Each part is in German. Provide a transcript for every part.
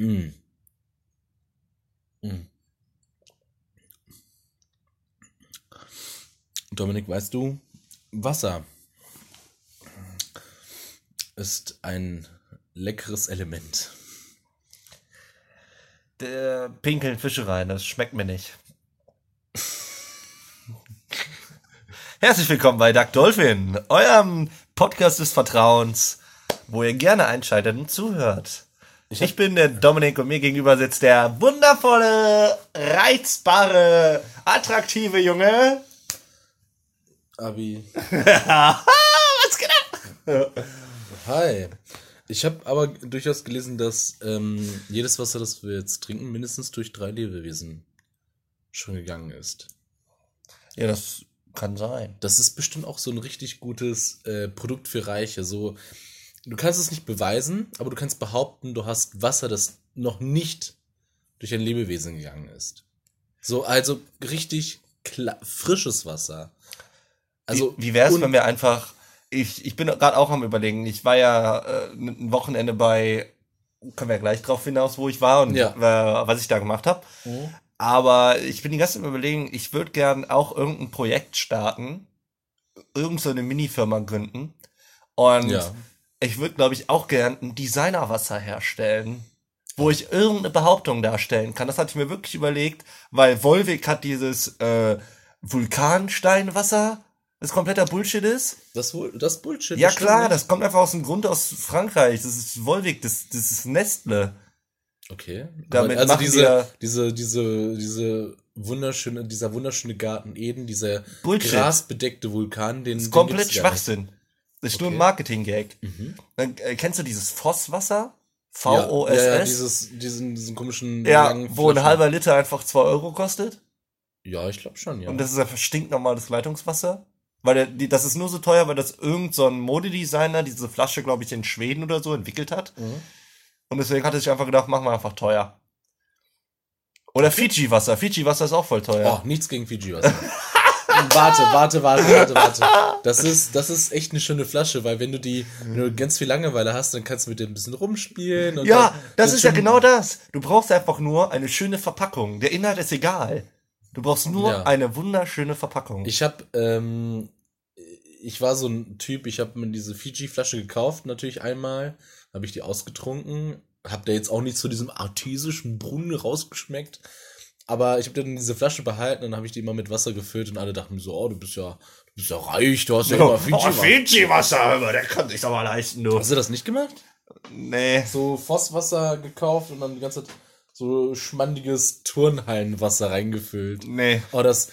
Mm. Mm. Dominik, weißt du, Wasser ist ein leckeres Element. Der pinkeln Fische rein, das schmeckt mir nicht. Herzlich willkommen bei Duck Dolphin, eurem Podcast des Vertrauens, wo ihr gerne einschaltet und zuhört. Ich, bin der Dominik und mir gegenüber sitzt der wundervolle, reizbare, attraktive Junge. Abi. Was geht ab? Hi. Ich habe aber durchaus gelesen, dass ähm, jedes Wasser, das wir jetzt trinken, mindestens durch drei Lebewesen schon gegangen ist. Ja, das kann sein. Das ist bestimmt auch so ein richtig gutes äh, Produkt für Reiche. So, du kannst es nicht beweisen, aber du kannst behaupten, du hast Wasser, das noch nicht durch ein Lebewesen gegangen ist. So, also richtig frisches Wasser. Also, wie, wie wäre es, wenn wir einfach. Ich, ich bin gerade auch am überlegen. Ich war ja äh, ein Wochenende bei, können wir ja gleich drauf hinaus, wo ich war und Ja. äh, was ich da gemacht habe. Mhm. Aber ich bin die ganze Zeit am überlegen, ich würde gern auch irgendein Projekt starten, irgend so eine Minifirma gründen. Und Ja. Ich würde, glaube ich, auch gern ein Designerwasser herstellen, wo ich irgendeine Behauptung darstellen kann. Das hatte ich mir wirklich überlegt, weil Volvic hat dieses äh, Vulkansteinwasser, das kompletter Bullshit ist. Das, wohl- das Bullshit. Ja klar, nicht. das kommt einfach aus dem Grund aus Frankreich. Das ist Volvic, das, das ist Nestle. Okay. Damit also machen diese, diese, diese, diese wunderschöne, dieser wunderschöne Garten Eden, dieser Bullshit. grasbedeckte Vulkan, den Das ist den komplett. Schwachsinn. Das ist nur ein Okay. Marketing-Gag. Mhm. Dann, äh, kennst du dieses Vosswasser? Ja, ja, ja, V-O-S-S? dieses, diesen, diesen komischen Ja, wo ein halber Liter einfach 2 Euro kostet. Ja, ich glaube schon, ja. Und das ist einfach stinknormales Leitungswasser. Weil der, die, das ist nur so teuer, weil das irgend so ein Modedesigner diese Flasche, glaube ich, in Schweden oder so entwickelt hat. Mhm. Und deswegen hat er sich einfach gedacht, machen wir einfach teuer. Oder Fiji-Wasser. Fiji-Wasser ist auch voll teuer. Oh, nichts gegen Fiji Wasser. warte, warte, warte, warte, warte. Das ist, das ist echt eine schöne Flasche, weil wenn du die, du ganz viel Langeweile hast, dann kannst du mit dem ein bisschen rumspielen. Und ja, das ist ja genau das. Du brauchst einfach nur eine schöne Verpackung. Der Inhalt ist egal. Du brauchst nur Ja. eine wunderschöne Verpackung. Ich habe, ähm, ich war so ein Typ, ich habe mir diese Fiji-Flasche gekauft, natürlich einmal, habe ich die ausgetrunken, habe da jetzt auch nicht zu diesem artesischen Brunnen rausgeschmeckt, aber ich habe dann diese Flasche behalten und habe ich die immer mit Wasser gefüllt und alle dachten mir so, oh, du bist ja, du bist ja reich, du hast ja immer oh, Fiji. Fiji-Wasser, aber der kann sich doch mal leisten, du. Hast du das nicht gemacht? Nee. So Fosswasser gekauft und dann die ganze Zeit so schmandiges Turnhallenwasser reingefüllt. Nee. Oh, das,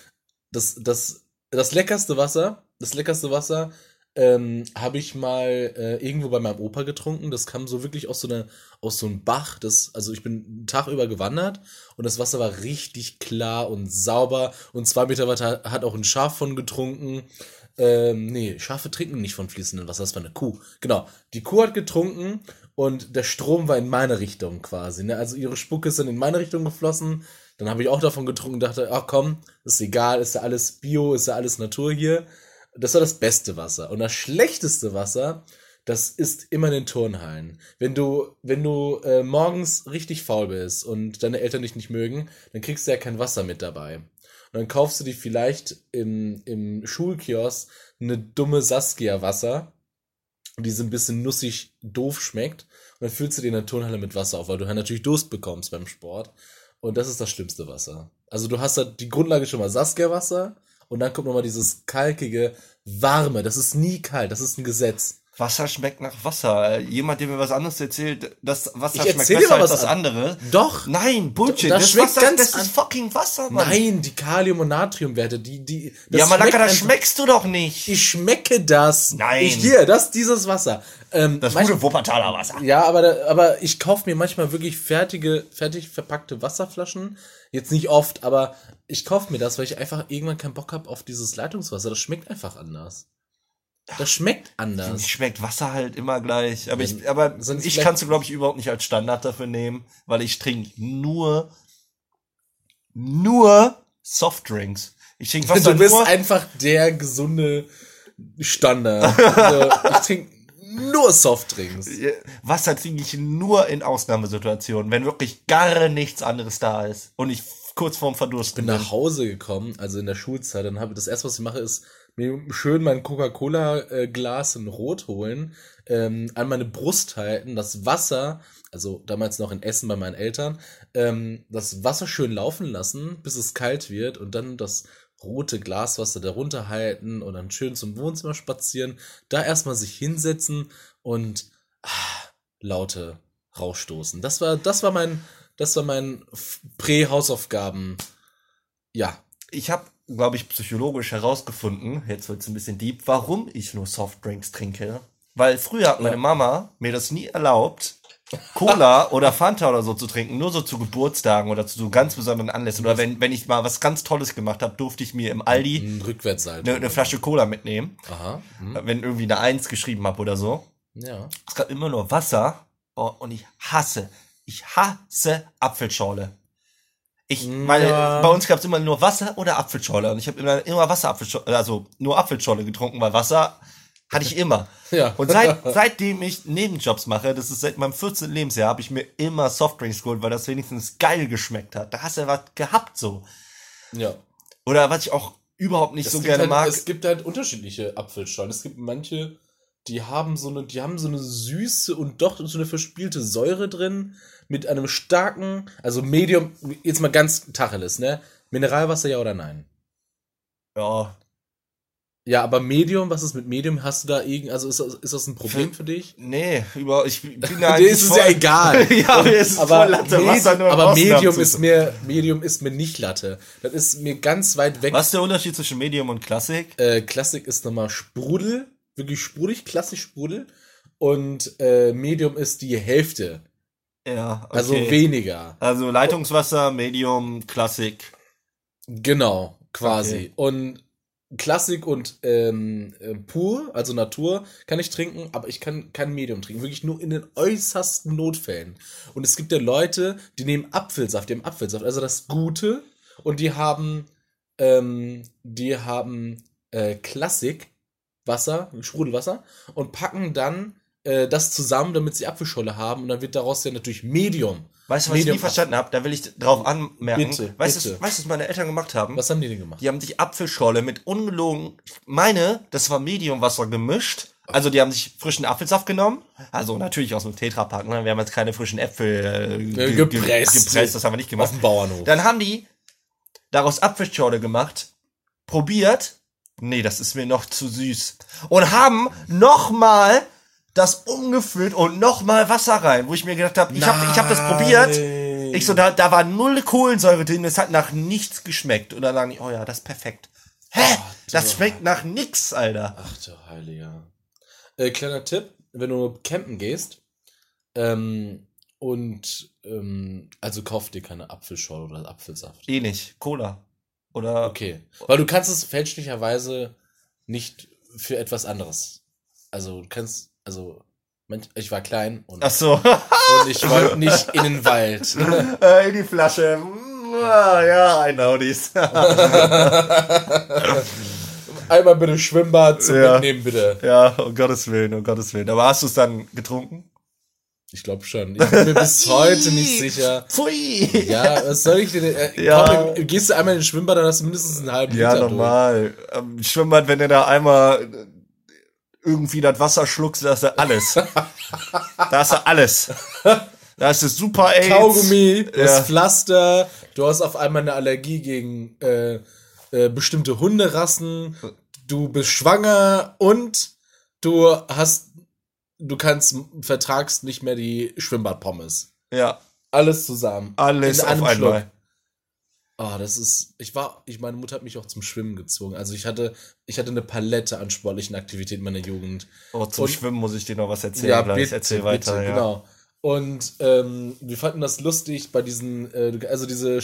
das, das, das leckerste Wasser, das leckerste Wasser ähm, habe ich mal äh, irgendwo bei meinem Opa getrunken. Das kam so wirklich aus so einer, aus so einem Bach. Das, also ich bin einen Tag über gewandert und das Wasser war richtig klar und sauber und zwei Meter weiter hat auch ein Schaf von getrunken. Ähm, nee, Schafe trinken nicht von fließendem Wasser, das war eine Kuh. Genau, die Kuh hat getrunken und der Strom war in meine Richtung quasi. Ne? Also ihre Spucke ist dann in meine Richtung geflossen. Dann habe ich auch davon getrunken und dachte, ach komm, ist egal, ist ja alles Bio, ist ja alles Natur hier. Das war das beste Wasser. Und das schlechteste Wasser, das ist immer in den Turnhallen. Wenn du, wenn du äh, morgens richtig faul bist und deine Eltern dich nicht mögen, dann kriegst du ja kein Wasser mit dabei. Und dann kaufst du dir vielleicht im, im Schulkiosk eine dumme Saskia-Wasser, die so ein bisschen nussig doof schmeckt. Und dann füllst du dir in der Turnhalle mit Wasser auf, weil du halt natürlich Durst bekommst beim Sport. Und das ist das schlimmste Wasser. Also du hast da die Grundlage schon mal Saskia-Wasser und dann kommt nochmal dieses kalkige, warme. Das ist nie kalt, das ist ein Gesetz. Wasser schmeckt nach Wasser. Jemand, der mir was anderes erzählt, das Wasser Ich schmeckt besser als was das an- andere. Doch. Nein, Bullshit. Das das, schmeckt Wasser, ganz das ist fucking Wasser, Mann. Nein, die Kalium- und Natriumwerte, die, die. das ja, Malaka, das schmeckst du doch nicht. Ich schmecke das. Nein. Ich, hier, das, dieses Wasser. Ähm, Das gute Wuppertaler Wasser. Ja, aber, da, aber ich kaufe mir manchmal wirklich fertige, fertig verpackte Wasserflaschen. Jetzt nicht oft, aber ich kaufe mir das, weil ich einfach irgendwann keinen Bock habe auf dieses Leitungswasser. Das schmeckt einfach anders. Das schmeckt Für mich anders. schmeckt Wasser halt immer gleich. Aber ich, Wenn- aber sonst ich kann es, glaube ich, überhaupt nicht als Standard dafür nehmen, weil ich trinke nur, nur Softdrinks. Ich trinke Wasser Du bist nur. einfach der gesunde Standard. also, ich trinke nur Softdrinks. Wasser trinke ich nur in Ausnahmesituationen, wenn wirklich gar nichts anderes da ist und ich kurz vorm Verdursten bin nach Hause gekommen, also in der Schulzeit, dann habe ich das erste, was ich mache, ist mir schön mein Coca-Cola-Glas in Rot holen, ähm, an meine Brust halten, das Wasser, also damals noch in Essen bei meinen Eltern, ähm, das Wasser schön laufen lassen, bis es kalt wird und dann das rote Glaswasser darunter halten und dann schön zum Wohnzimmer spazieren, da erstmal sich hinsetzen und ah, laute rausstoßen. Das war, das war mein, das war mein Prä-Hausaufgaben. Ja. Ich habe, glaube ich, psychologisch herausgefunden, jetzt wird es ein bisschen deep, warum ich nur Softdrinks trinke. Weil früher hat meine ja. Mama mir das nie erlaubt, Cola oder Fanta oder so zu trinken, nur so zu Geburtstagen oder zu so ganz besonderen Anlässen. Oder wenn, wenn ich mal was ganz Tolles gemacht habe, durfte ich mir im Aldi. Eine, eine Flasche Cola mitnehmen. Aha. Hm. Wenn irgendwie eine Eins geschrieben habe oder so. Ja. Es gab immer nur Wasser oh, und ich hasse, ich hasse Apfelschorle. Ich, ja. weil bei uns gab es immer nur Wasser oder Apfelschorle und ich habe immer, immer Wasser, Apfelschorle, also nur Apfelschorle getrunken, weil Wasser hatte ich immer. Ja. Und seit, seitdem ich Nebenjobs mache, das ist seit meinem 14. Lebensjahr, habe ich mir immer Softdrinks geholt, weil das wenigstens geil geschmeckt hat. Da hast du ja was gehabt so. Ja. Oder was ich auch überhaupt nicht es so gerne halt, mag. Es gibt halt unterschiedliche Apfelschorlen. Es gibt manche, die haben so eine, die haben so eine süße und doch so eine verspielte Säure drin mit einem starken, also Medium, jetzt mal ganz Tacheles, ne? Mineralwasser ja oder nein? Ja, ja, aber Medium, was ist mit Medium? Hast du da irgend, also ist das, ist das ein Problem für dich? Nee, über, ich bin da Dir ist es ja egal. ja, mir ist aber voll Latte, Medi aber Medium ist mir, Medium ist mir nicht Latte. Das ist mir ganz weit weg. Was ist der Unterschied zwischen Medium und Klassik? Äh, Klassik ist nochmal Sprudel, wirklich sprudelig, klassisch Sprudel. Und äh, Medium ist die Hälfte. Ja, okay. Also weniger. Also Leitungswasser, Medium, Klassik. Genau, quasi. Okay. Und Klassik und ähm, äh, pur, also Natur, kann ich trinken, aber ich kann kein Medium trinken. Wirklich nur in den äußersten Notfällen. Und es gibt ja Leute, die nehmen Apfelsaft, die haben Apfelsaft, also das Gute, und die haben, ähm, die haben äh, Klassik, Wasser, Sprudelwasser, und packen dann äh, das zusammen, damit sie Apfelscholle haben, und dann wird daraus ja natürlich Medium. Weißt du, was Medium ich nie verstanden habe? Da will ich drauf anmerken. Bitte, weißt du, was meine Eltern gemacht haben? Was haben die denn gemacht? Die haben sich Apfelschorle mit ungelogen, ich meine, das war Mediumwasser gemischt. Also die haben sich frischen Apfelsaft genommen, also natürlich aus dem Tetrapack, ne? Wir haben jetzt keine frischen Äpfel äh, gepresst. gepresst, das haben wir nicht gemacht. Auf dem Bauernhof. Dann haben die daraus Apfelschorle gemacht, probiert, nee, das ist mir noch zu süß. Und haben nochmal das umgefüllt und nochmal Wasser rein, wo ich mir gedacht habe, ich habe ich hab das probiert. Ich so, da, da war null Kohlensäure drin, es hat nach nichts geschmeckt. Und dann sagen die, oh ja, das ist perfekt. Hä? Oh, das schmeckt nach nix, Alter. Ach du Heiliger. Äh, kleiner Tipp, wenn du campen gehst, ähm, und ähm, also kauf dir keine Apfelschorle oder Apfelsaft. Eh nicht. Cola. Oder. Okay. Weil du kannst es fälschlicherweise nicht für etwas anderes. Also du kannst also ich war klein und, Ach so. und ich wollte nicht in den Wald. Äh, in die Flasche. Ah, ja, I know this. Einmal bitte Schwimmbad zum ja. Mitnehmen, bitte. Ja, um Gottes Willen, um Gottes Willen. Aber hast du es dann getrunken? Ich glaube schon. Ich bin mir bis heute nicht sicher. Pfui. Ja, was soll ich denn? Äh, ja. Komm, gehst du einmal in den Schwimmbad, dann hast du mindestens einen halben ja, Liter. Ja, normal. Am Schwimmbad, wenn du da einmal irgendwie das Wasser schluckst, da hast du alles. da hast du alles. Da hast du super AIDS. Kaugummi, ja. hast Pflaster, du hast auf einmal eine Allergie gegen äh, äh, bestimmte Hunderassen, du bist schwanger und du hast, du kannst, vertragst nicht mehr die Schwimmbadpommes. Ja. Alles zusammen. Alles auf einmal. Schluck. Oh, das ist, ich war, ich, meine Mutter hat mich auch zum Schwimmen gezwungen. Also ich hatte, ich hatte eine Palette an sportlichen Aktivitäten in meiner Jugend. Oh, zum und, Schwimmen muss ich dir noch was erzählen. Ja, bitte, erzähl weiter. Bitte, ja. Genau. Und ähm, wir fanden das lustig bei diesen, äh, also diese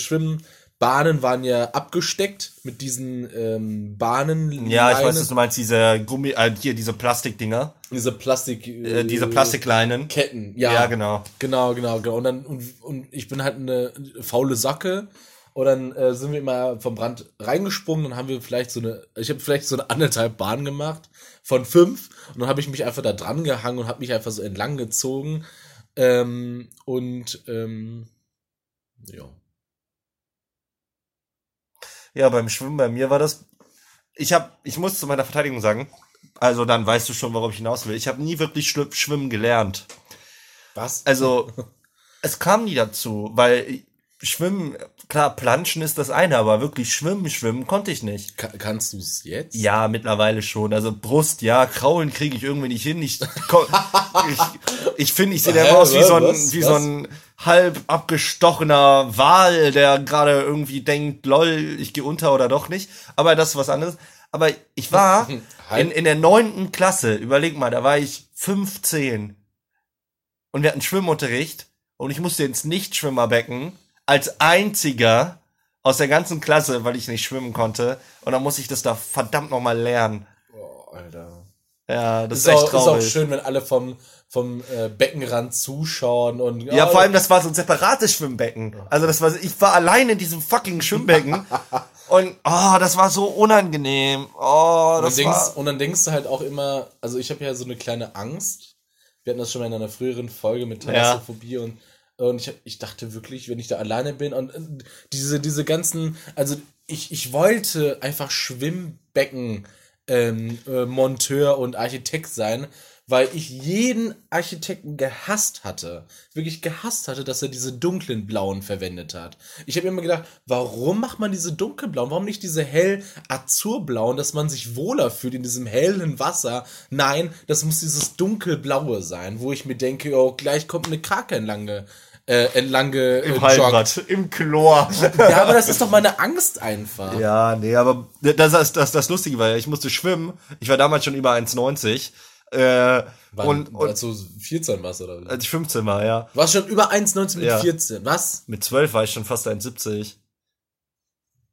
Schwimmbahnen waren ja abgesteckt mit diesen ähm, Bahnen. Ja, ich weiß, was du meinst, diese Gummi, äh, hier diese Plastikdinger. Diese Plastik, äh, äh, diese Plastikleinen. Ketten, ja. Ja, genau. Genau, genau, genau. Und dann und, und ich bin halt eine faule Sacke Und dann äh, sind wir immer vom Brand reingesprungen und haben wir vielleicht so eine, ich habe vielleicht so eine anderthalb Bahn gemacht von fünf. Und dann habe ich mich einfach da dran gehangen und habe mich einfach so entlang gezogen. Ähm, und ähm, ja. Ja, beim Schwimmen bei mir war das. Ich habe, ich muss zu meiner Verteidigung sagen, also dann weißt du schon, worauf ich hinaus will. Ich habe nie wirklich Schwimmen gelernt. Was? Also es kam nie dazu, weil Schwimmen, klar, Planschen ist das eine, aber wirklich schwimmen, schwimmen konnte ich nicht. Ka kannst du es jetzt? Ja, mittlerweile schon. Also Brust, ja, Kraulen kriege ich irgendwie nicht hin. Ich, ich, ich finde, ich sehe da aus wie so ein, was? wie was? so ein halb abgestochener Wal, der gerade irgendwie denkt, lol, ich gehe unter oder doch nicht. Aber das ist was anderes. Aber ich war in, in der neunten Klasse, überleg mal, da war ich 15 und wir hatten Schwimmunterricht und ich musste ins Nichtschwimmerbecken als einziger aus der ganzen Klasse, weil ich nicht schwimmen konnte. Und dann muss ich das da verdammt nochmal lernen. Oh, Alter. Ja, das ist, ist echt auch, traurig. Ist auch schön, wenn alle vom, vom äh, Beckenrand zuschauen und. Ja, oh, vor allem, das war so ein separates Schwimmbecken. Also das war, ich war allein in diesem fucking Schwimmbecken. und, oh, das war so unangenehm. Oh, das und, dann war... denkst, und dann denkst du halt auch immer, also ich habe ja so eine kleine Angst. Wir hatten das schon mal in einer früheren Folge mit Thalassophobie ja. und und ich, ich dachte wirklich, wenn ich da alleine bin und diese, diese ganzen, also ich, ich wollte einfach Schwimmbecken ähm, äh, Monteur und Architekt sein, weil ich jeden Architekten gehasst hatte. Wirklich gehasst hatte, dass er diese dunklen blauen verwendet hat. Ich habe immer gedacht, warum macht man diese dunkelblauen? Warum nicht diese hell azurblauen, dass man sich wohler fühlt in diesem hellen Wasser? Nein, das muss dieses dunkelblaue sein, wo ich mir denke, oh, gleich kommt eine Krake entlang äh, entlang Im Hallenbad, im Chlor. Ja, aber das ist doch meine Angst einfach. Ja, nee, aber das ist das, das Lustige, weil ich musste schwimmen. Ich war damals schon über 1,90. Äh, Wann, und, und als du 14 warst, oder? Als ich 15 war, ja. Du warst schon über 1,19 mit ja. 14, was? Mit 12 war ich schon fast 1,70.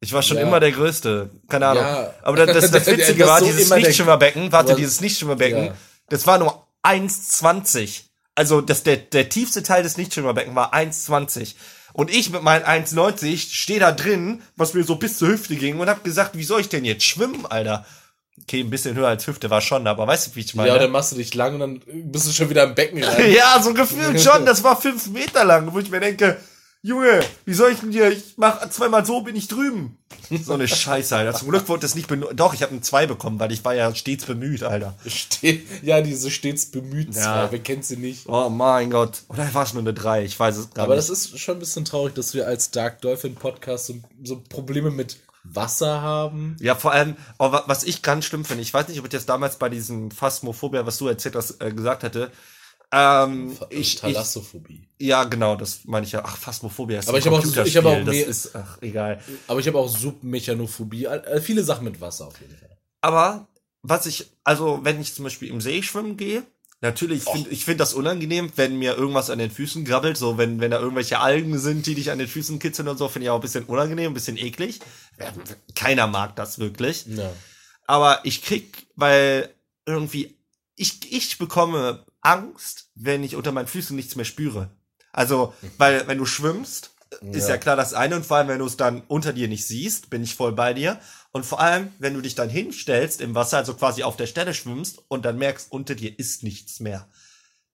Ich war schon ja. immer der Größte. Keine Ahnung. Ja. Aber das, das, das Witzige war, so dieses Nichtschwimmerbecken, warte, dieses Nichtschwimmerbecken, ja. das war nur 1,20. Also das, der, der tiefste Teil des Nichtschwimmerbecken war 1,20. Und ich mit meinen 1,90 stehe da drin, was mir so bis zur Hüfte ging und hab gesagt, wie soll ich denn jetzt schwimmen, Alter? Okay, ein bisschen höher als Hüfte war schon, aber weißt du, wie ich meine? Ja, dann machst du dich lang und dann bist du schon wieder im Becken rein. ja, so gefühlt schon. Das war fünf Meter lang, wo ich mir denke, Junge, wie soll ich denn dir, ich mach zweimal so, bin ich drüben. So eine Scheiße, Alter. Zum Glück wurde das nicht benutzt. Doch, ich habe einen zwei bekommen, weil ich war ja stets bemüht, Alter. Ste ja, diese stets bemüht ja. zwei, wer kennt sie nicht? Oh mein Gott. Oder war es nur eine drei? Ich weiß es gar Aber nicht. Aber das ist schon ein bisschen traurig, dass wir als Dark Dolphin Podcast so, so Probleme mit Wasser haben. Ja, vor allem, oh, was ich ganz schlimm finde, ich weiß nicht, ob ich das damals bei diesem Phasmophobia, was du erzählt hast, äh, gesagt hätte, ähm, ich, Thalassophobie. Ich, ja, genau, das meine ich ja. Ach, Phasmophobia ist aber ich habe auch, ich habe auch, das ist, ach, egal. Aber ich habe auch Submechanophobie, äh, viele Sachen mit Wasser auf jeden Fall. Aber was ich, also wenn ich zum Beispiel im See schwimmen gehe, natürlich ich finde das unangenehm, wenn mir irgendwas an den Füßen grabbelt, so wenn wenn da irgendwelche Algen sind, die dich an den Füßen kitzeln und so, finde ich auch ein bisschen unangenehm, ein bisschen eklig. Keiner mag das wirklich. Ja. Aber ich krieg, weil irgendwie ich ich bekomme Angst, wenn ich unter meinen Füßen nichts mehr spüre. Also, weil wenn du schwimmst, ist ja. ja klar das eine und vor allem, wenn du es dann unter dir nicht siehst, bin ich voll bei dir. Und vor allem, wenn du dich dann hinstellst im Wasser, also quasi auf der Stelle schwimmst und dann merkst, unter dir ist nichts mehr.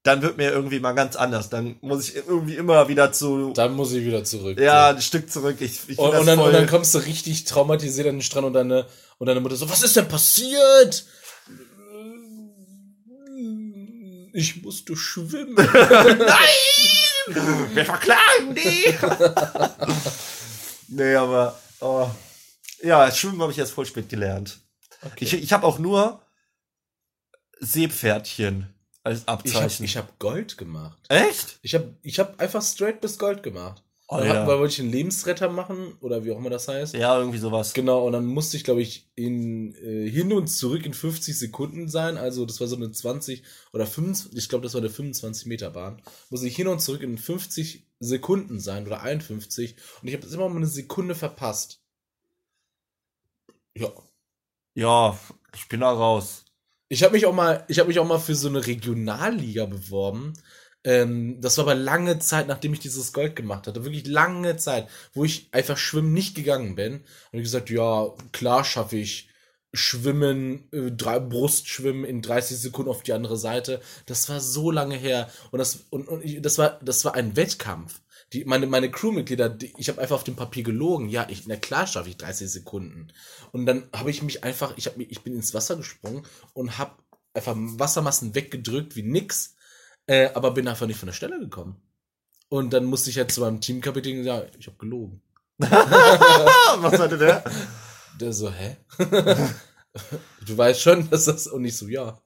Dann wird mir irgendwie mal ganz anders. Dann muss ich irgendwie immer wieder zu. Dann muss ich wieder zurück. Ja, ein Stück zurück. Ich, ich und, und, dann, und dann kommst du richtig traumatisiert an den Strand und deine, und deine Mutter so, was ist denn passiert? Ich musste schwimmen. Nein! Wir verklagen die! nee, aber oh. ja, Schwimmen habe ich erst voll spät gelernt. Okay. Ich, ich habe auch nur Seepferdchen als Abzeichen. Ich habe hab Gold gemacht. Echt? Ich habe ich hab einfach straight bis Gold gemacht. Oh, ja. wollte ich einen Lebensretter machen oder wie auch immer das heißt. Ja, irgendwie sowas. Genau, und dann musste ich, glaube ich, in, äh, hin und zurück in 50 Sekunden sein. Also das war so eine 20 oder 25, ich glaube, das war eine 25 Meter Bahn. Musste ich hin und zurück in 50 Sekunden sein oder 51. Und ich habe immer mal eine Sekunde verpasst. Ja. Ja, ich bin da raus. Ich habe mich auch mal, ich habe mich auch mal für so eine Regionalliga beworben Ähm, das war aber lange Zeit, nachdem ich dieses Gold gemacht hatte. Wirklich lange Zeit, wo ich einfach schwimmen nicht gegangen bin. Habe ich gesagt, ja, klar schaffe ich Schwimmen, äh, drei, Brustschwimmen in 30 Sekunden auf die andere Seite. Das war so lange her. Und das, und, und ich, das, war, das war ein Wettkampf. Die, meine, meine Crewmitglieder, die, ich habe einfach auf dem Papier gelogen. Ja, ich, na klar schaffe ich 30 Sekunden. Und dann habe ich mich einfach, ich, hab, ich bin ins Wasser gesprungen und habe einfach Wassermassen weggedrückt wie nix, äh, aber bin einfach nicht von der Stelle gekommen. Und dann musste ich halt zu meinem Teamkapitän sagen, ja, ich habe gelogen. Was hatte der? Der so, hä? du weißt schon, dass das, und ich so, ja.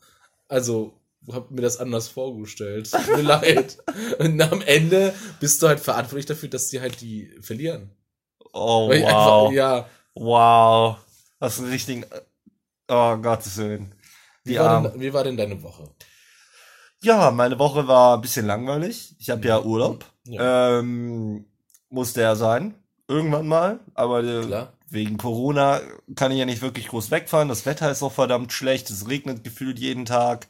Also, hab mir das anders vorgestellt. Tut mir leid. Und am Ende bist du halt verantwortlich dafür, dass die halt die verlieren. Oh, Weil wow. Einfach, ja. Wow. Das ist ein richtigen, oh Gottes Willen. Wie war, denn, wie war denn deine Woche? Ja, meine Woche war ein bisschen langweilig. Ich habe ja Urlaub. Ja. Ähm, musste ja sein. Irgendwann mal. Aber äh, Klar. wegen Corona kann ich ja nicht wirklich groß wegfahren. Das Wetter ist auch verdammt schlecht. Es regnet gefühlt jeden Tag.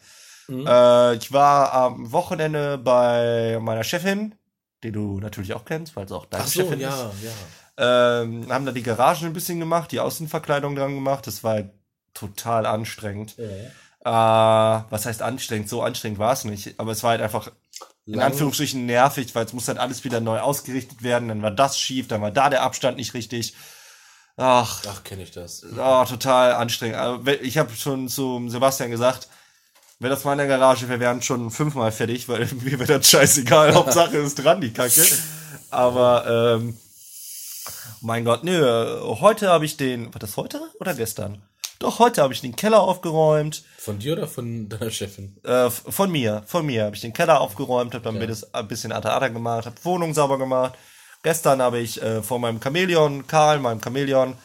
Mhm. Äh, ich war am Wochenende bei meiner Chefin, die du natürlich auch kennst, weil es auch deine Ach so, Chefin ist. ja, ja. Ähm, haben da die Garagen ein bisschen gemacht, die Außenverkleidung dran gemacht. Das war total anstrengend. Äh, was heißt anstrengend? So anstrengend war es nicht. Aber es war halt einfach in Lang- Anführungsstrichen nervig, weil es muss halt alles wieder neu ausgerichtet werden. Dann war das schief, dann war da der Abstand nicht richtig. Ach, Ach, kenne ich das. oh, total anstrengend. We- Ich habe schon zum Sebastian gesagt, wenn das mal in der Garage wäre, wären schon fünfmal fertig, weil mir wäre das scheißegal. Hauptsache ist dran, die Kacke. Aber, ähm, mein Gott, nö, heute habe ich den, war das heute oder gestern? Doch, heute habe ich den Keller aufgeräumt. Von dir oder von deiner Chefin? Äh, von mir, von mir habe ich den Keller aufgeräumt, habe dann das ein bisschen Ata gemacht, habe Wohnung sauber gemacht. Gestern habe ich äh, von meinem Chamäleon, Karl, meinem Chamäleon,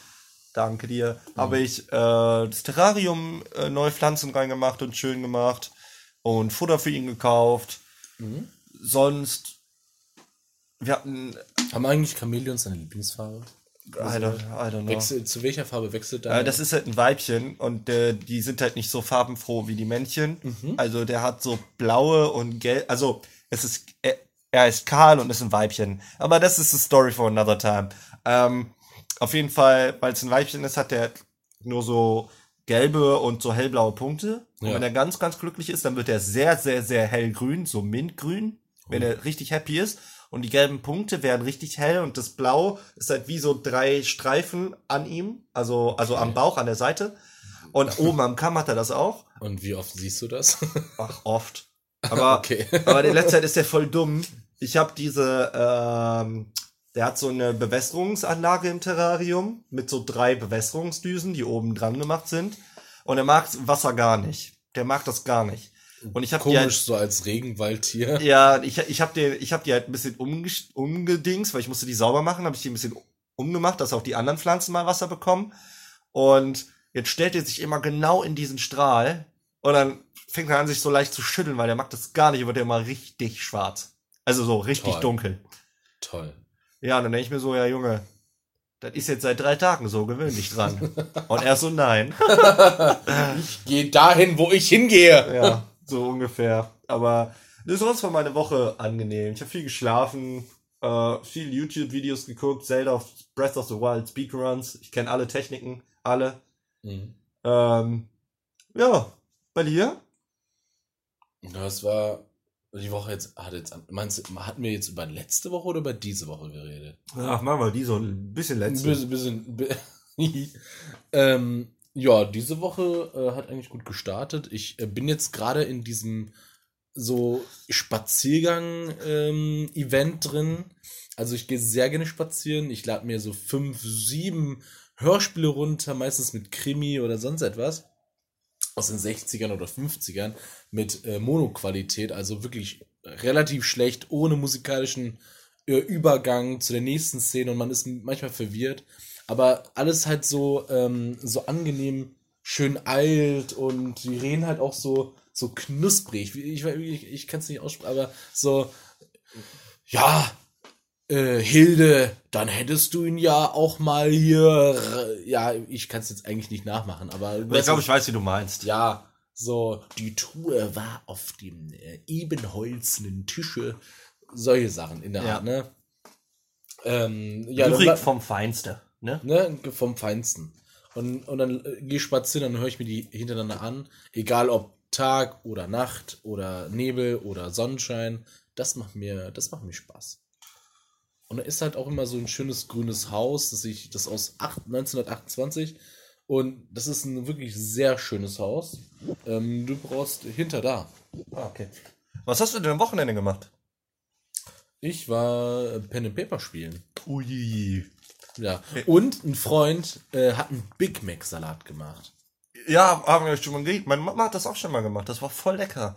danke dir, habe ich äh, das Terrarium äh, neue Pflanzen reingemacht und schön gemacht und Futter für ihn gekauft. Sonst, wir hatten, Haben eigentlich Chamäleons eine Lieblingsfarbe? I don't, I don't know. Wechsel, zu welcher Farbe wechselt deine? Äh, das ist halt ein Weibchen und äh, die sind halt nicht so farbenfroh wie die Männchen. Also der hat so blaue und gelb. Also es ist er, er ist Karl und ist ein Weibchen. Aber das ist a story for another time. Ähm, auf jeden Fall, weil es ein Weibchen ist, hat der nur so gelbe und so hellblaue Punkte. Und Ja. wenn er ganz, ganz glücklich ist, dann wird er sehr, sehr, sehr hellgrün, so mintgrün, wenn er richtig happy ist. Und die gelben Punkte werden richtig hell und das Blau ist halt wie so drei Streifen an ihm, also, also am Bauch, an der Seite. Und oben am Kamm hat er das auch. Und wie oft siehst du das? Ach, oft. Aber, Okay. aber in letzter Zeit ist er voll dumm. Ich habe diese, ähm, der hat so eine Bewässerungsanlage im Terrarium mit so drei Bewässerungsdüsen, die oben dran gemacht sind. Und er mag Wasser gar nicht. Der mag das gar nicht. Und ich habe die Komisch, halt, so als Regenwaldtier. ja, ich, ich habe die, ich hab die halt ein bisschen umges- umgedings, weil ich musste die sauber machen, habe ich die ein bisschen umgemacht, dass auch die anderen Pflanzen mal Wasser bekommen. Und jetzt stellt er sich immer genau in diesen Strahl und dann fängt er an, sich so leicht zu schütteln, weil der mag das gar nicht, und wird er immer richtig schwarz. Also so richtig Toll. dunkel. Toll. Ja, und dann denke ich mir so, ja Junge, das ist jetzt seit drei Tagen so, gewöhn dich dran. und er so, nein. Geh dahin, wo ich hingehe. Ja, so ungefähr. Aber das sonst war meine Woche angenehm. Ich habe viel geschlafen, äh, viel YouTube-Videos geguckt, Zelda Breath of the Wild Speedruns. Ich kenne alle Techniken, alle. Mhm. Ähm, ja, bei dir? Ja, es war die Woche jetzt, hat jetzt, meinst du, hatten wir jetzt über letzte Woche oder über diese Woche geredet? Ach, machen wir die so ein bisschen Ein bisschen, bisschen, bi- ähm, ja, diese Woche äh, hat eigentlich gut gestartet. Ich äh, bin jetzt gerade in diesem so Spaziergang-Event drin. Also ich gehe sehr gerne spazieren. Ich lade mir so fünf, sieben Hörspiele runter, meistens mit Krimi oder sonst etwas. Aus den 60ern oder 50ern mit äh, Monoqualität, also wirklich relativ schlecht, ohne musikalischen äh, Übergang zu der nächsten Szene und man ist manchmal verwirrt. Aber alles halt so, ähm, so angenehm schön alt und die reden halt auch so, so knusprig. Ich, ich, ich kann es nicht aussprechen, aber so, ja, äh, Hilde, dann hättest du ihn ja auch mal hier. Ja, ich kann es jetzt eigentlich nicht nachmachen, aber. Ich glaube, ich weiß, wie du meinst. Ja, So, die Truhe war auf dem äh, ebenholzenen Tische. Solche Sachen in der Ja. Art, ne? Ähm, ja, Lyrik vom Feinste, ne? ne, vom Feinsten. Und, und dann äh, gehe ich spazieren, dann höre ich mir die hintereinander an. Egal ob Tag oder Nacht oder Nebel oder Sonnenschein. Das macht mir, das macht mir Spaß. Und da ist halt auch immer so ein schönes grünes Haus, das ich, das aus acht- 1928. Und das ist ein wirklich sehr schönes Haus. Ähm, du brauchst hinter da. Ah, okay. Was hast du denn am Wochenende gemacht? Ich war äh, Pen and Paper spielen. Ui. Ja. Und ein Freund äh, hat einen Big Mac Salat gemacht. Ja, haben wir schon mal geredet. Meine Mama hat das auch schon mal gemacht. Das war voll lecker.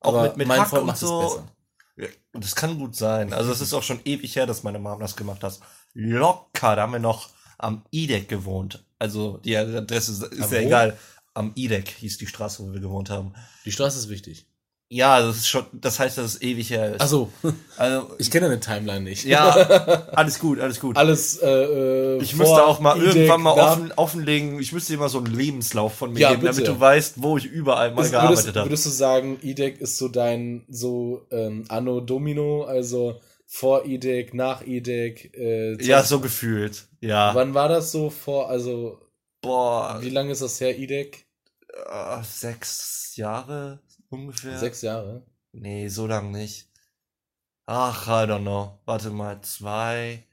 Auch Aber mit, mit mein Hack Freund und so. besser. Ja, das kann gut sein. Also es ist auch schon ewig her, dass meine Mama das gemacht hat. Locker, da haben wir noch am IDEC gewohnt. Also die Adresse ist Am ja egal. Am IDEC hieß die Straße, wo wir gewohnt haben. Die Straße ist wichtig. Ja, das ist schon, das heißt, dass es ewig her ist. Also, also ich kenne deine Timeline nicht. ja, alles gut, alles gut. Alles, äh, äh, Ich müsste auch mal IDEC, irgendwann mal offen, offenlegen, ich müsste dir mal so einen Lebenslauf von mir Ja, geben, damit bitte. du weißt, wo ich überall mal Ist- gearbeitet würdest, habe. würdest du sagen, IDEC ist so dein, so, ähm, Anno Domino, also vor IDEC, nach IDEC, äh, Ja, so gefühlt. Ja. Wann war das so vor, also, Boah, wie lange ist das her, IDEC? äh, sechs Jahre ungefähr. Sechs Jahre. Nee, so lang nicht. Ach, I don't know. Warte mal, zwei.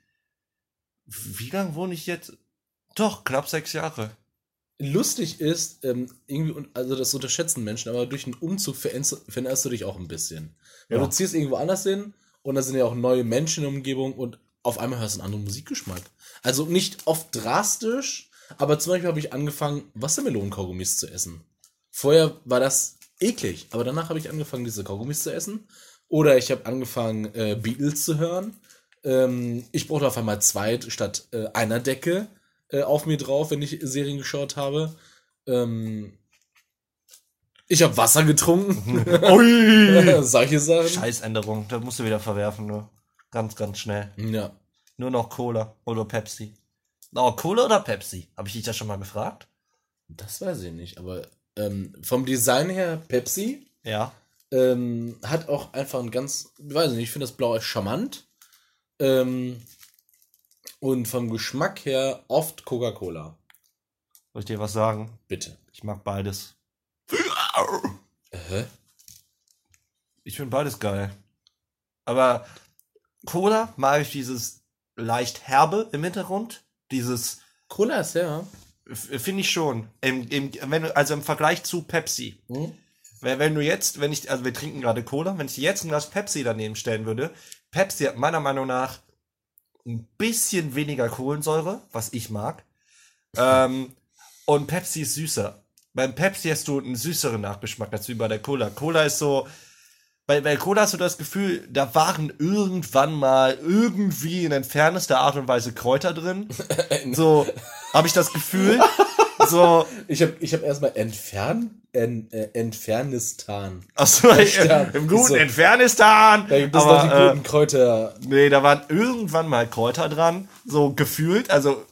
Wie lang wohne ich jetzt? Doch, knapp sechs Jahre. Lustig ist, ähm, irgendwie, also das unterschätzen Menschen, aber durch einen Umzug veränderst, veränderst du dich auch ein bisschen. Weil Ja. du ziehst irgendwo anders hin und da sind ja auch neue Menschen in der Umgebung und auf einmal hörst du einen anderen Musikgeschmack. Also nicht oft drastisch, aber zum Beispiel habe ich angefangen, Wassermelonenkaugummis zu essen. Vorher war das eklig, aber danach habe ich angefangen, diese Kaugummis zu essen. Oder ich habe angefangen, äh, Beatles zu hören. Ähm, ich brauchte auf einmal zwei statt äh, einer Decke äh, auf mir drauf, wenn ich Serien geschaut habe. Ähm, ich habe Wasser getrunken. Ui! Solche Sachen. Scheißänderung, das musst du wieder verwerfen, nur. Ganz, ganz schnell. Ja. Nur noch Cola oder Pepsi. Oh, Cola oder Pepsi? Habe ich dich das schon mal gefragt? Das weiß ich nicht, aber ähm, vom Design her, Pepsi Ja. ähm, hat auch einfach ein ganz, ich weiß nicht, ich finde das Blau echt charmant. Ähm, und vom Geschmack her oft Coca-Cola. Soll ich dir was sagen? Bitte. Ich mag beides. Hä? Ich finde beides geil. Aber Cola mag ich dieses leicht herbe im Hintergrund. Dieses Cola ist ja. Finde ich schon. Im, im, wenn, also im Vergleich zu Pepsi. Hm? Wenn, wenn du jetzt, wenn ich, also wir trinken gerade Cola, wenn ich jetzt ein Glas Pepsi daneben stellen würde, Pepsi hat meiner Meinung nach ein bisschen weniger Kohlensäure, was ich mag. ähm, und Pepsi ist süßer. Beim Pepsi hast du einen süßeren Nachgeschmack als wie bei der Cola. Cola ist so, bei, bei Cola hast du das Gefühl, da waren irgendwann mal irgendwie in entfernester Art und Weise Kräuter drin. So, habe ich das Gefühl. So, Ich habe ich hab erstmal entfernt, en, äh, Entfernistan. Achso, Stern. im guten So. Entfernistan. Da gibt es aber, noch die äh, guten Kräuter. nee, da waren irgendwann mal Kräuter dran, so gefühlt. Also,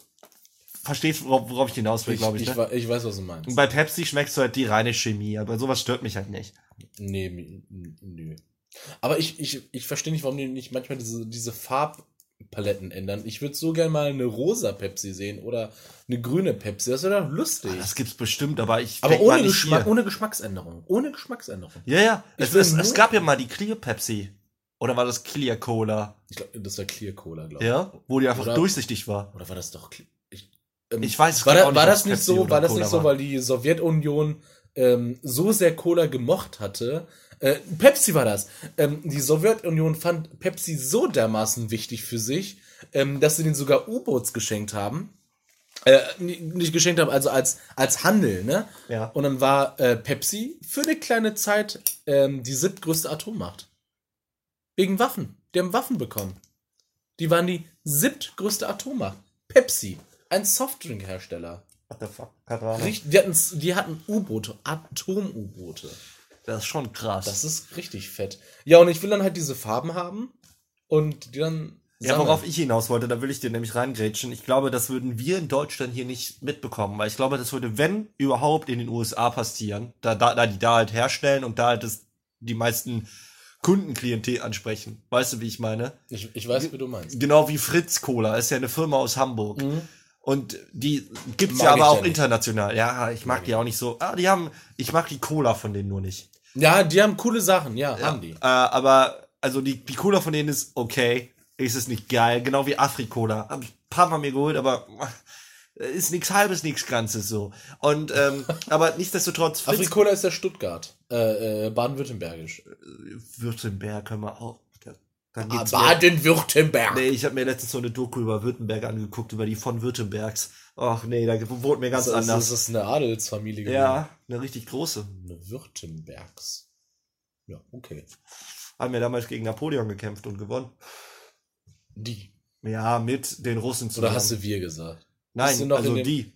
verstehst worauf, worauf ich hinaus will, Ich, glaube ich. ich, ne? ich weiß, was du meinst. Und bei Pepsi schmeckst du halt die reine Chemie, aber sowas stört mich halt nicht. Nee, nö. Aber ich, ich, ich verstehe nicht, warum die nicht manchmal diese, diese Farbpaletten ändern. Ich würde so gerne mal eine rosa Pepsi sehen oder eine grüne Pepsi. Das wäre doch lustig. Das gibt's bestimmt, aber ich Aber ohne, nicht Geschmack, hier. ohne Geschmacksänderung. Ohne Geschmacksänderung. Ja, ja. Es, es, es gab ja mal die Clear Pepsi. Oder war das Clear Cola? Ich glaube, das war Clear Cola, glaube ich. Ja? Wo die einfach Oder- durchsichtig war. Oder war das doch. Ich, ähm, Ich weiß es war, da, war das nicht Pepsi so, war das nicht so, weil die Sowjetunion ähm, so sehr Cola gemocht hatte? Äh, Pepsi war das. Ähm, die Sowjetunion fand Pepsi so dermaßen wichtig für sich, ähm, dass sie den sogar U-Boots geschenkt haben. Äh, nicht geschenkt haben, also als, als Handel, ne? Ja. Und dann war äh, Pepsi für eine kleine Zeit ähm, die siebtgrößte Atommacht. Wegen Waffen. Die haben Waffen bekommen. Die waren die siebtgrößte Atommacht. Pepsi, ein Softdrink-Hersteller. What the fuck? Keine Ahnung. Richt- Die hatten, die hatten U-Boote, Atom-U-Boote. Das ist schon krass. Das ist richtig fett. Ja, und ich will dann halt diese Farben haben und die dann Ja, Sag mal. worauf ich hinaus wollte, da will ich dir nämlich reingrätschen. Ich glaube, das würden wir in Deutschland hier nicht mitbekommen, weil ich glaube, das würde, wenn überhaupt, in den USA passieren, da, da, da die da halt herstellen und da halt das, die meisten Kundenklientel ansprechen. Weißt du, wie ich meine? Ich, ich weiß, wie du meinst. Genau wie Fritz Cola, ist ja eine Firma aus Hamburg. Und die gibt's Mag ja aber ja auch nicht. international. Ja, ich mag die auch nicht so. Ah, die haben, ich mag die Cola von denen nur nicht. Ja, die haben coole Sachen, ja, haben die. Äh, aber, also die, die Cola von denen ist okay. Ist es nicht geil. Genau wie Afri-Cola. Hab ich ein paar Mal mir geholt, aber äh, ist nichts halbes, nichts Ganzes so. Und, ähm, aber nichtsdestotrotz, Afrikola ist ja Stuttgart. Äh, äh, Baden-Württembergisch. Württemberg können wir auch. Baden-Württemberg. Nee, ich habe mir letztens so eine Doku über Württemberg angeguckt, über die von Württembergs. Ach nee, da wurde mir ganz ist, anders. das ist eine Adelsfamilie gewesen. ja, eine richtig große. Eine Württembergs. Ja, okay. Haben ja damals gegen Napoleon gekämpft und gewonnen. Die. Ja, mit den Russen zusammen. Oder hast du wir gesagt? Nein, also dem- die.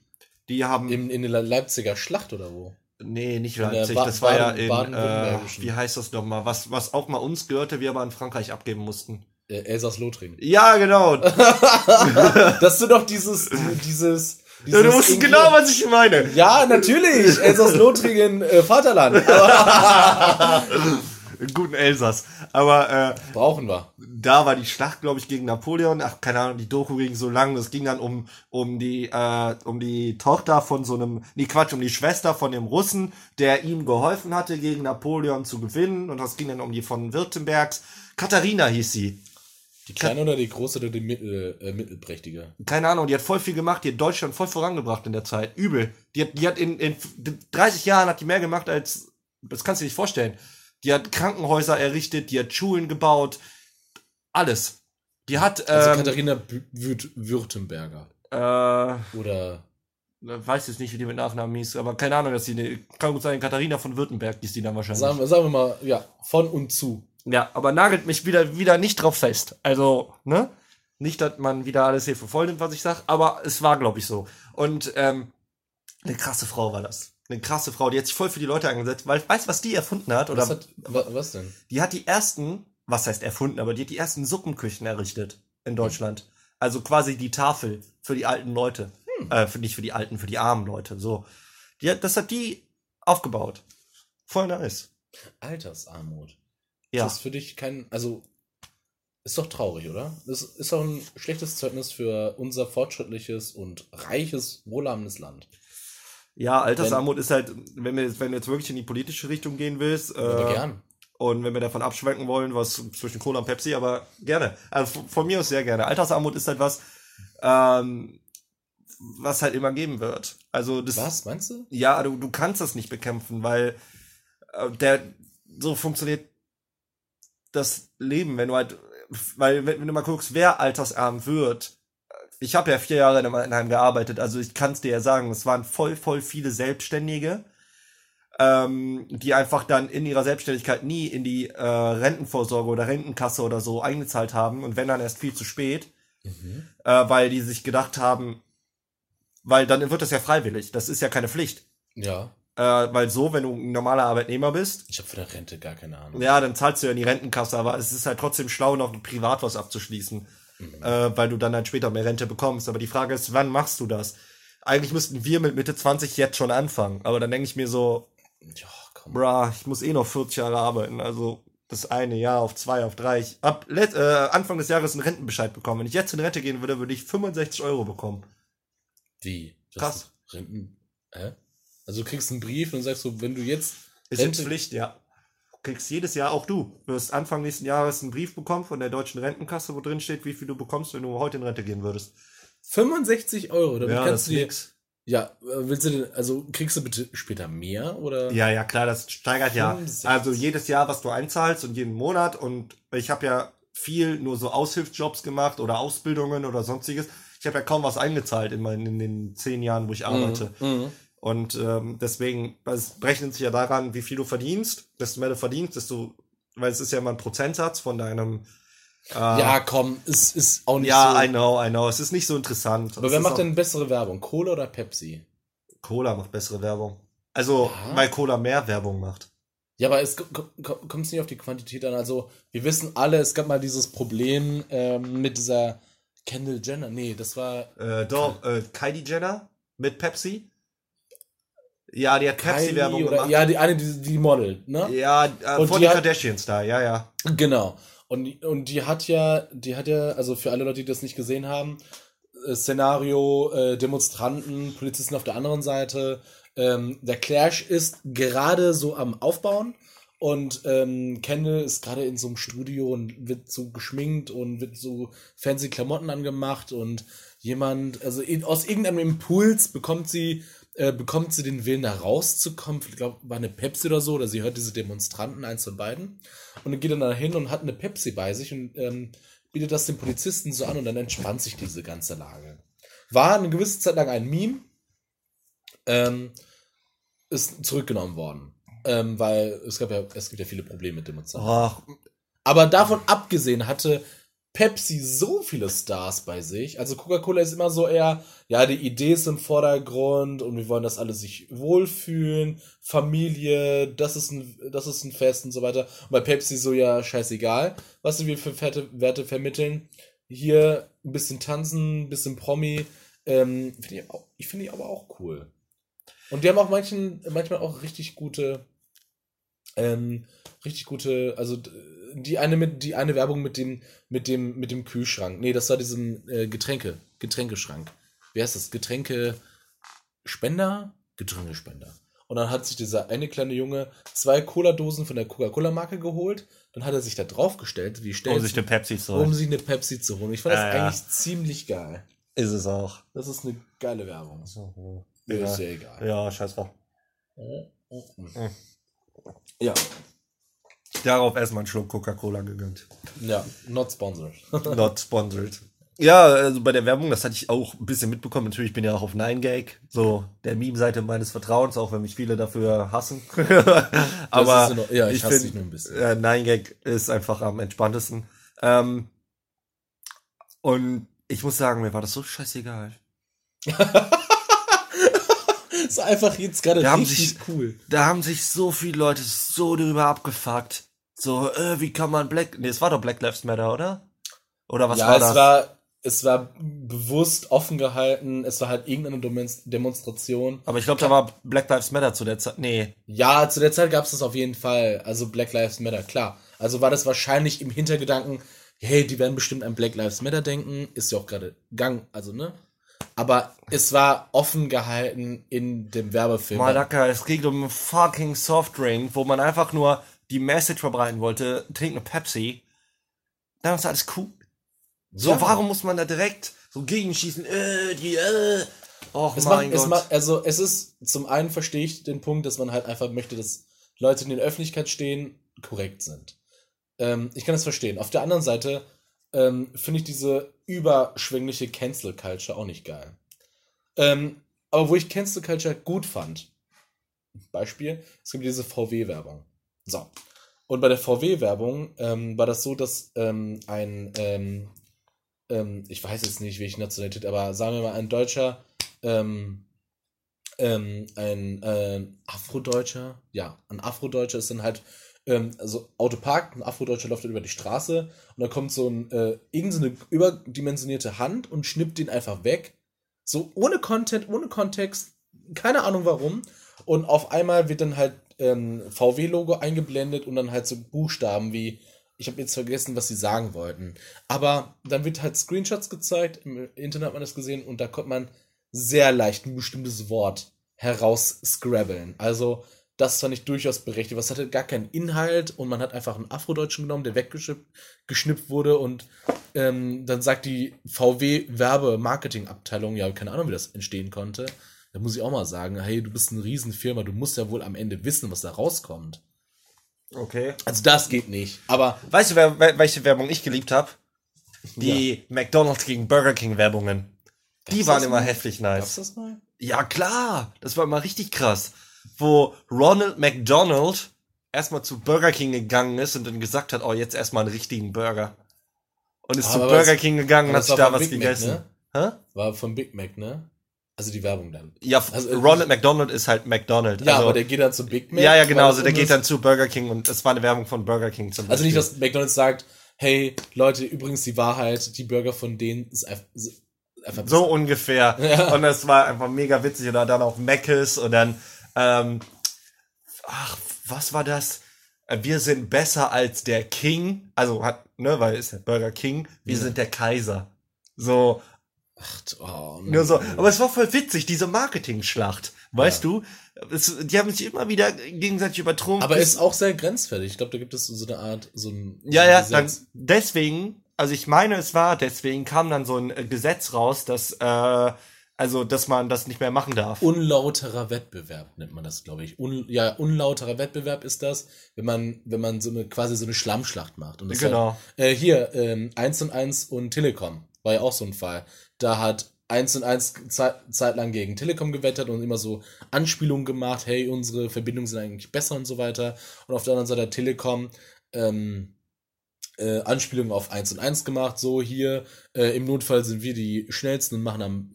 Die haben. In, in der Leipziger Schlacht oder wo? Nee, nicht Leipzig. Das war ja in. Äh, wie heißt das nochmal? Was, was auch mal uns gehörte, wir aber in Frankreich abgeben mussten. Äh, Elsass-Lothringen. Ja, genau. Das sind doch dieses, dieses, dieses du wusstest genau, was ich meine. Ja, natürlich. Elsass-Lothringen, äh, Vaterland. Einen guten Elsass. Aber äh, brauchen wir. da war die Schlacht, glaube ich, gegen Napoleon. Ach, keine Ahnung, die Doku ging so lang. Das ging dann um, um die, äh, um die Tochter von so einem, nee, Quatsch, um die Schwester von dem Russen, der ihm geholfen hatte, gegen Napoleon zu gewinnen. Und das ging dann um die von Württembergs. Katharina hieß sie. Die kleine oder die große oder die mittel, äh, mittelprächtige? Keine Ahnung, die hat voll viel gemacht, die hat Deutschland voll vorangebracht in der Zeit. Übel. Die hat, die hat in, in 30 Jahren hat die mehr gemacht als, das kannst du dir nicht vorstellen. Die hat Krankenhäuser errichtet, die hat Schulen gebaut. Alles. Die hat, Also ähm, Katharina Bü- Würt- Württemberger. äh, Oder weiß jetzt nicht, wie die mit Nachnamen hieß, aber keine Ahnung, dass die, eine, kann gut sein, Katharina von Württemberg hieß die dann wahrscheinlich. sagen, wir- sagen wir mal, ja, von und zu. Ja, aber nagelt mich wieder, wieder nicht drauf fest. Also, ne? Nicht, dass man wieder alles hier für voll nimmt, was ich sag, aber es war, glaube ich, so. Und ähm, eine krasse Frau war das. Eine krasse Frau, die hat sich voll für die Leute eingesetzt, weil weißt du, was die erfunden hat? Oder Was, hat, wa, was denn? die hat die ersten, was heißt erfunden, aber die hat die ersten Suppenküchen errichtet in Deutschland. Also quasi die Tafel für die alten Leute. Äh, für, nicht für die alten, für die armen Leute. So. Die hat, das hat die aufgebaut. Voll nice. Altersarmut. Ja. Das ist für dich kein, also ist doch traurig, oder? Das ist doch ein schlechtes Zeugnis für unser fortschrittliches und reiches, wohlhabendes Land. Ja, Altersarmut ist halt, wenn wir jetzt, wenn du jetzt wirklich in die politische Richtung gehen willst, Aber äh, gern. und wenn wir davon abschwenken wollen, was zwischen Cola und Pepsi, aber gerne. Also von, von mir aus sehr gerne. Altersarmut ist halt was, ähm, was halt immer geben wird. Also das, Was, meinst du? ja, du, du kannst das nicht bekämpfen, weil äh, der so funktioniert das Leben, wenn du halt, weil wenn, wenn du mal guckst, wer altersarm wird. Ich habe ja vier Jahre in einem Altenheim gearbeitet, also ich kann es dir ja sagen, es waren voll, voll viele Selbstständige, ähm, die einfach dann in ihrer Selbstständigkeit nie in die äh, Rentenvorsorge oder Rentenkasse oder so eingezahlt haben und wenn dann erst viel zu spät, äh, weil die sich gedacht haben, weil dann wird das ja freiwillig, das ist ja keine Pflicht. Ja. Äh, weil so, wenn du ein normaler Arbeitnehmer bist, Ich habe von der Rente gar keine Ahnung. ja, dann zahlst du ja in die Rentenkasse, aber es ist halt trotzdem schlau, noch privat was abzuschließen, äh, weil du dann halt später mehr Rente bekommst. Aber die Frage ist, wann machst du das? Eigentlich müssten wir mit Mitte 20 jetzt schon anfangen, aber dann denke ich mir so, komm. bra, ich muss eh noch 40 Jahre arbeiten, also das eine Jahr auf zwei, auf drei. Ich hab let, äh, Anfang des Jahres einen Rentenbescheid bekommen. Wenn ich jetzt in Rente gehen würde, würde ich 65 Euro bekommen. Wie? Das Krass. Renten. Hä? Also du kriegst einen Brief und sagst so, wenn du jetzt Ist jetzt Pflicht, ja. Kriegst jedes Jahr, auch du, wirst Anfang nächsten Jahres einen Brief bekommen von der deutschen Rentenkasse, wo drin steht, wie viel du bekommst, wenn du heute in Rente gehen würdest. 65 Euro, damit Ja, kannst du dir. nix. Ja, äh, willst du denn, also kriegst du bitte später mehr oder? Ja, ja, klar, das steigert ja. 65. Also jedes Jahr, was du einzahlst und jeden Monat und ich habe ja viel nur so Aushilfsjobs gemacht oder Ausbildungen oder sonstiges. Ich habe ja kaum was eingezahlt in, meinen, in den zehn Jahren, wo ich arbeite. Mhm. Und ähm, deswegen, es berechnet sich ja daran, wie viel du verdienst. Desto mehr du verdienst, desto, weil es ist ja immer ein Prozentsatz von deinem. Äh, Ja, komm, es ist auch nicht ja, so. I know, I know. Es ist nicht so interessant. aber Es wer macht denn bessere Werbung? Cola oder Pepsi? Cola macht bessere Werbung. Also, Ja. weil Cola mehr Werbung macht. Ja, aber es kommt es nicht auf die Quantität an. Also, wir wissen alle, es gab mal dieses Problem ähm, mit dieser Kendall Jenner. Nee, das war. Äh, doch, äh, Kylie Jenner mit Pepsi. Ja, die hat Pepsi-Werbung gemacht. Ja, die eine, die, die modelt, ne? Ja, äh, von den Kardashians da, ja, ja. Genau. Und, und die hat ja, die hat ja, also für alle Leute, die das nicht gesehen haben, äh, Szenario, äh, Demonstranten, Polizisten auf der anderen Seite. Ähm, der Clash ist gerade so am Aufbauen und ähm, Kendall ist gerade in so einem Studio und wird so geschminkt und wird so fancy Klamotten angemacht und jemand, also in, aus irgendeinem Impuls bekommt sie äh, bekommt sie den Willen, da rauszukommen. Ich glaube, war eine Pepsi oder so, oder sie hört diese Demonstranten, eins von beiden. Und dann geht dann da hin und hat eine Pepsi bei sich und ähm, bietet das den Polizisten so an und dann entspannt sich diese ganze Lage. War eine gewisse Zeit lang ein Meme, ähm, ist zurückgenommen worden. Ähm, weil es gab ja, es gibt ja viele Probleme mit Demonstranten. Ach. Aber davon abgesehen hatte Pepsi so viele Stars bei sich. Also Coca-Cola ist immer so eher, ja, die Idee ist im Vordergrund und wir wollen, dass alle sich wohlfühlen, Familie, das ist ein, das ist ein Fest und so weiter. Und bei Pepsi so, ja, scheißegal, was wir für Werte, Werte vermitteln. Hier ein bisschen tanzen, ein bisschen Promi. Ähm, find ich, ich finde die aber auch cool. Und die haben auch manchen, manchmal auch richtig gute, ähm, richtig gute, also die eine mit die eine Werbung mit dem mit dem mit dem Kühlschrank. Nee, das war diesem äh, Getränke Getränkeschrank. Wie heißt das? Getränke Spender, Getränkespender. Und dann hat sich dieser eine kleine Junge zwei Cola-Dosen von der Coca-Cola-Marke geholt. Dann hat er sich da draufgestellt, wie stellt Um sich eine Pepsi zu holen. Um sich eine Pepsi zu holen. Ich fand das ja. eigentlich ziemlich geil. Ist es auch. Das ist eine geile Werbung. So, ja. Ist ja egal. Ja, scheiß drauf. Ja. Darauf erstmal einen Schluck Coca-Cola gegönnt. Ja, not sponsored. not sponsored. Ja, also bei der Werbung, das hatte ich auch ein bisschen mitbekommen. Natürlich bin ich ja auch auf 9gag, so der Meme-Seite meines Vertrauens, auch wenn mich viele dafür hassen. Aber noch, ja, ich, ich hasse finde, ein bisschen. Äh, 9gag ist einfach am entspanntesten. Ähm, und ich muss sagen, mir war das so scheißegal. ist einfach jetzt gerade richtig sich, cool. Da haben sich so viele Leute so drüber abgefuckt. So, äh, wie kann man Black. Nee, es war doch Black Lives Matter, oder? Oder was ja, war das? Es war, es war bewusst offen gehalten. Es war halt irgendeine Demonstration. Aber ich glaube, da war Black Lives Matter zu der Zeit. Nee. Ja, zu der Zeit gab es das auf jeden Fall. Also Black Lives Matter, klar. Also war das wahrscheinlich im Hintergedanken, hey, die werden bestimmt an Black Lives Matter denken. Ist ja auch gerade Gang, also ne? Aber es war offen gehalten in dem Werbefilm. Malaka, es ging um einen fucking Softdrink, wo man einfach nur die Message verbreiten wollte, trink eine Pepsi. Dann ist alles cool. So, ja. warum muss man da direkt so gegenschießen? Äh, die, äh. Och, es mein macht, Gott. Es macht, also, es ist, zum einen verstehe ich den Punkt, dass man halt einfach möchte, dass Leute in der Öffentlichkeit stehen, korrekt sind. Ähm, ich kann das verstehen. Auf der anderen Seite ähm, finde ich diese überschwängliche Cancel Culture auch nicht geil. Ähm, aber wo ich Cancel Culture gut fand, Beispiel, es gibt diese VW-Werbung. So. Und bei der VW-Werbung ähm, war das so, dass ähm, ein, ähm, ähm, ich weiß jetzt nicht, welche Nationalität, aber sagen wir mal, ein Deutscher, ähm, ein äh, Afrodeutscher, ja, ein Afrodeutscher ist dann halt ähm, also Auto parkt, ein Afrodeutscher läuft dann über die Straße und dann kommt so ein, äh, irgendeine überdimensionierte Hand und schnippt den einfach weg. So ohne Content, ohne Kontext, keine Ahnung warum. Und auf einmal wird dann halt ähm, VW-Logo eingeblendet und dann halt so Buchstaben wie, ich habe jetzt vergessen, was sie sagen wollten. Aber dann wird halt Screenshots gezeigt, im Internet hat man das gesehen und da konnte man sehr leicht ein bestimmtes Wort herausscrabbeln. Also das fand ich durchaus berechtigt. Was hatte gar keinen Inhalt und man hat einfach einen Afrodeutschen genommen, der weggeschnippt wurde und ähm, dann sagt die VW-Werbe-Marketing-Abteilung, ja, keine Ahnung, wie das entstehen konnte. Da muss ich auch mal sagen, hey, du bist eine Riesenfirma, du musst ja wohl am Ende wissen, was da rauskommt. Okay. Also das geht nicht. Aber. Weißt du, wer, welche Werbung ich geliebt habe? Die ja. McDonald's gegen Burger King Werbungen. Die waren immer heftig nice. Gab's das mal? Ja, klar. Das war immer richtig krass wo Ronald McDonald erstmal zu Burger King gegangen ist und dann gesagt hat, oh, jetzt erstmal einen richtigen Burger. Und ist aber zu Burger King gegangen und hat sich da was Big gegessen. Mac, ne? War von Big Mac, ne? Also die Werbung dann. Ja, Also, äh, Ronald McDonald ist halt McDonald. Ja, also, aber der geht dann zu Big Mac. ja, ja, genau. Also der geht dann zu Burger King und es war eine Werbung von Burger King zum Also nicht, Beispiel. dass McDonalds sagt, hey, Leute, übrigens die Wahrheit, die Burger von denen ist einfach, ist einfach So ungefähr. Ja. Und das war einfach mega witzig. Oder dann auch Mc's und dann, ähm, ach, was war das? Äh, Wir sind besser als der King. Also hat, ne, weil ist der Burger King. Wir Ja. sind der Kaiser. So, Ach, oh, nur so. Aber es war voll witzig, diese Marketing-Schlacht. Weißt du? Es, die haben sich immer wieder gegenseitig übertrunken. Aber ist auch sehr grenzwertig. Ich glaube, da gibt es so eine Art, so ein Ja, so ja, Gesetz. dann deswegen, also ich meine, es war deswegen kam dann so ein äh, Gesetz raus, dass äh, also dass man das nicht mehr machen darf. Unlauterer Wettbewerb nennt man das, glaube ich. Un, ja, unlauterer Wettbewerb ist das, wenn man, wenn man so eine quasi so eine Schlammschlacht macht. Und das Genau. Halt, äh, hier, ähm, 1 und 1 und Telekom war ja auch so ein Fall. Da hat 1 und 1 Zeit, Zeit lang gegen Telekom gewettet und immer so Anspielungen gemacht, hey, unsere Verbindungen sind eigentlich besser und so weiter. Und auf der anderen Seite hat Telekom ähm, äh, Anspielungen auf 1 und 1 gemacht, so hier, äh, im Notfall sind wir die schnellsten und machen am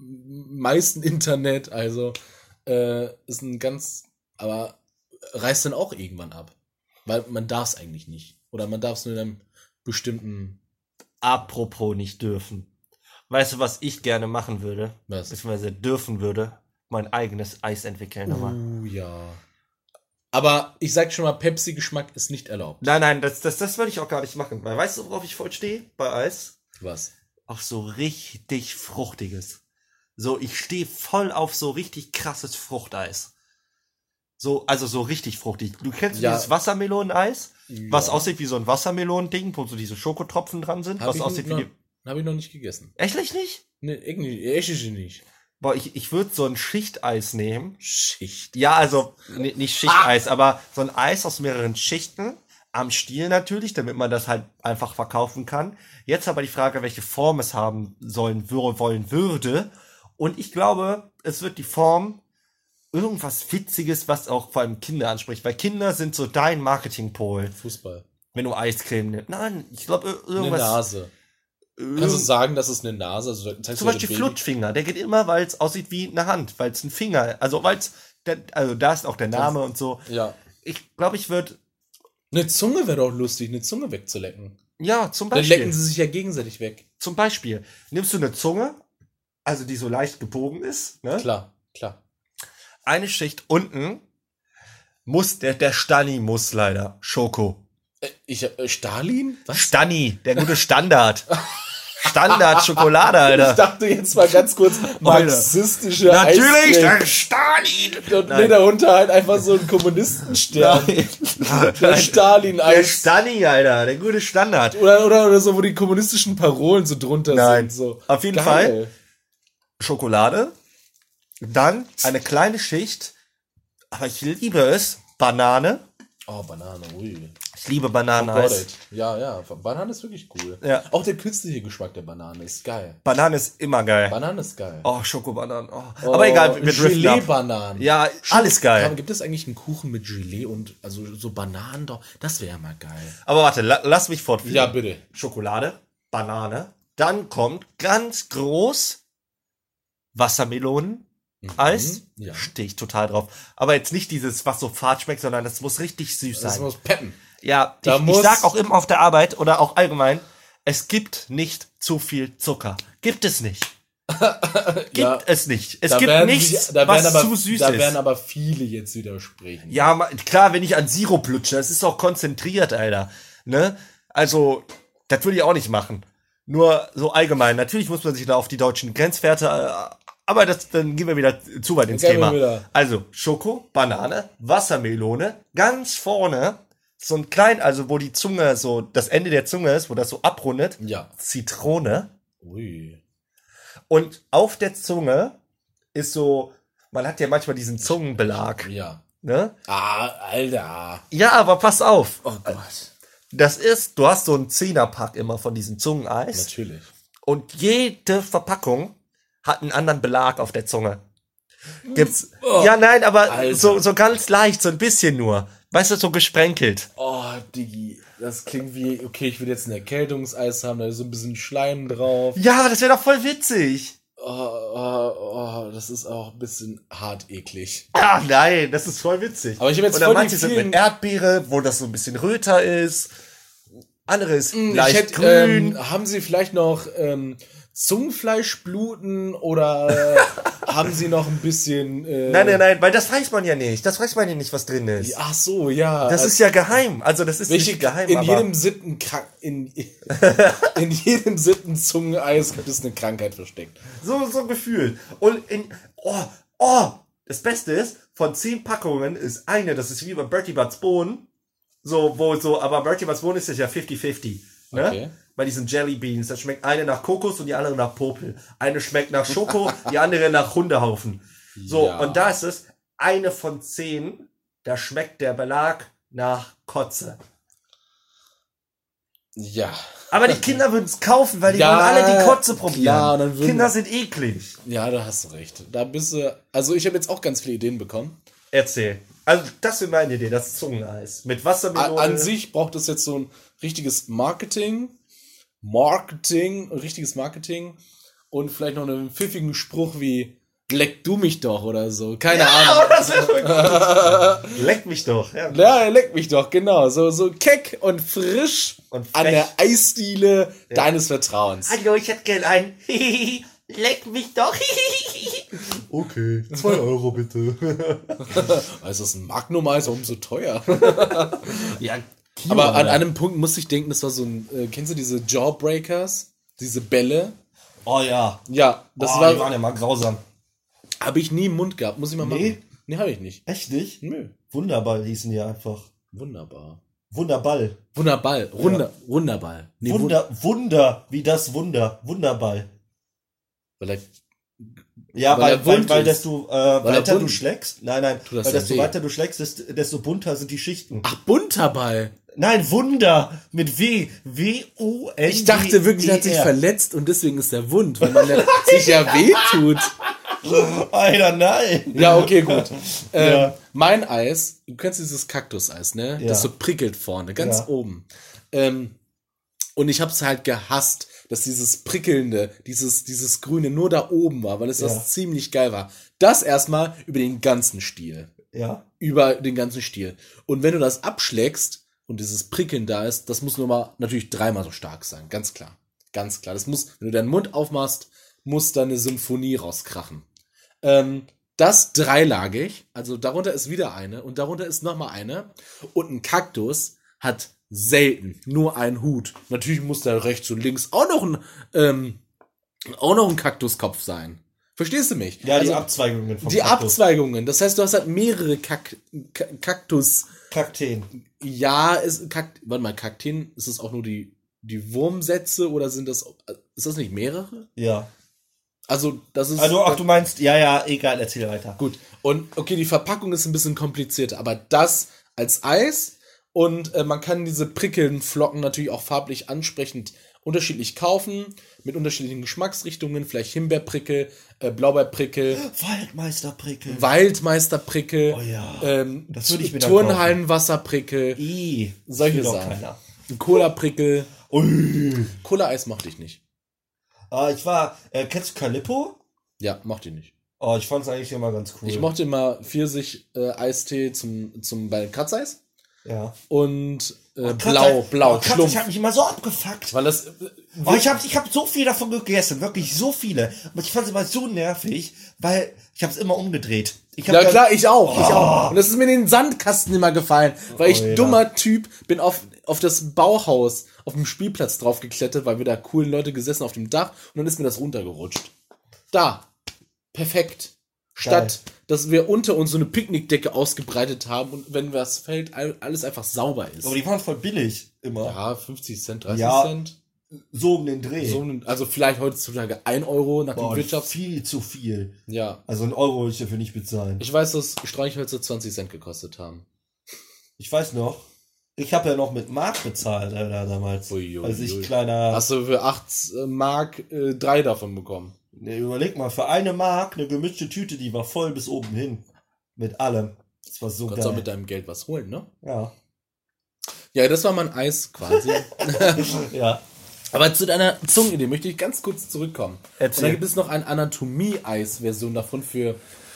meisten Internet, also äh, ist ein ganz, aber reißt dann auch irgendwann ab. Weil man darf es eigentlich nicht. Oder man darf es nur in einem bestimmten, Apropos nicht dürfen. Weißt du, was ich gerne machen würde? was? Beziehungsweise dürfen würde? Mein eigenes Eis entwickeln nochmal. Uh, ja. Aber ich sag schon mal, Pepsi-Geschmack ist nicht erlaubt. Nein, nein, das, das, das würde ich auch gar nicht machen. Weil weißt du, worauf ich voll stehe bei Eis? Was? Auf so richtig Fruchtiges. So, ich stehe voll auf so richtig krasses Fruchteis. So, also so richtig fruchtig. Du kennst Ja. dieses Wassermeloneneis, was Ja. aussieht wie so ein Wassermelonending, wo so diese Schokotropfen dran sind, Hab was ich aussieht noch, wie die. Hab ich noch nicht gegessen. Echtlich nicht? Nee, echt nicht. Boah, ich, ich würde so ein Schichteis nehmen. Schicht. Ja, also ni- nicht Schichteis, aber so ein Eis aus mehreren Schichten. Am Stiel natürlich, damit man das halt einfach verkaufen kann. Jetzt aber die Frage, welche Form es haben sollen, wollen würde. Und ich glaube, es wird die Form irgendwas Witziges, was auch vor allem Kinder anspricht. Weil Kinder sind so dein Marketingpol, Fußball. wenn du Eiscreme nimmst. Nein, ich glaube ir- Eine irgendwas. Nase. Kannst du sagen, dass es eine Nase also, zeigst zum Beispiel Flutschfinger, der geht immer, weil es aussieht wie eine Hand, weil es ein Finger, also weil es, also da ist auch der Name und so. Ja. Ich glaube, ich würde, Eine Zunge wäre doch lustig, eine Zunge wegzulecken. ja, zum Dann Beispiel. lecken sie sich ja gegenseitig weg. Zum Beispiel, nimmst du eine Zunge, also die so leicht gebogen ist, ne? Klar, klar. Eine Schicht unten muss, der, der Stani muss leider, Schoko. Äh, ich äh, Stalin? Was? Stani, der gute Standard. Standard Schokolade, Ich Alter. dachte jetzt mal ganz kurz marxistische Natürlich, der Stalin. Und nee, Nein. darunter halt einfach so ein Kommunistenstern. Der Stalin Der Eis. Stani, Alter, der gute Standard. Oder, oder, oder so, wo die kommunistischen Parolen so drunter Nein. sind. So. Auf jeden Fall Schokolade, dann eine kleine Schicht, aber ich liebe es, Banane. Oh, Banane, ui. Ich liebe Got Bananeneis. it. Ja, ja. Banane ist wirklich cool. Ja. Auch der künstliche Geschmack der Banane ist geil. Banane ist immer geil. Banane ist geil. Oh, Schokobananen. Oh. Oh, Aber egal, wir driften ab. Gelee-Bananen. Ja, alles geil. Aber gibt es eigentlich einen Kuchen mit Gelee und also so Bananen doch? Das wäre ja mal geil. Aber warte, la lass mich fortführen. Ja, bitte. Schokolade, Banane. Dann kommt ganz groß Wassermelonen. Eis, Mhm, ja. stehe ich total drauf. Aber jetzt nicht dieses, was so fad schmeckt, sondern das muss richtig süß Das sein. muss peppen. Ja, Da ich, ich muss- sag auch immer auf der Arbeit oder auch allgemein, es gibt nicht zu viel Zucker. Gibt es nicht. Gibt Ja, es nicht. Es Da gibt werden nichts, da was aber, zu süß Da ist. werden aber viele jetzt widersprechen. Ja, klar, wenn ich an Sirup lutsche, das ist auch konzentriert, Alter. Ne? Also, das würde ich auch nicht machen. Nur so allgemein. Natürlich muss man sich da auf die deutschen Grenzwerte, äh, aber das, dann gehen wir wieder zu weit ins Thema. Also, Schoko, Banane, Wassermelone, ganz vorne, so ein klein, also wo die Zunge so, das Ende der Zunge ist, wo das so abrundet, Ja. Zitrone. Ui. Und auf der Zunge ist so, man hat ja manchmal diesen Zungenbelag, Ja. ne? Ah, Alter. Ja, aber pass auf. Oh Gott. Das ist, du hast so einen Zehnerpack immer von diesem Zungeneis Natürlich. und jede Verpackung hat einen anderen Belag auf der Zunge. Gibt's? Ja, nein, aber Alter. so, so ganz leicht, so ein bisschen nur. Weißt du, so gesprenkelt. Oh, Digi. Das klingt wie, okay, ich will jetzt ein Erkältungseis haben, da ist so ein bisschen Schleim drauf. Ja, das wäre doch voll witzig. Oh, oh, oh, das ist auch ein bisschen hart eklig. Ah, nein, das ist voll witzig. Aber ich habe jetzt Oder voll manche sind mit Erdbeere, wo das so ein bisschen röter ist. Andere ist Hm, Ich leicht hätte, grün. ähm, haben Sie vielleicht noch ähm, Zungenfleischbluten oder haben Sie noch ein bisschen. Äh, nein, nein, nein, weil das weiß man ja nicht. Das weiß man ja nicht, was drin ist. Ach so, ja. Das ist ja geheim. Also das ist Welche, nicht geheim, in jedem siebten in, in jedem siebten Zungeneis gibt es eine Krankheit versteckt. so, so gefühlt. Und in, oh, oh, das Beste ist, von zehn Packungen ist eine, das ist wie bei Bertie Butts Bohnen. So, wo so, aber Bertie Butts Bohnen ist ja 50-50. Ne? Okay. Bei diesen Jelly Beans, da schmeckt eine nach Kokos und die andere nach Popel. Eine schmeckt nach Schoko, die andere nach Hundehaufen. So, Ja. und da ist es eine von zehn, da schmeckt der Belag nach Kotze. Ja. Aber die Kinder würden es kaufen, weil die Ja, wollen alle die Kotze probieren. klar, dann würden- Kinder sind eklig. Ja, da hast du recht. Da bist du. Also ich habe jetzt auch ganz viele Ideen bekommen. Erzähl. Also, das ist meine Idee, das Zungeneis. Mit Wassermelone. an sich braucht es jetzt so ein richtiges Marketing. Marketing, richtiges Marketing. Und vielleicht noch einen pfiffigen Spruch wie Leck du mich doch oder so. Keine Ahnung. Oh, das gut. Leck mich doch. Ja. Ja, leck mich doch, genau. So, so keck und frisch Und an der Eisdiele deines Vertrauens. Hallo, ich hätte gern ein. Leck mich doch. okay, zwei Euro bitte. Also ist ein Magnum-Eis, warum so teuer? ja, Aber an einem Punkt muss ich denken, das war so ein, äh, kennst du diese Jawbreakers? Diese Bälle? Oh ja. Ja, das oh, die war, waren ja mal grausam. habe ich nie im Mund gehabt, muss ich mal Nee? machen. Nee, habe ich nicht. Echt nicht? Nö. Wunderball hießen die einfach. Wunderbar. Wunderball. Wunderball. Wunder, Wunderball. Nee, Wunder, Wunder, wie das Wunder. Wunderball. Er, Ja, Weil weil, weil, weil, desto äh, weiter du schlägst. Nein, nein. Weil desto weh. weiter du schlägst, desto, bunter sind die Schichten. ach, Bunterball. Nein, Wunder mit W. W-U-N. Ich dachte wirklich, er hat E sich verletzt und deswegen ist er wund, weil man sich ja wehtut. Alter, nein. Ja, okay, gut. Ähm, Ja. Mein Eis, du kennst dieses Kaktuseis, ne? Ja. Das so prickelt vorne, ganz Ja. oben. Ähm, und ich hab's halt gehasst, dass dieses prickelnde, dieses, dieses grüne nur da oben war, weil es Ja. das ziemlich geil war. Das erstmal über den ganzen Stiel. Ja. Über den ganzen Stiel. Und wenn du das abschlägst und dieses Prickeln da ist, das muss nur mal natürlich dreimal so stark sein. Ganz klar. Ganz klar. Das muss, wenn du deinen Mund aufmachst, muss da eine Symphonie rauskrachen. Ähm, das dreilagig, also darunter ist wieder eine und darunter ist nochmal eine. Und ein Kaktus hat selten nur einen Hut. Natürlich muss da rechts und links auch noch ein, ähm, auch noch ein Kaktuskopf sein. Verstehst du mich? Ja, die Also, Abzweigungen vom die Kaktus. Abzweigungen. Das heißt, du hast halt mehrere Kak Ka Kaktus. Kakteen. Ja, ist Kakt warte mal, Kakteen, ist das auch nur die die Wurmsätze oder sind das ist das nicht mehrere? Ja. Also, das ist Also, ach, du meinst, ja, ja, egal, erzähl weiter. gut. Und okay, die Verpackung ist ein bisschen komplizierter, aber das als Eis und äh, man kann diese prickelnden Flocken natürlich auch farblich ansprechend unterschiedlich kaufen, mit unterschiedlichen Geschmacksrichtungen, vielleicht Himbeerprickel, äh, Blaubeerprickel, Waldmeisterprickel. Waldmeisterprickel, Oh ja, ähm, das würde ich mir Turnhallenwasserprickel, I. Solche Sachen. Cola-Prickel. Cola-Eis mochte ich nicht. Ah, ich war, äh, kennst du Calippo? Ja, mochte ich nicht. Oh, ich fand's eigentlich immer ganz cool. Ich mochte immer Pfirsich-Eistee zum, zum bei Kratzeis ja. und äh, Kratzer- blau, blau, oh, Schlumpf. Ich hab mich immer so abgefuckt. Weil das, äh, Oh, ich habe ich hab so viel davon gegessen, wirklich so viele. Aber ich fand es immer so nervig, weil ich habe es immer umgedreht. Ich hab ja klar, ich auch, ich auch. Und das ist mir in den Sandkasten immer gefallen, weil ich Oh, ja. dummer Typ bin auf, auf das Bauhaus, auf dem Spielplatz drauf geklettert, weil wir da coolen Leute gesessen auf dem Dach und dann ist mir das runtergerutscht. Da. Perfekt. Statt, dass wir unter uns so eine Picknickdecke ausgebreitet haben und wenn was fällt, all- alles einfach sauber ist. Aber die waren voll billig immer. Ja, 50 Cent, 30 Ja. Cent. So um den Dreh. So, ein- also vielleicht heutzutage 1 Euro nach Boah, dem Wirtschafts... viel zu viel. Ja. Also ein Euro würde ich dafür nicht bezahlen. Ich weiß, dass Streichhölzer 20 Cent gekostet haben. Ich weiß noch, ich habe ja noch mit Mark bezahlt, Alter, damals. Ui, ui, als ich kleiner. Hast du für 8 Mark äh, drei davon bekommen? Ne, überleg mal, für eine Mark eine gemischte Tüte, die war voll bis oben hin. Mit allem. Das war so Du kannst auch geil. mit deinem Geld was holen, ne? Ja. Ja, das war mein Eis quasi. ja. Aber zu deiner Zungenidee möchte ich ganz kurz zurückkommen. Erzähl. Und dann gibt es noch eine Anatomie-Eis-Version davon für,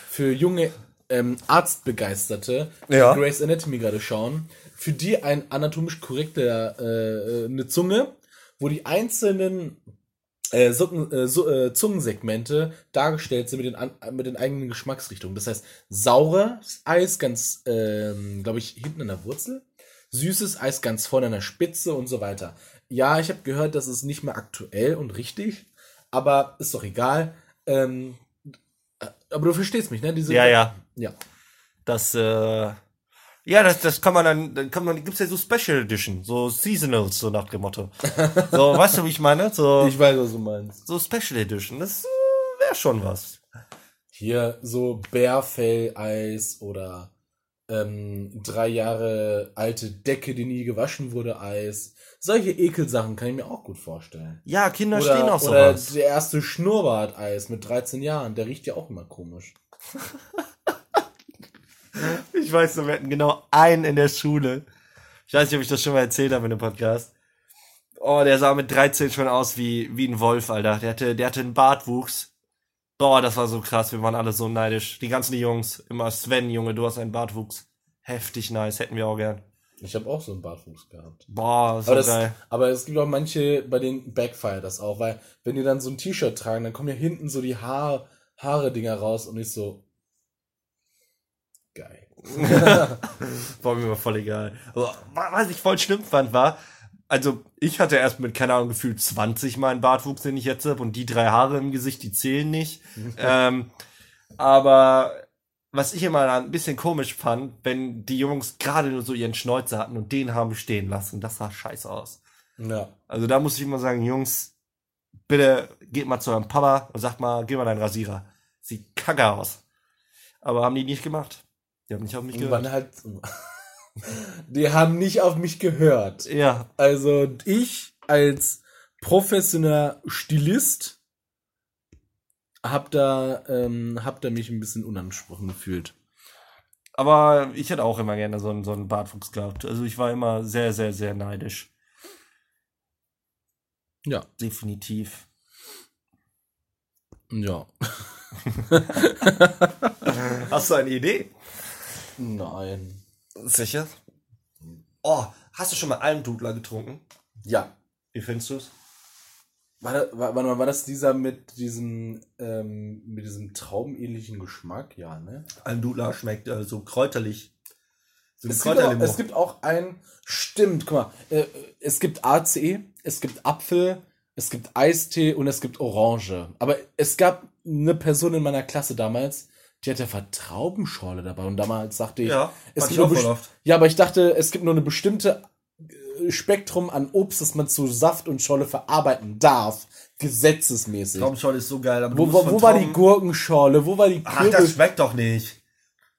für junge ähm, Arztbegeisterte, die Ja. Grey's Anatomy gerade schauen. Für die ein anatomisch korrekter äh, eine Zunge, wo die einzelnen äh, Socken, äh, so, äh, Zungensegmente dargestellt sind mit den, an, mit den eigenen Geschmacksrichtungen. Das heißt, saures Eis ganz, ähm, glaube ich, hinten an der Wurzel, süßes Eis ganz vorne an der Spitze und so weiter. Ja, ich habe gehört, das ist nicht mehr aktuell und richtig, aber ist doch egal. Ähm, äh, aber du verstehst mich, ne? Diese, Ja, ja. Ja. Das, äh, ja, das, das kann man dann, dann kann man, gibt's ja so Special Edition, so Seasonals, so nach dem Motto. So, weißt du, wie ich meine? So, Ich weiß, was du meinst. so Special Edition, das äh, wäre schon was. Hier so Bärfell-Eis oder ähm, drei Jahre alte Decke, die nie gewaschen wurde, Eis. Solche Ekelsachen kann ich mir auch gut vorstellen. Ja, Kinder Oder, stehen auf oder sowas. der erste Schnurrbart-Eis mit 13 Jahren, der riecht ja auch immer komisch. Ich weiß noch, wir hatten genau einen in der Schule. Ich weiß nicht, ob ich das schon mal erzählt habe in dem Podcast. Oh, der sah mit 13 schon aus wie, wie ein Wolf, Alter. Der hatte, der hatte einen Bartwuchs. Boah, das war so krass. Wir waren alle so neidisch. Die ganzen Jungs. Immer Sven, Junge, du hast einen Bartwuchs. Heftig nice. Hätten wir auch gern. Ich habe auch so einen Bartwuchs gehabt. Boah, so Aber, das, geil. aber es gibt auch manche, bei denen backfire das auch, weil wenn die dann so ein T-Shirt tragen, dann kommen ja hinten so die Haar, Haare-Dinger raus und ich so. War mir mal voll egal. Aber wa- was ich voll schlimm fand, war, also ich hatte erst mit, keine Ahnung, gefühlt 20 meinen Bartwuchs, den ich jetzt habe, und die drei Haare im Gesicht, die zählen nicht. ähm, aber was ich immer ein bisschen komisch fand, wenn die Jungs gerade nur so ihren Schnäuzer hatten und den haben stehen lassen, das sah scheiße aus. Ja. Also da muss ich immer sagen, Jungs, bitte geht mal zu eurem Papa und sagt mal, geh mal deinen Rasierer. Sieht kacke aus. Aber haben die nicht gemacht. Die haben nicht auf mich gehört. Halt. Die haben nicht auf mich gehört. Ja, Also ich als professioneller Stilist hab da, ähm, hab da mich ein bisschen unangesprochen gefühlt. aber ich hätte auch immer gerne so einen, so einen Bartwuchs gehabt. Also ich war immer sehr, sehr, sehr neidisch. Ja. Definitiv. Ja. Hast du eine Idee? Nein. Sicher? Oh, hast du schon mal Almdudler getrunken? Ja. Wie findest du's? War, da, war, mal, war das dieser mit diesem, ähm, mit diesem traubenähnlichen Geschmack? Ja, ne? Almdudler schmeckt äh, so kräuterlich. So Es gibt, auch, es gibt auch ein, stimmt, guck mal, äh, es gibt ACE, es gibt Apfel, es gibt Eistee und es gibt Orange. Aber es gab eine Person in meiner Klasse damals, die hatte Vertraubenschorle dabei und damals sagte ich, Ja, es gibt nur ja, aber ich dachte, es gibt nur eine bestimmte äh, Spektrum an Obst, das man zu Saft und Scholle verarbeiten darf, gesetzesmäßig. Traubenschorle ist so geil. Wo, wo, wo war die Gurkenschorle? Wo war die Ach, das Kürbis? schmeckt doch nicht.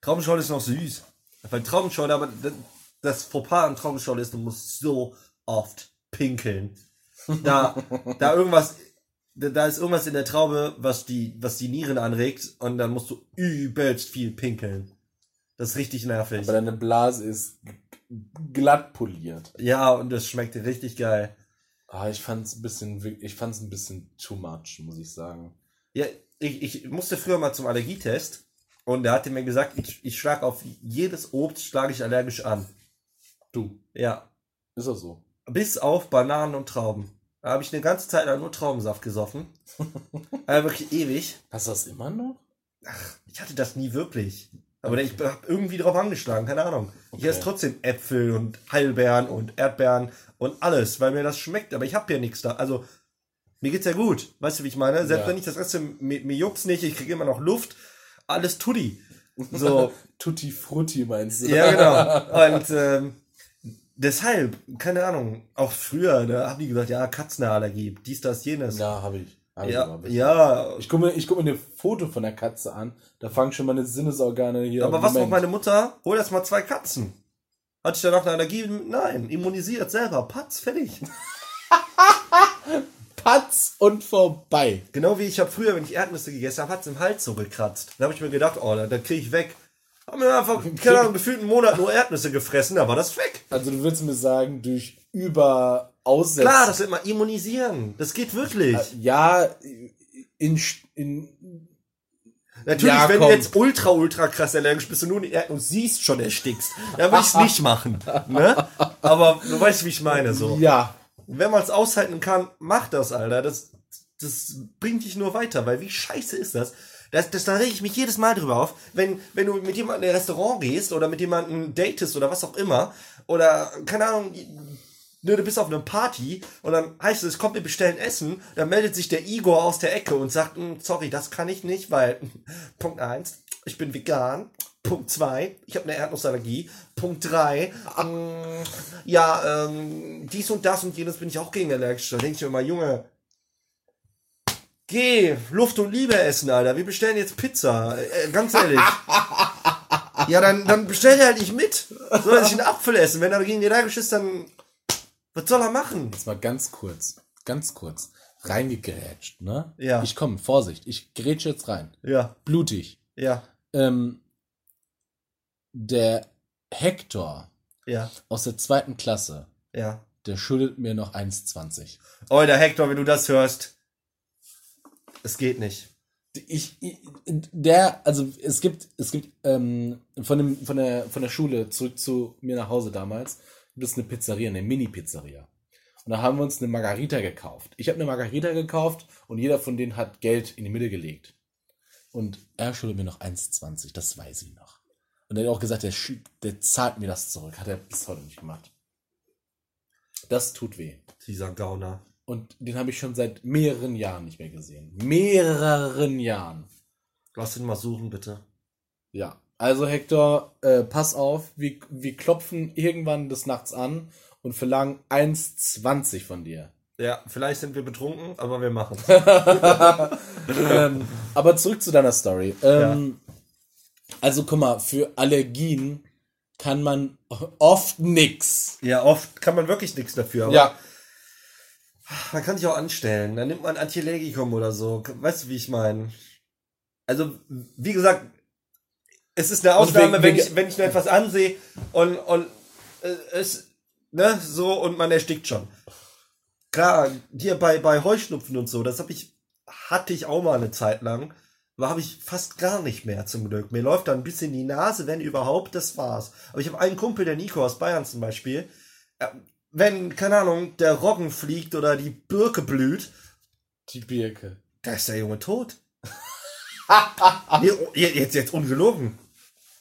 Traubenschorle ist noch süß. Weil Traubenschorle, aber das, das Fauxpas an Traubenschorle ist, du musst so oft pinkeln. Da, da irgendwas, da, da ist irgendwas in der Traube, was die, was die Nieren anregt und dann musst du übelst viel pinkeln. Das ist richtig nervig. Aber deine Blase ist glatt poliert. Ja, und das schmeckt richtig geil. Ah, ich fand's ein bisschen, ich fand's ein bisschen too much, muss ich sagen. Ja, ich, ich musste früher mal zum Allergietest und der hatte mir gesagt, ich, ich schlag auf jedes Obst schlage ich allergisch an. Du, Ja, ist das so? Bis auf Bananen und Trauben. Da habe ich eine ganze Zeit lang nur Traubensaft gesoffen. Aber wirklich ewig. Hast du das immer noch? Ich hatte das nie wirklich. Aber ich habe irgendwie drauf angeschlagen, keine Ahnung. Ich Okay. esse trotzdem Äpfel und Heilbeeren und Erdbeeren und alles, weil mir das schmeckt. Aber ich habe ja nichts da. Also, mir geht's ja gut. Weißt du, wie ich meine? Selbst Ja. wenn ich das esse, mir, mir juckt's nicht, ich kriege immer noch Luft. Alles Tutti. So, Tutti Frutti meinst du? Ja, genau. Und ähm, deshalb, keine Ahnung, auch früher, da haben die gesagt, ja, Katzenallergie, dies, das, jenes. Ja, habe ich. Hab ich ja, aber. ja. Ich gucke mir, ich guck mir ein Foto von der Katze an. Da fangen schon meine Sinnesorgane hier aber an. was macht meine Mutter? Hol erst mal zwei Katzen. Hatte ich danach eine Allergie? Nein, immunisiert selber. Patz, fertig. Patz und vorbei. Genau wie ich habe früher, wenn ich Erdnüsse gegessen habe, hat's im Hals so gekratzt. Da habe ich mir gedacht, oh, da, da kriege ich weg. Haben mir einfach, keine Ahnung, gefühlt einen Monat nur Erdnüsse gefressen, da war das weg. Also du willst mir sagen, durch über aussetzen. Klar, das wird man immunisieren. Das geht wirklich. Äh, ja, in, in Natürlich, Ja, wenn komm. du jetzt ultra, ultra krass allergisch bist und nur und siehst schon erstickst, dann will ich es nicht machen. Ne? Aber du weißt, wie ich meine. So. ja, Wenn man es aushalten kann, mach das, Alter. Das, das bringt dich nur weiter, weil wie scheiße ist das? Das, das, da rege ich mich jedes Mal drüber auf, wenn, wenn du mit jemandem in ein Restaurant gehst oder mit jemandem datest oder was auch immer, oder, keine Ahnung, ne, du bist auf einer Party und dann heißt es, kommt, wir bestellen Essen, dann meldet sich der Igor aus der Ecke und sagt, "Mm, sorry, das kann ich nicht, weil, Punkt eins, ich bin vegan, Punkt zwei, ich habe eine Erdnussallergie, Punkt drei, mm, ja, ähm, dies und das und jenes bin ich auch gegen allergisch. Da denke ich mir immer, Junge, geh, Luft und Liebe essen, Alter, wir bestellen jetzt Pizza, äh, ganz ehrlich. Ja, dann, dann bestell halt nicht mit. Soll er sich einen Apfel essen? Wenn er gegen die allergisch ist, dann, was soll er machen? jetzt mal ganz kurz, ganz kurz, reingegrätscht, ne? Ja. Ich komme, Vorsicht, ich grätsche jetzt rein. Ja, Blutig. ja, Ähm, der Hector ja, aus der zweiten Klasse, ja. der schuldet mir noch 1,20. Alter, Hector, wenn du das hörst, es geht nicht. Ich, ich, der, also es gibt, es gibt ähm, von, dem, von, der, von der Schule zurück zu mir nach Hause damals, gibt es eine Pizzeria, eine Mini-Pizzeria. Und da haben wir uns eine Margarita gekauft. Ich habe eine Margarita gekauft und jeder von denen hat Geld in die Mitte gelegt. Und er schuldet mir noch 1,20, das weiß ich noch. Und er hat auch gesagt, der, der zahlt mir das zurück. Hat er bis heute nicht gemacht. Das tut weh. Dieser Gauner. Und den habe ich schon seit mehreren Jahren nicht mehr gesehen. Mehreren Jahren. Lass ihn mal suchen, bitte. Ja. Also Hector, äh, pass auf, wir, wir klopfen irgendwann des Nachts an und verlangen 1,20 von dir. Ja, vielleicht sind wir betrunken, aber wir machen ähm, aber zurück zu deiner Story. Ähm, Also guck mal, für Allergien kann man oft nix. Ja, oft kann man wirklich nichts dafür, aber Ja, man kann sich auch anstellen. Dann nimmt man Antiallergikum oder so. Weißt du, wie ich meine? Also, wie gesagt, es ist eine Und Ausnahme, wegen- wenn, wegen- ich, wenn ich mir etwas ansehe und, und äh, es, ne, so und man erstickt schon. Klar, hier bei, bei Heuschnupfen und so, das habe ich, hatte ich auch mal eine Zeit lang, aber habe ich fast gar nicht mehr zum Glück. Mir läuft da ein bisschen die Nase, wenn überhaupt, das war's. Aber ich habe einen Kumpel, der Nico aus Bayern zum Beispiel, äh, wenn, keine Ahnung, der Roggen fliegt oder die Birke blüht, die Birke. da ist der Junge tot. nee, oh, je- jetzt, jetzt ungelogen.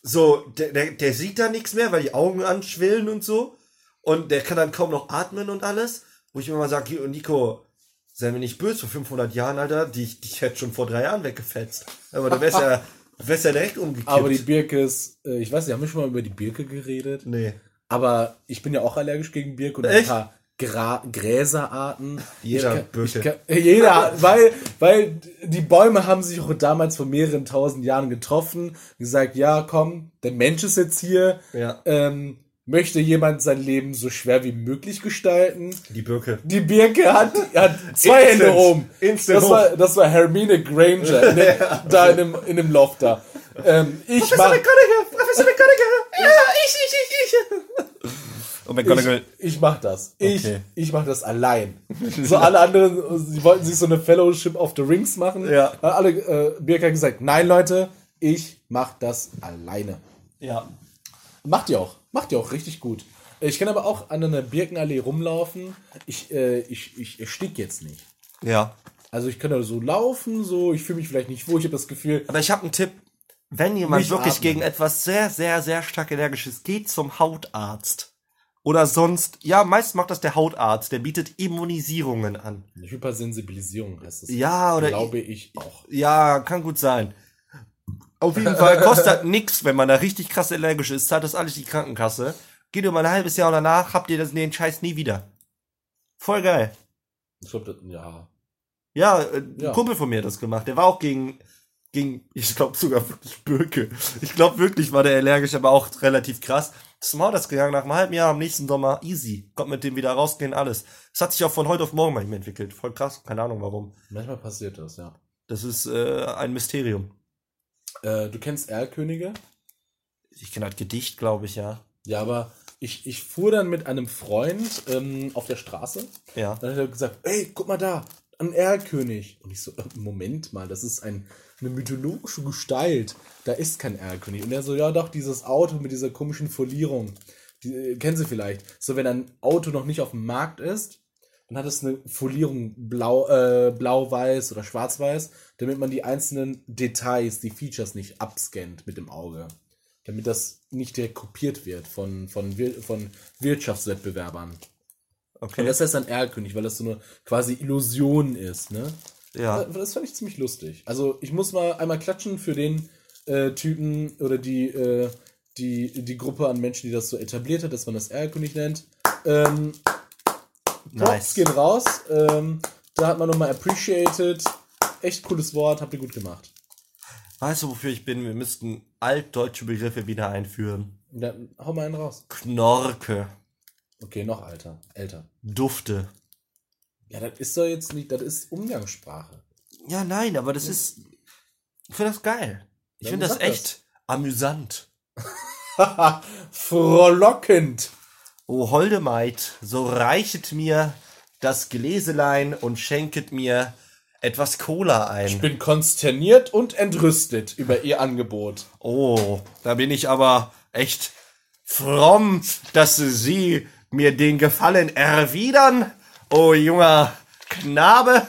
So, der, der, der sieht da nichts mehr, weil die Augen anschwillen und so. Und der kann dann kaum noch atmen und alles. Wo ich mir mal sage, Nico, sei mir nicht böse, vor 500 Jahren, Alter, dich, dich hätte schon vor drei Jahren weggefetzt. Aber du wärst ja, wärst ja direkt umgekippt. Aber die Birke ist, äh, ich weiß nicht, haben wir schon mal über die Birke geredet? nee. Aber ich bin ja auch allergisch gegen Birke und Echt? ein paar Gra Gräserarten. Jeder kann, kann, jeder, weil, weil die Bäume haben sich auch damals vor mehreren tausend Jahren getroffen, gesagt, ja, komm, der Mensch ist jetzt hier, Ja. ähm, möchte jemand sein Leben so schwer wie möglich gestalten. Die Birke. Die Birke hat, hat zwei Instant. Hände oben. Instant das, war, das war Hermine Granger in dem, da in dem, in dem Loft da. Ähm, ich mach, McGonagall! Professor McGonagall! Ja, ich, ich, ich, ich. Und McGonagall. Ich, ich mach das. Ich, Okay. ich mach das allein. So alle anderen, sie wollten sich so eine Fellowship of the Rings machen. Ja. Hat Alle, äh, Birka hat gesagt, nein Leute, ich mach das alleine. ja. Macht ihr auch. Macht ihr auch richtig gut. Ich kann aber auch an einer Birkenallee rumlaufen. Ich, äh, ich, ich erstick jetzt nicht. Ja. Also ich kann da so laufen, so, ich fühle mich vielleicht nicht wohl, ich habe das Gefühl, Aber ich habe einen Tipp. Wenn jemand Nicht wirklich atmen. gegen etwas sehr, sehr, sehr stark allergisch ist, geht zum Hautarzt. Oder sonst, ja, meist macht das der Hautarzt, der bietet Immunisierungen an. Hypersensibilisierung heißt es. Ja, oder Glaube ich auch. Ja, kann gut sein. Auf jeden Fall kostet nix, wenn man da richtig krass allergisch ist, zahlt das alles die Krankenkasse. Geht über ein halbes Jahr danach, habt ihr das, den Scheiß nie wieder. Voll geil. Ich glaube, ja. Ja, äh, ein Ja. Kumpel von mir hat das gemacht. Der war auch gegen, gegen ich glaube sogar wirklich Birke. Ich glaube wirklich war der allergisch, aber auch relativ krass. Zum Hautarzt gegangen nach einem halben Jahr am nächsten Sommer. Easy. Kommt mit dem wieder rausgehen, alles. Es hat sich auch von heute auf morgen ihm entwickelt. Voll krass. Keine Ahnung warum. Manchmal passiert das, ja. Das ist äh, ein Mysterium. Äh, du kennst Erlkönige? Ich kenne halt Gedicht, glaube ich, ja. Ja, aber ich, ich fuhr dann mit einem Freund ähm, auf der Straße. Ja. Dann hat er gesagt, ey, guck mal da, ein Erlkönig. Und ich so, äh, Moment mal, das ist ein, eine mythologische Gestalt. Da ist kein Erlkönig. Und er so, ja doch, dieses Auto mit dieser komischen Folierung. Die, äh, kennen Sie vielleicht. So, wenn ein Auto noch nicht auf dem Markt ist, dann hat es eine Folierung blau, äh, blau-weiß oder schwarz-weiß, damit man die einzelnen Details, die Features nicht abscannt mit dem Auge. Damit das nicht direkt kopiert wird von, von, von Wirtschaftswettbewerbern. Und Okay. das heißt dann Erlkönig, weil das so eine quasi Illusion ist, ne? Ja. Das fand ich ziemlich lustig. Also ich muss mal einmal klatschen für den äh, Typen oder die, äh, die, die Gruppe an Menschen, die das so etabliert hat, dass man das Erlkönig nennt. Ähm, Props Nice. gehen raus. Ähm, da hat man nochmal appreciated. Echt cooles Wort, habt ihr gut gemacht. Weißt du, wofür ich bin? Wir müssten altdeutsche Begriffe wieder einführen. Ja, hau mal einen raus. Knorke, Okay, noch alter, älter. Dufte. Ja, das ist doch jetzt nicht, das ist Umgangssprache. Ja, nein, aber das ist. Ich finde das geil. Ich Ja, finde das sag das. echt amüsant. Frohlockend. O holde Maid, so reichet mir das Gläselein und schenket mir etwas Cola Ich ein. bin konsterniert und entrüstet über ihr Angebot. Oh, da bin ich aber echt fromm, dass Sie mir den Gefallen erwidern. Oh, junger Knabe.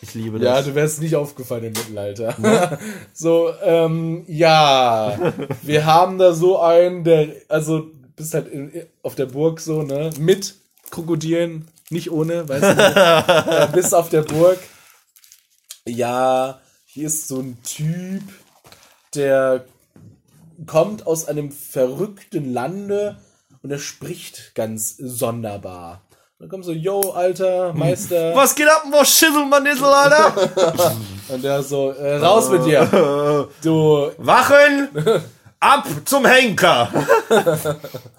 Ich liebe Ja, das. du wärst nicht aufgefallen im Mittelalter. so, ähm, ja. Wir haben da so einen, der, also, du bist halt in, auf der Burg so, ne? Mit Krokodilen, nicht ohne, weißt du? äh, bist auf der Burg. Ja, hier ist so ein Typ, der kommt aus einem verrückten Lande und er spricht ganz sonderbar. Dann kommt so, yo, alter Meister. Was geht ab, wo Schisselmanissel, Alter? Und der so, äh, raus mit dir. Du, Wachen! Ab zum Henker!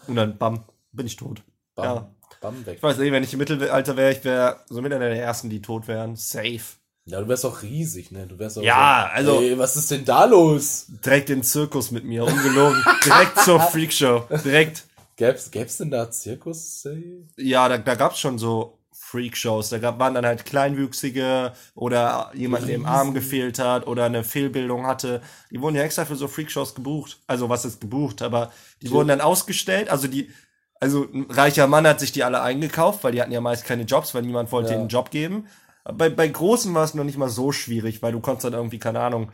Und dann, bam, bin ich tot. bam, Ja. bam, weg. Ich weiß nicht, wenn ich im Mittelalter wäre, ich wäre so mit einer der ersten, die tot wären. Safe. Ja, du wärst doch riesig, ne? Du wärst doch Ja, so, also- Ey, was ist denn da los? Direkt den Zirkus mit mir, ungelogen. Direkt zur Freakshow. Direkt. Gäb's, gäb's denn da Zirkus? Ja, da, da gab's schon so Freakshows. Da gab, waren dann halt Kleinwüchsige oder jemand, der im Arm gefehlt hat oder eine Fehlbildung hatte. Die wurden ja extra für so Freakshows gebucht. Also was ist gebucht, aber die wurden dann ausgestellt. Also die, also ein reicher Mann hat sich die alle eingekauft, weil die hatten ja meist keine Jobs, weil niemand wollte Ja. ihnen einen Job geben. Bei, bei Großen war es noch nicht mal so schwierig, weil du konntest dann irgendwie, keine Ahnung,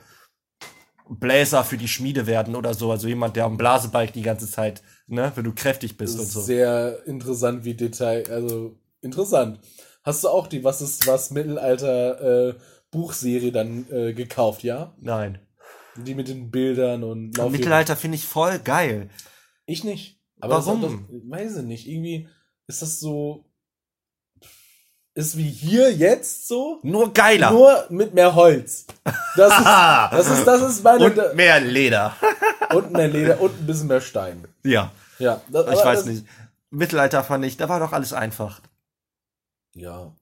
Bläser für die Schmiede werden oder so. Also jemand, der am Blasebalg die ganze Zeit, ne, wenn du kräftig bist und so. Sehr interessant, wie Detail, also interessant. Hast du auch die Was ist was Mittelalter äh, Buchserie dann äh, gekauft, ja? Nein. Die mit den Bildern und Lauf- Mittelalter finde ich voll geil. Ich nicht. Aber das- Warum? Das, weiß ich nicht. Irgendwie ist das so. Ist wie hier jetzt so, Nur geiler. nur mit mehr Holz. Das ist, das ist, das ist meine. und mehr Leder. und mehr Leder und ein bisschen mehr Stein. ja, Ja, das, ich weiß das, nicht. Mittelalter fand ich, da war doch alles einfach. Ja.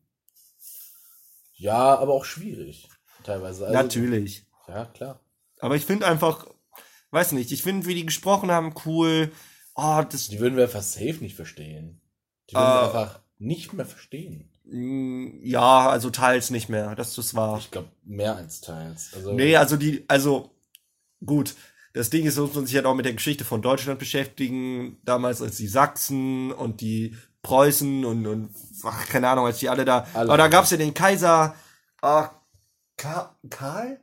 Ja, aber auch schwierig. Teilweise. Also, Natürlich. Ja, klar. Aber ich finde einfach, weiß nicht, ich finde, wie die gesprochen haben, cool. Oh, das, Die würden wir einfach safe nicht verstehen. Die würden Äh. wir einfach nicht mehr verstehen. mm, ja, also teils nicht mehr, dass das war. Ich glaube, mehr als teils. Also, Nee, also die, also, gut. Das Ding ist, muss man sich halt auch mit der Geschichte von Deutschland beschäftigen. Damals als die Sachsen und die Preußen und, und ach, keine Ahnung, als die alle da. Alle. Aber da gab's ja den Kaiser. Ah, Ka Karl?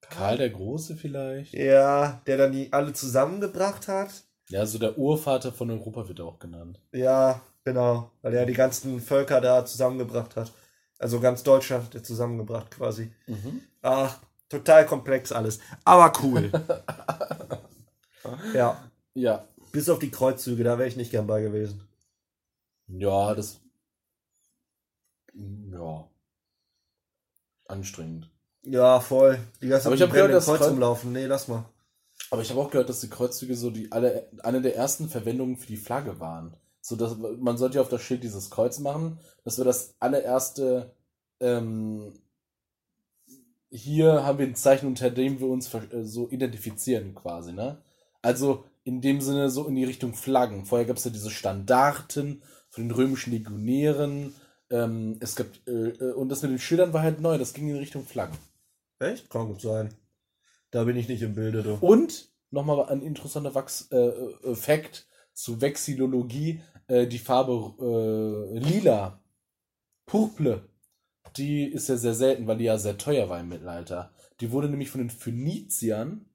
Karl der Große vielleicht. Ja, der dann die alle zusammengebracht hat. Ja, so der Urvater von Europa wird er auch genannt. Ja, genau. Weil er die ganzen Völker da zusammengebracht hat. Also ganz Deutschland hat er zusammengebracht quasi. Ach, total komplex alles. Aber cool. ja. Ja. Bis auf die Kreuzzüge, da wäre ich nicht gern bei gewesen. Ja, das. Ja. Anstrengend. Ja, voll. Die ganze Aber ich Zeit hab mit gehört, dass Kreuz rumlaufen. Nee, lass mal. Aber ich habe auch gehört, dass die Kreuzzüge so die alle eine der ersten Verwendungen für die Flagge waren. So dass man sollte ja auf das Schild dieses Kreuz machen. Das wäre das allererste. Ähm, hier haben wir ein Zeichen, unter dem wir uns äh, so identifizieren, quasi, ne? Also in dem Sinne so in die Richtung Flaggen. Vorher gab es ja diese Standarten von den römischen Legionären. Ähm, es gab, äh, äh, und das mit den Schildern war halt neu, das ging in Richtung Flaggen. Echt? Kann gut sein. Da bin ich nicht im Bilde, du. Und nochmal ein interessanter Wachs, äh, äh, Fact zu Vexillologie: äh, die Farbe äh, lila, Purple, die ist ja sehr selten, weil die ja sehr teuer war im Mittelalter. Die wurde nämlich von den Phöniziern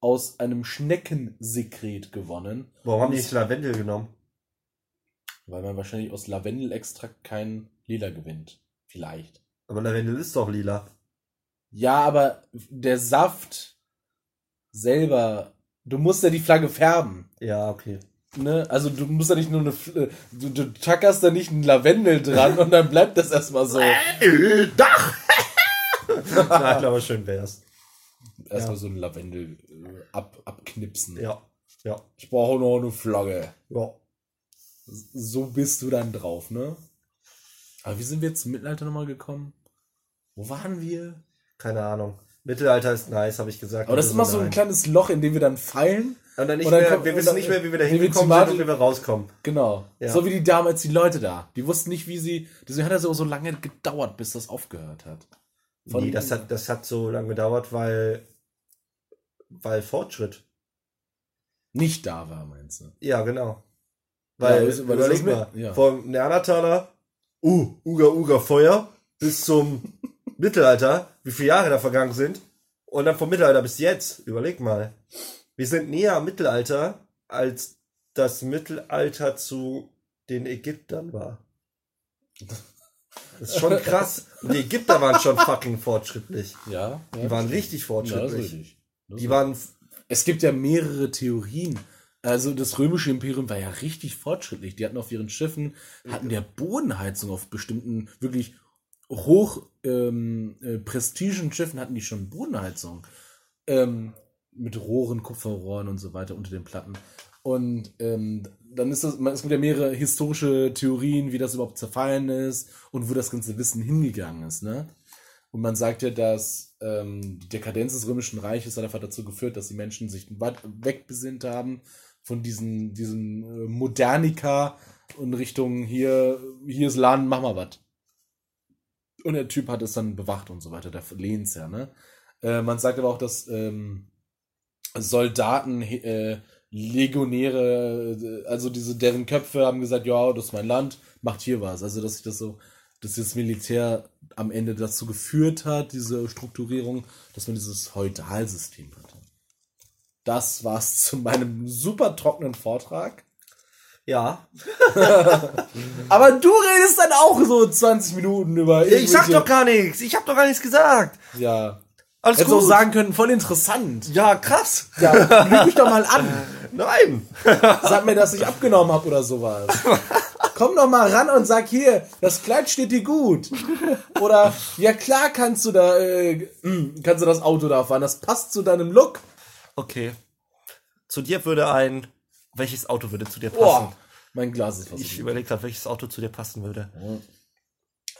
aus einem Schneckensekret gewonnen. Warum haben die nicht Lavendel genommen? Weil man wahrscheinlich aus Lavendelextrakt kein Lila gewinnt. Vielleicht. Aber Lavendel ist doch lila. Ja, aber der Saft selber, du musst ja die Flagge färben. Ja, okay. Ne? Also du musst ja nicht nur eine, Fl- du, du tackerst da nicht ein Lavendel dran und dann bleibt das erstmal so. Dach! Nein, aber schön wär's. Erstmal so ein Lavendel äh, ab, abknipsen. Ja. Ja. Ich brauche noch eine Flagge. Ja. So bist du dann drauf, ne? Aber wie sind wir jetzt zum Mittelalter nochmal gekommen? Wo waren wir? Keine Ahnung. Mittelalter ist nice, habe ich gesagt. Aber das ist immer so ein kleines Loch, in dem wir dann fallen. Und dann nicht und dann mehr, kommt- wir wissen dann- nicht mehr, wie wir da hingekommen sind und wie wir rauskommen. Genau. Ja. So wie die damals die Leute da. Die wussten nicht, wie sie. Deswegen hat er so, so lange gedauert, bis das aufgehört hat. Von- nee, das hat, das hat so lange gedauert, weil, weil Fortschritt. Nicht da war, meinst du? Ja, genau. Ja, Weil, das- weil das überleg mal, ja. vom Neandertaler, uh, Uga Uga Feuer, bis zum Mittelalter, wie viele Jahre da vergangen sind. Und dann vom Mittelalter bis jetzt, überleg mal. Wir sind näher am Mittelalter, als das Mittelalter zu den Ägyptern war. Das ist schon krass. Und die Ägypter waren schon fucking fortschrittlich. Ja. Die waren richtig ja, fortschrittlich. richtig. Das Die waren, es gibt ja mehrere Theorien. Also das römische Imperium war ja richtig fortschrittlich. Die hatten auf ihren Schiffen, hatten der Bodenheizung auf bestimmten wirklich hoch ähm, äh, prestigen Schiffen hatten die schon Bodenheizung. Ähm, mit Rohren, Kupferrohren und so weiter unter den Platten. Und ähm, dann ist das, man, es gibt ja mehrere historische Theorien, wie das überhaupt zerfallen ist und wo das ganze Wissen hingegangen ist, ne? Und man sagt ja, dass ähm, die Dekadenz des Römischen Reiches hat einfach dazu geführt, dass die Menschen sich weit wegbesinnt haben von diesen, diesen äh, Modernika in Richtung hier, hier ist Laden, mach mal was. Und der Typ hat es dann bewacht und so weiter, der ja, ne? Äh, man sagt aber auch, dass ähm, Soldaten, äh, Legionäre, äh, also diese, deren Köpfe haben gesagt, ja, das ist mein Land, macht hier was. Also, dass sich das so, dass das Militär am Ende dazu geführt hat, diese Strukturierung, dass man dieses Feudalsystem hatte. Das war's zu meinem super trockenen Vortrag. ja. Aber du redest dann auch so 20 Minuten über. Ich sag irgendwelche- doch gar nichts. Ich hab doch gar nichts gesagt. Ja. Alles Hättest auch gut. sagen können, voll interessant. Ja, krass. Ja, lüg mich doch mal an. Nein. Sag mir, dass ich abgenommen habe oder sowas. Komm doch mal ran und sag hier, das Kleid steht dir gut. Oder ja klar kannst du da äh, mm, kannst du das Auto da fahren, das passt zu deinem Look. Okay. Zu dir würde ein. Welches Auto würde zu dir passen? Boah, mein Glas ist was. Ich überlege gerade, welches Auto zu dir passen würde.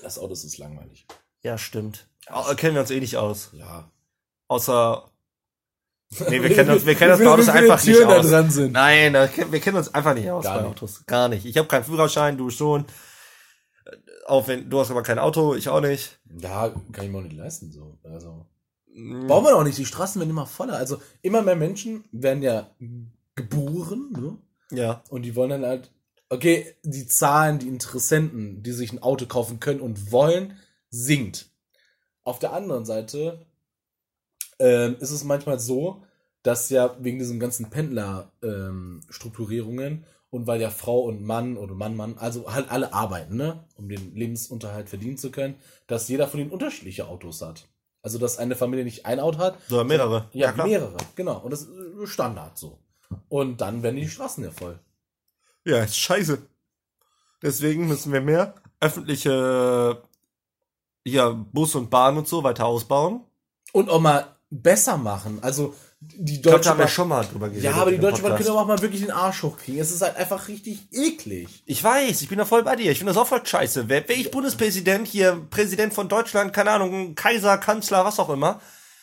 Das Auto ist langweilig. Ja, stimmt. Au- Kennen wir uns eh nicht aus. Ja. Außer. Nee, wir kennen uns, wir kennen uns bei Autos einfach nicht aus. Nein, wir kennen uns einfach nicht aus Gar bei nicht. Autos. Gar nicht. Ich habe keinen Führerschein, du schon. Äh, Auch wenn, du hast aber kein Auto, ich auch nicht. Ja, kann ich mir auch nicht leisten so. Also Mm, brauchen wir auch nicht. Die Straßen werden immer voller. Also immer mehr Menschen werden ja geboren, ne? Ja. Und die wollen dann halt, okay, die Zahlen, die Interessenten, die sich ein Auto kaufen können und wollen, sinkt. Auf der anderen Seite ähm, ist es manchmal so, dass ja wegen diesen ganzen Pendler-Strukturierungen und weil ja Frau und Mann oder Mann, Mann, also halt alle arbeiten, ne, um den Lebensunterhalt verdienen zu können, dass jeder von ihnen unterschiedliche Autos hat. Also, dass eine Familie nicht ein Auto hat, Oder mehrere. ja, mehrere, genau. Und das ist Standard so. Und dann werden die Straßen ja voll. Ja, ist scheiße. Deswegen müssen wir mehr öffentliche ja, Bus und Bahn und so weiter ausbauen. Und auch mal besser machen. Also die Ich Deutsche da haben wir schon mal drüber geredet. Ja, aber die Deutsche Bahn könnte auch mal wirklich den Arsch hochkriegen. Es ist halt einfach richtig eklig. Ich weiß, ich bin da voll bei dir. Ich finde das auch voll scheiße. Wäre wär ich Bundespräsident, hier Präsident von Deutschland, keine Ahnung, Kaiser, Kanzler, was auch immer.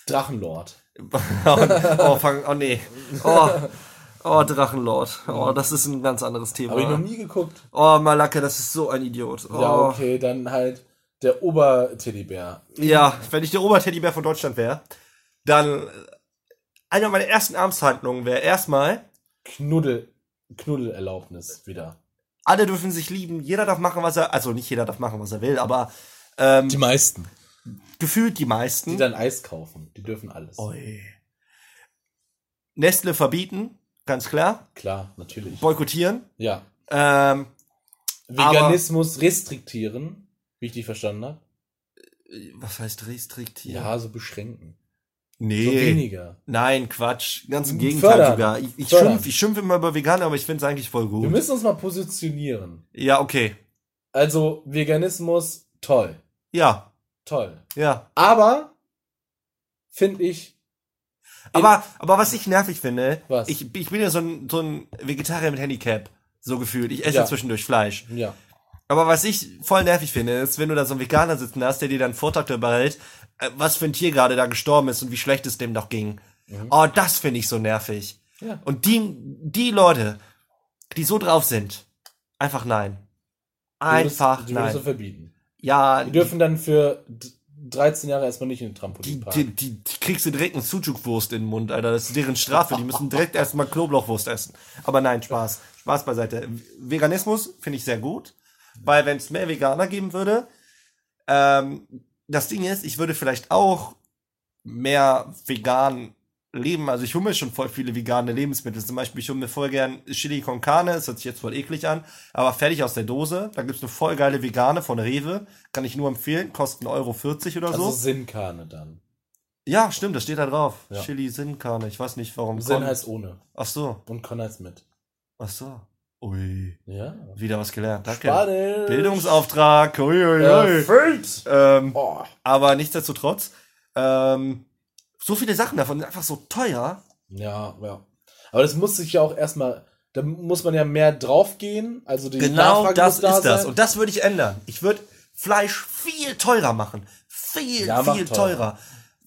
Drachenlord. oh, oh, fang, oh nee. Oh, Oh, Drachenlord. Oh, das ist ein ganz anderes Thema. Habe ich noch nie geguckt. Oh, Malacke, das ist so ein Idiot. Oh. Ja, okay, dann halt der Oberteddybär. Ja, wenn ich der Oberteddybär von Deutschland wäre, dann äh, eine meiner ersten Amtshandlungen wäre erstmal, Knuddel, Knuddelerlaubnis wieder. alle dürfen sich lieben, jeder darf machen, was er, also nicht jeder darf machen, was er will, aber ähm, Die meisten, gefühlt die die meisten. dann Eis kaufen, die dürfen alles. Oi. Nestle verbieten, ganz klar. Klar, natürlich. Boykottieren. Ja. Ähm, Veganismus restriktieren, wie ich dich verstanden habe. was heißt restriktieren? Ja, so beschränken. Nee. So weniger. Nein, Quatsch. Ganz im Gegenteil Fördern. sogar. Ich, ich, Fördern. schimpf, ich schimpfe immer über Veganer, aber ich finde es eigentlich voll Wir gut. müssen uns mal positionieren. Ja, okay. Also, Veganismus, toll. Ja, Toll. ja. Aber, finde ich, Aber, aber was ich nervig finde, Was? Ich, ich bin ja so ein, so ein Vegetarier mit Handicap, so gefühlt. Ich esse Ja. zwischendurch Fleisch. ja. Aber was ich voll nervig finde, ist, wenn du da so einen Veganer sitzen hast, der dir dann einen Vortrag darüber hält, äh, was für ein Tier gerade da gestorben ist und wie schlecht es dem doch ging. Oh, das finde ich so nervig. Mhm. Ja. Und die, die Leute, die so drauf sind, einfach nein. Einfach die du nein. verbieten. Ja, Die die, dürfen dann für d- 13 Jahre erstmal nicht in den die, Trampolinpark. die, die, die kriegst du direkt eine Sucuk-Wurst in den Mund, Alter. Das ist deren Strafe. Die müssen direkt erstmal Knoblauchwurst essen. Aber nein, Spaß. Spaß beiseite. Veganismus finde ich sehr gut. Weil wenn es mehr Veganer geben würde, ähm, das Ding ist, ich würde vielleicht auch mehr vegan leben. Also ich hole mir schon voll viele vegane Lebensmittel. Zum Beispiel, ich hole mir voll gern Chili con Carne, das hört sich jetzt voll eklig an, aber fertig aus der Dose. Da gibt's eine voll geile vegane von Rewe. Kann ich nur empfehlen, kostet 1,40 Euro oder also so. Sinnkarne dann. Ja, stimmt, das steht da drauf. Ja. Chili Sinnkarne. Ich weiß nicht, warum. Sinn heißt ohne. Ach so, Und Con heißt mit. ach so. Ui, Ja. wieder was gelernt. Danke. Spanisch. Bildungsauftrag. Ui, ui, ui. Ähm, Oh. aber nichtsdestotrotz, ähm, so viele Sachen davon sind einfach so teuer. Ja, ja. Aber das muss sich ja auch erstmal, da muss man ja mehr draufgehen. Also die Genau Nachfrage das da ist das. sein. Und das würde ich ändern. Ich würde Fleisch viel teurer machen. Viel, Ja, viel teurer. teurer.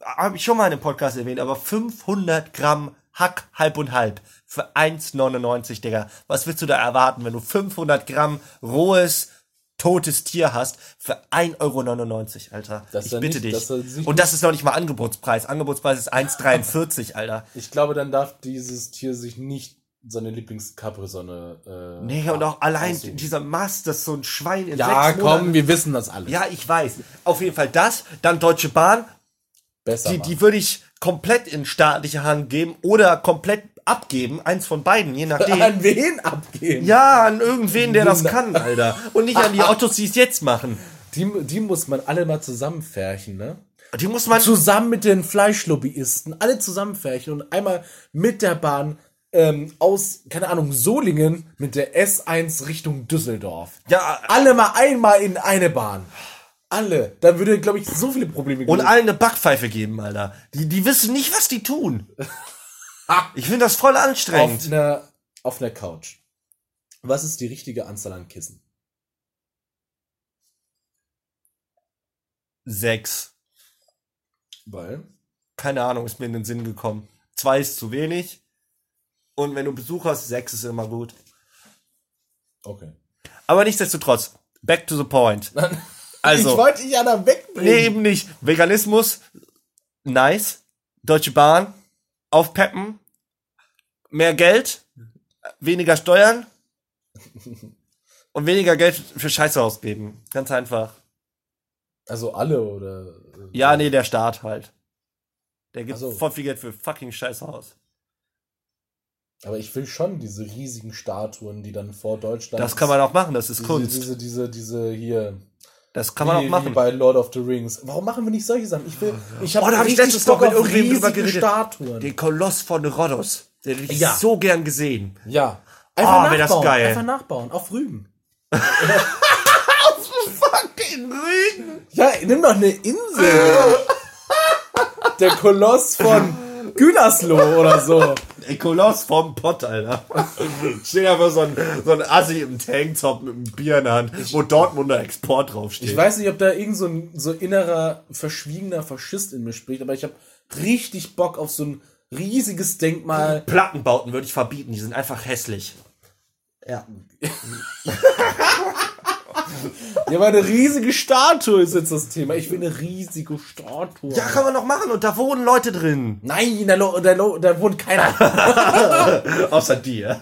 Habe ich schon mal in einem Podcast erwähnt, aber 500 Gramm Hack halb und halb für 1,99, Digga. Was willst du da erwarten, wenn du 500 Gramm rohes, totes Tier hast für 1,99 Euro, Alter? Das ich bitte nicht- dich. sich Und das ist noch nicht mal Angebotspreis. Angebotspreis ist 1,43, Alter. Ich glaube, dann darf dieses Tier sich nicht seine Lieblings-Capri-Sonne. Äh, Nee, und auch allein aussuchen. dieser Mast, das ist so ein Schwein in Ja, sechs Monaten. komm, wir wissen das alles. Ja, ich weiß. Auf jeden Fall das. Dann Deutsche Bahn. Besser. Die, machen. die würde ich komplett in staatliche Hand geben oder komplett abgeben. Eins von beiden, je nachdem. An wen abgeben? ja, an irgendwen, der das kann, Alter. Und nicht an die Ottos, die es jetzt machen. Die, die muss man alle mal zusammenfärchen, ne? Die muss man. Zusammen mit den Fleischlobbyisten, alle zusammenfärchen und einmal mit der Bahn ähm, aus, keine Ahnung, Solingen mit der S1 Richtung Düsseldorf. Ja, Alle mal einmal in eine Bahn. Alle. Dann würde, glaube ich, so viele Probleme und geben. allen eine Backpfeife geben, Alter. Die, die wissen nicht, was die tun. Ich finde das voll auf anstrengend. einer, auf einer Couch. Was ist die richtige Anzahl an Kissen? Sechs. Weil? Keine Ahnung, ist mir in den Sinn gekommen. Zwei ist zu wenig. Und wenn du Besuch hast, sechs ist immer gut. Okay. Aber nichtsdestotrotz, back to the point. Also- ich wollte dich ja da wegbringen. Nee, eben nicht. Veganismus, nice. Deutsche Bahn, aufpeppen, mehr Geld, weniger Steuern und weniger Geld für Scheiße ausgeben. Ganz einfach. Also alle oder? Ja, nee, der Staat halt. Der gibt Ach so. voll viel Geld für fucking Scheiße aus. Aber ich will schon diese riesigen Statuen, die dann vor Deutschland. Das kann man auch machen, das ist diese, Kunst. Diese, diese, diese hier. Das kann man wie, auch machen. Wie bei Lord of the Rings. Warum machen wir nicht solche Sachen? Ich will. Ich habe Oh, da hab ich letztens Bock noch mit auf irgendwem drüber geredet. Statuen. Den Koloss von Rhodos. Den hätte ich Ja. so gern gesehen. ja. Oh, Einfach wär das nachbauen. geil. Einfach nachbauen. Auf Rügen. Fucking Rügen! Ja, nimm doch eine Insel. Der Koloss von Gütersloh oder so. Ey, Koloss vom Pott, Alter. Steht einfach so ein, so ein Assi im Tanktop mit einem Bier in der Hand, wo Dortmunder Export draufsteht. Ich weiß nicht, ob da irgend so ein so innerer, verschwiegener Faschist in mir spricht, aber ich habe richtig Bock auf so ein riesiges Denkmal. Plattenbauten würde ich verbieten, die sind einfach hässlich. Ja. Ja, aber eine riesige Statue ist jetzt das Thema. Ich will eine riesige Statue. Ja, kann man noch machen und da wohnen Leute drin. Nein, da, da, da wohnt keiner. Außer dir.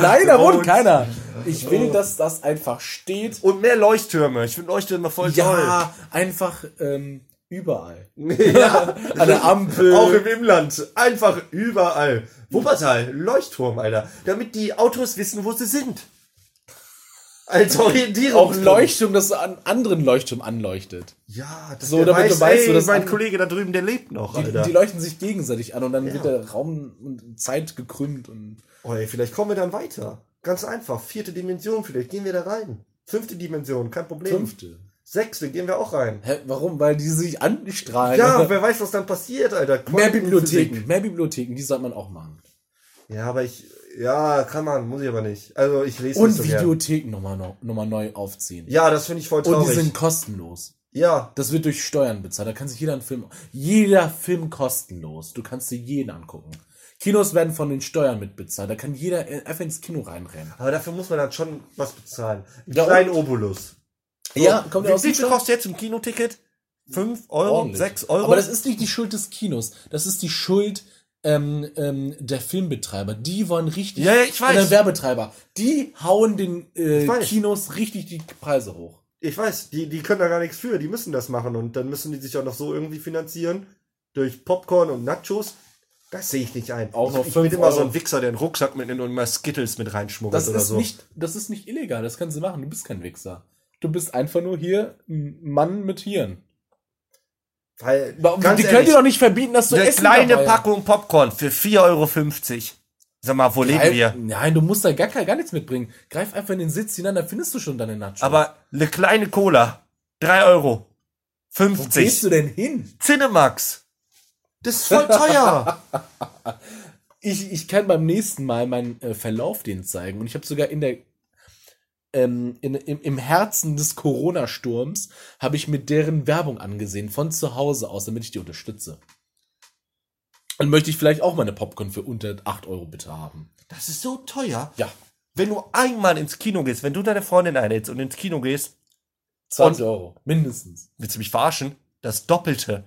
Nein, da wohnt keiner. Ich will, dass das einfach steht. Und mehr Leuchttürme. Ich finde Leuchttürme voll Ja, einfach ähm, überall. toll. Ja. An der Ampel. Auch im Inland. Einfach überall. Wuppertal, Leuchtturm, Alter. Damit die Autos wissen, wo sie sind. Als Orientierung. auch Leuchtturm, das an anderen Leuchtturm anleuchtet. Ja, das So, damit du weißt, ey, das mein Kollege da drüben, der lebt noch, Die, Alter. die leuchten sich gegenseitig an und dann wird der Raum und Zeit gekrümmt und oh, ey, vielleicht kommen wir dann weiter. Ganz einfach. Vierte Dimension, vielleicht gehen wir da rein. Fünfte Dimension, kein Problem. fünfte. Sechste, gehen wir auch rein. Hä, warum? Weil die sich anstrahlen. Ja, wer weiß, was dann passiert, Alter. mehr Quantenphysik. Bibliotheken, mehr Bibliotheken, die sollte man auch machen. Ja, aber ich, ja, kann man, muss ich aber nicht. Also ich lese Und nicht so. Videotheken nochmal noch, noch mal neu aufziehen. Ja, das finde ich voll und die traurig. sind kostenlos. ja, Das wird durch Steuern bezahlt. Da kann sich jeder einen Film. Jeder Film kostenlos. Du kannst dir jeden angucken. Kinos werden von den Steuern mitbezahlt. Da kann jeder äh, einfach ins Kino reinrennen. aber dafür muss man dann schon was bezahlen. Einen Ja, kleinen Obolus. Ja, kommt Wie viel kostet jetzt ein Kinoticket? Fünf Euro? Ordentlich. Sechs Euro? Aber das ist nicht die Schuld des Kinos. Das ist die Schuld ähm, ähm, der Filmbetreiber. Die wollen richtig. Ja, ja, ich weiß. Oder Werbetreiber. Die hauen den äh, Ich. Kinos richtig die Preise hoch. ich weiß, die, die können da gar nichts für. Die müssen das machen und dann müssen die sich auch noch so irgendwie finanzieren. Durch Popcorn und Nachos. Das sehe ich nicht ein. Auch ich, noch ich bin fünf immer so ein Wichser, der einen Rucksack mitnimmt und mal Skittles mit reinschmuggelt Das oder ist, so. nicht, das ist nicht illegal. Das kannst du machen. Du bist kein Wichser. Du bist einfach nur hier ein Mann mit Hirn. Weil, Die ganz können ehrlich, dir doch nicht verbieten, dass du eine Essen kleine dabei. Packung Popcorn für 4,50 Euro. Sag mal, wo leben Greif- wir? Nein, du musst da gar, gar nichts mitbringen. Greif einfach in den Sitz hinein, dann findest du schon deine Nachos. Aber eine kleine Cola, 3 Euro. wo gehst 50. du denn hin? Cinemax. Das ist voll teuer. Ich, ich kann beim nächsten Mal meinen äh, Verlauf den zeigen. Und ich habe sogar in der ähm, in, im, im Herzen des Corona-Sturms habe ich mit deren Werbung angesehen, von zu Hause aus, damit ich die unterstütze. Dann möchte ich vielleicht auch meine Popcorn für unter 8 Euro bitte haben. Das ist so teuer. Ja, Wenn du einmal ins Kino gehst, wenn du deine Freundin einlädst und ins Kino gehst, 20 Euro, mindestens. willst du mich verarschen? Das Doppelte.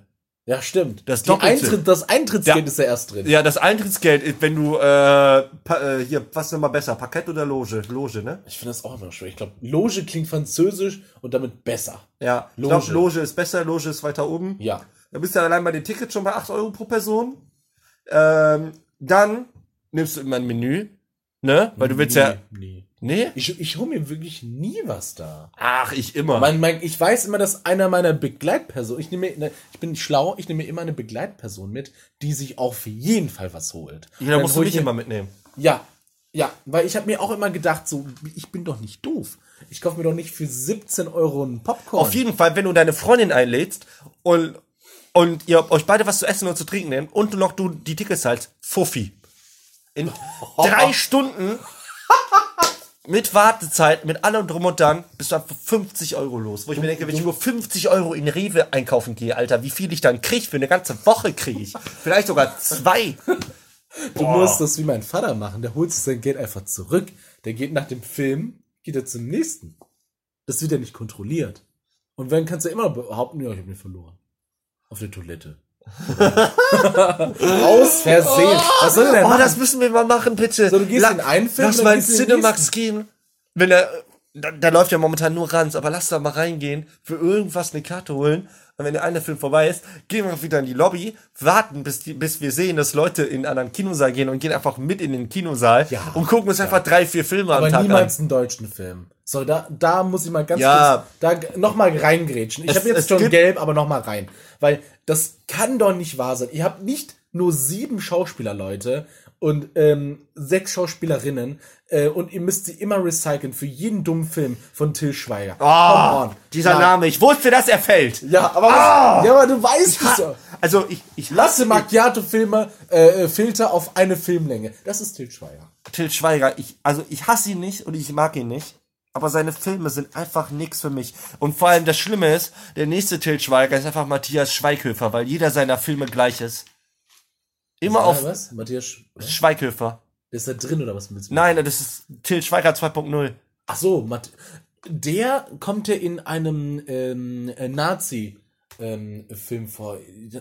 Ja, stimmt. Das Die Doppelte. Eintritt, das Eintrittsgeld Ja. ist ja erst drin. Ja, das Eintrittsgeld wenn du, äh, pa äh hier, was ist denn mal besser? Parkett oder Loge? Loge, ne? Ich finde das auch immer schwer. Ich glaube, Loge klingt französisch und damit besser. Ja, ich Loge. glaube, Loge ist besser, Loge ist weiter oben. Ja. Da bist du allein bei den Tickets schon bei 8 Euro pro Person. Ähm, dann nimmst du immer ein Menü, ne? Weil du willst ja. Nee. Nee? Ich, ich hole mir wirklich nie was da. Ach, ich immer. Mein, mein, ich weiß immer, dass einer meiner Begleitpersonen, ich nehme, mir- ich bin schlau, ich nehme mir immer eine Begleitperson mit, die sich auch für jeden Fall was holt. ja, da Dann musst du mich immer mitnehmen. Ja, ja, weil ich habe mir auch immer gedacht, so, ich bin doch nicht doof. Ich kaufe mir doch nicht für 17 Euro einen Popcorn. Auf jeden Fall, wenn du deine Freundin einlädst und, und ihr euch beide was zu essen und zu trinken nehmt und du noch du die Tickets zahlst, Fuffi. In drei Stunden mit Wartezeit, mit allem drum und dran, bist du einfach 50 Euro los. Wo ich mir denke, wenn ich nur 50 Euro in Rewe einkaufen gehe, Alter, wie viel ich dann krieg für eine ganze Woche kriege ich. Vielleicht sogar zwei. Du musst das wie mein Vater machen. Der holt sich sein Geld einfach zurück. Der geht nach dem Film, geht er zum nächsten. Das wird ja nicht kontrolliert. Und dann kannst du immer noch behaupten, ja, ich habe mir verloren. Auf der Toilette. Aus Versehen. Was soll denn Oh, das müssen wir mal machen, bitte. So, du gehst in einen Film, Lass mal in gehst du in den Cinemax gehen. Wenn er, da, da läuft ja momentan nur Ranz, aber lass da mal reingehen, für irgendwas eine Karte holen. Und wenn der eine Film vorbei ist, gehen wir wieder in die Lobby, warten, bis, die, bis wir sehen, dass Leute in einen anderen Kinosaal gehen und gehen einfach mit in den Kinosaal Ja. und gucken uns einfach drei, vier Filme am aber Tag niemals einen deutschen Film. So, da, da muss ich mal ganz Ja. kurz, da nochmal reingrätschen. Ich habe jetzt schon gelb, aber nochmal rein. Weil das kann doch nicht wahr sein. Ihr habt nicht nur sieben Schauspielerleute und ähm, sechs Schauspielerinnen äh, und ihr müsst sie immer recyceln für jeden dummen Film von Till Schweiger. an. Oh, dieser Nein. Name, ich wusste, dass er fällt. Ja, aber, was, ja, aber du weißt es doch. Also ich, ich Lasse Macchiato-Filme, äh, Filter auf eine Filmlänge. Das ist Till Schweiger. Till Schweiger, ich, also ich hasse ihn nicht und ich mag ihn nicht. Aber seine Filme sind einfach nix für mich. Und vor allem das Schlimme ist, der nächste Till Schweiger ist einfach Matthias Schweighöfer, weil jeder seiner Filme gleich ist. Immer auf Was? Matthias Sch? Schweighöfer. Der ist da drin oder was willst du? Nein, das ist Till Schweiger 2.0. Ach so, Matt der kommt ja in einem ähm, äh, Nazi. Ähm, Film vor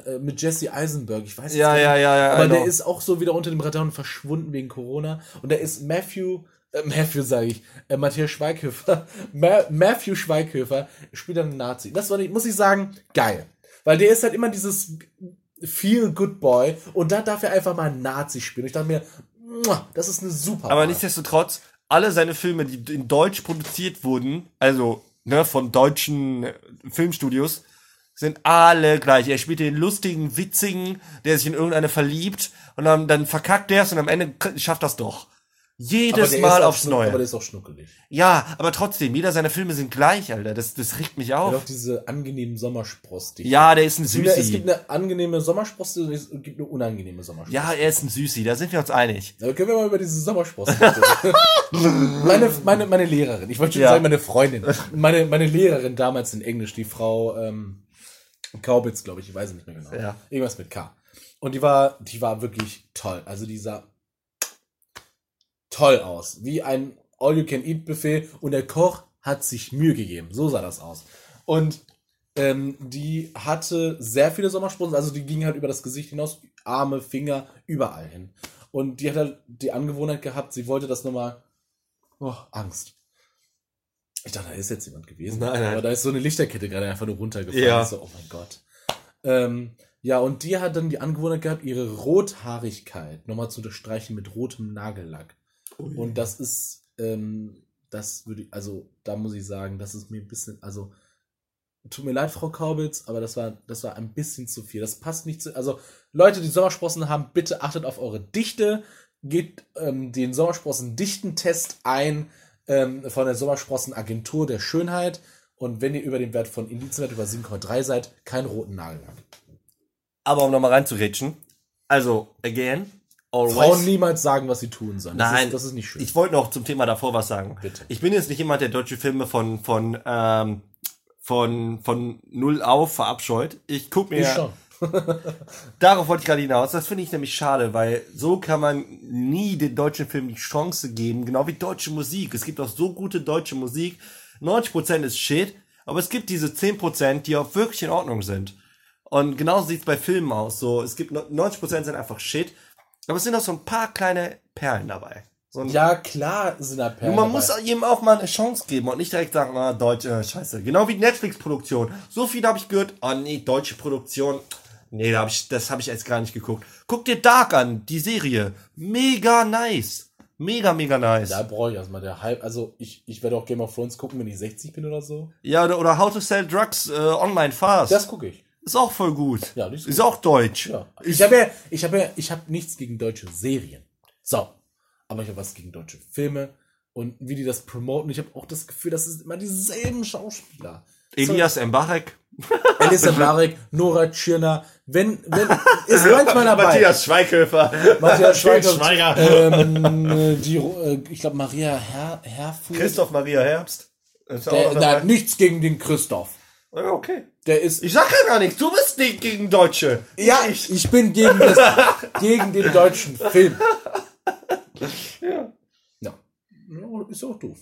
äh, mit Jesse Eisenberg, ich weiß Ja, gar ja, nicht. ja, ja. aber genau. der ist auch so wieder unter dem Radar und verschwunden wegen Corona. Und da ist Matthew, äh, Matthew sage ich, äh, Matthias Schweighöfer, Ma Matthew Schweighöfer spielt dann einen Nazi. Das war, nicht, muss ich sagen, geil. Weil der ist halt immer dieses Feel Good Boy und da darf er einfach mal einen Nazi spielen. Ich dachte mir, das ist eine super. Aber Wahl. nichtsdestotrotz, alle seine Filme, die in Deutsch produziert wurden, also ne, von deutschen äh, Filmstudios, sind alle gleich. Er spielt den lustigen, witzigen, der sich in irgendeine verliebt und dann, dann verkackt der es und am Ende schafft das doch. Jedes Mal aufs Neue. Aber der ist auch schnuckelig. Ja, aber trotzdem, jeder seiner Filme sind gleich, Alter. Das, das regt mich Er hat auch auf. diese angenehmen Sommerspross. die- Ja, der ist ein eine, es Süßi. gibt eine angenehme Sommersprosse und es gibt eine unangenehme Sommersprosse. Ja, er ist ein Süßi, da sind wir uns einig. Aber können wir mal über diese Sommersprosse reden? meine, meine, meine Lehrerin, ich wollte schon Ja. sagen, meine Freundin, meine, meine Lehrerin damals in Englisch, die Frau ähm, Kaubitz, glaube ich, ich weiß es nicht mehr genau. Ja. Irgendwas mit K. Und die war, die war wirklich toll. Also die sah toll aus. Wie ein All-You-Can-Eat-Buffet. Und der Koch hat sich Mühe gegeben. So sah das aus. Und ähm, die hatte sehr viele Sommersprossen. Also die ging halt über das Gesicht hinaus. Arme, Finger, überall hin. Und die hat halt die Angewohnheit gehabt, sie wollte das nochmal. Oh, Angst. Ich dachte, da ist jetzt jemand gewesen. Nein, nein. Aber da ist so eine Lichterkette gerade einfach nur runtergefallen. Ja. So, oh mein Gott. Ähm, ja, und die hat dann die Angewohnheit gehabt, ihre Rothaarigkeit nochmal zu unterstreichen mit rotem Nagellack. Und das ist, ähm, das würde ich, also da muss ich sagen, das ist mir ein bisschen, also tut mir leid, Frau Kaubitz, aber das war, das war ein bisschen zu viel. Das passt nicht zu, also Leute, die Sommersprossen haben, bitte achtet auf eure Dichte, geht ähm, den Sommersprossen-Dichtentest ein ähm, von der Sommersprossen-Agentur der Schönheit. Und wenn ihr über den Wert von Indizienwert über 7,3 seid, keinen roten Nagellack. Aber um nochmal reinzurätschen, also, again, always. Frauen niemals sagen, was sie tun sollen. Das Nein, ist, das ist nicht schön. Ich wollte noch zum Thema davor was sagen. Bitte. Ich bin jetzt nicht jemand, der deutsche Filme von, von, ähm, von, von null auf verabscheut. Ich guck mir, Ich schon. darauf wollte ich gerade hinaus. Das finde ich nämlich schade, weil so kann man nie den deutschen Film die Chance geben, genau wie deutsche Musik. Es gibt auch so gute deutsche Musik. 90% ist Shit, aber es gibt diese 10%, die auch wirklich in Ordnung sind. Und genauso sieht's bei Filmen aus. So, es gibt 90% sind einfach Shit, aber es sind auch so ein paar kleine Perlen dabei. So Ja, klar sind da Perlen und man dabei. muss jedem auch mal eine Chance geben und nicht direkt sagen, ah, Deutsch, äh, scheiße. Genau wie Netflix-Produktion. So viel habe ich gehört, oh nee, deutsche Produktion. Nee, da hab ich, das habe ich jetzt gar nicht geguckt. Guck dir Dark an, die Serie. Mega nice. Mega, mega nice. Da brauche ich erstmal der Hype. Also ich, ich werde auch Game of Thrones gucken, wenn ich 60 bin oder so. Ja, oder, oder How to Sell Drugs äh, Online Fast. Das gucke ich. Ist auch voll gut. Ja, die ist ist gut. auch deutsch. Ja. Ich habe ja, ich habe ja, ich habe nichts gegen deutsche Serien. So. Aber ich habe was gegen deutsche Filme und wie die das promoten. Ich habe auch das Gefühl, das sind immer dieselben Schauspieler. Elias Mbarek. Elisa Marek, Nora Tschirner, wenn, wenn, ist manchmal dabei. Matthias Schweighöfer. Matthias Schweiger. Schweiger. Ähm, die, äh, ich glaube, Maria Her Herfurth. Christoph Maria Herbst. Der, nein, nichts gegen den Christoph. Okay. Der ist. Ich sag ja gar nichts. Du bist nicht gegen Deutsche. ja, ich, ich bin gegen, das, gegen den deutschen Film. Ja. Ja. ja ist auch doof.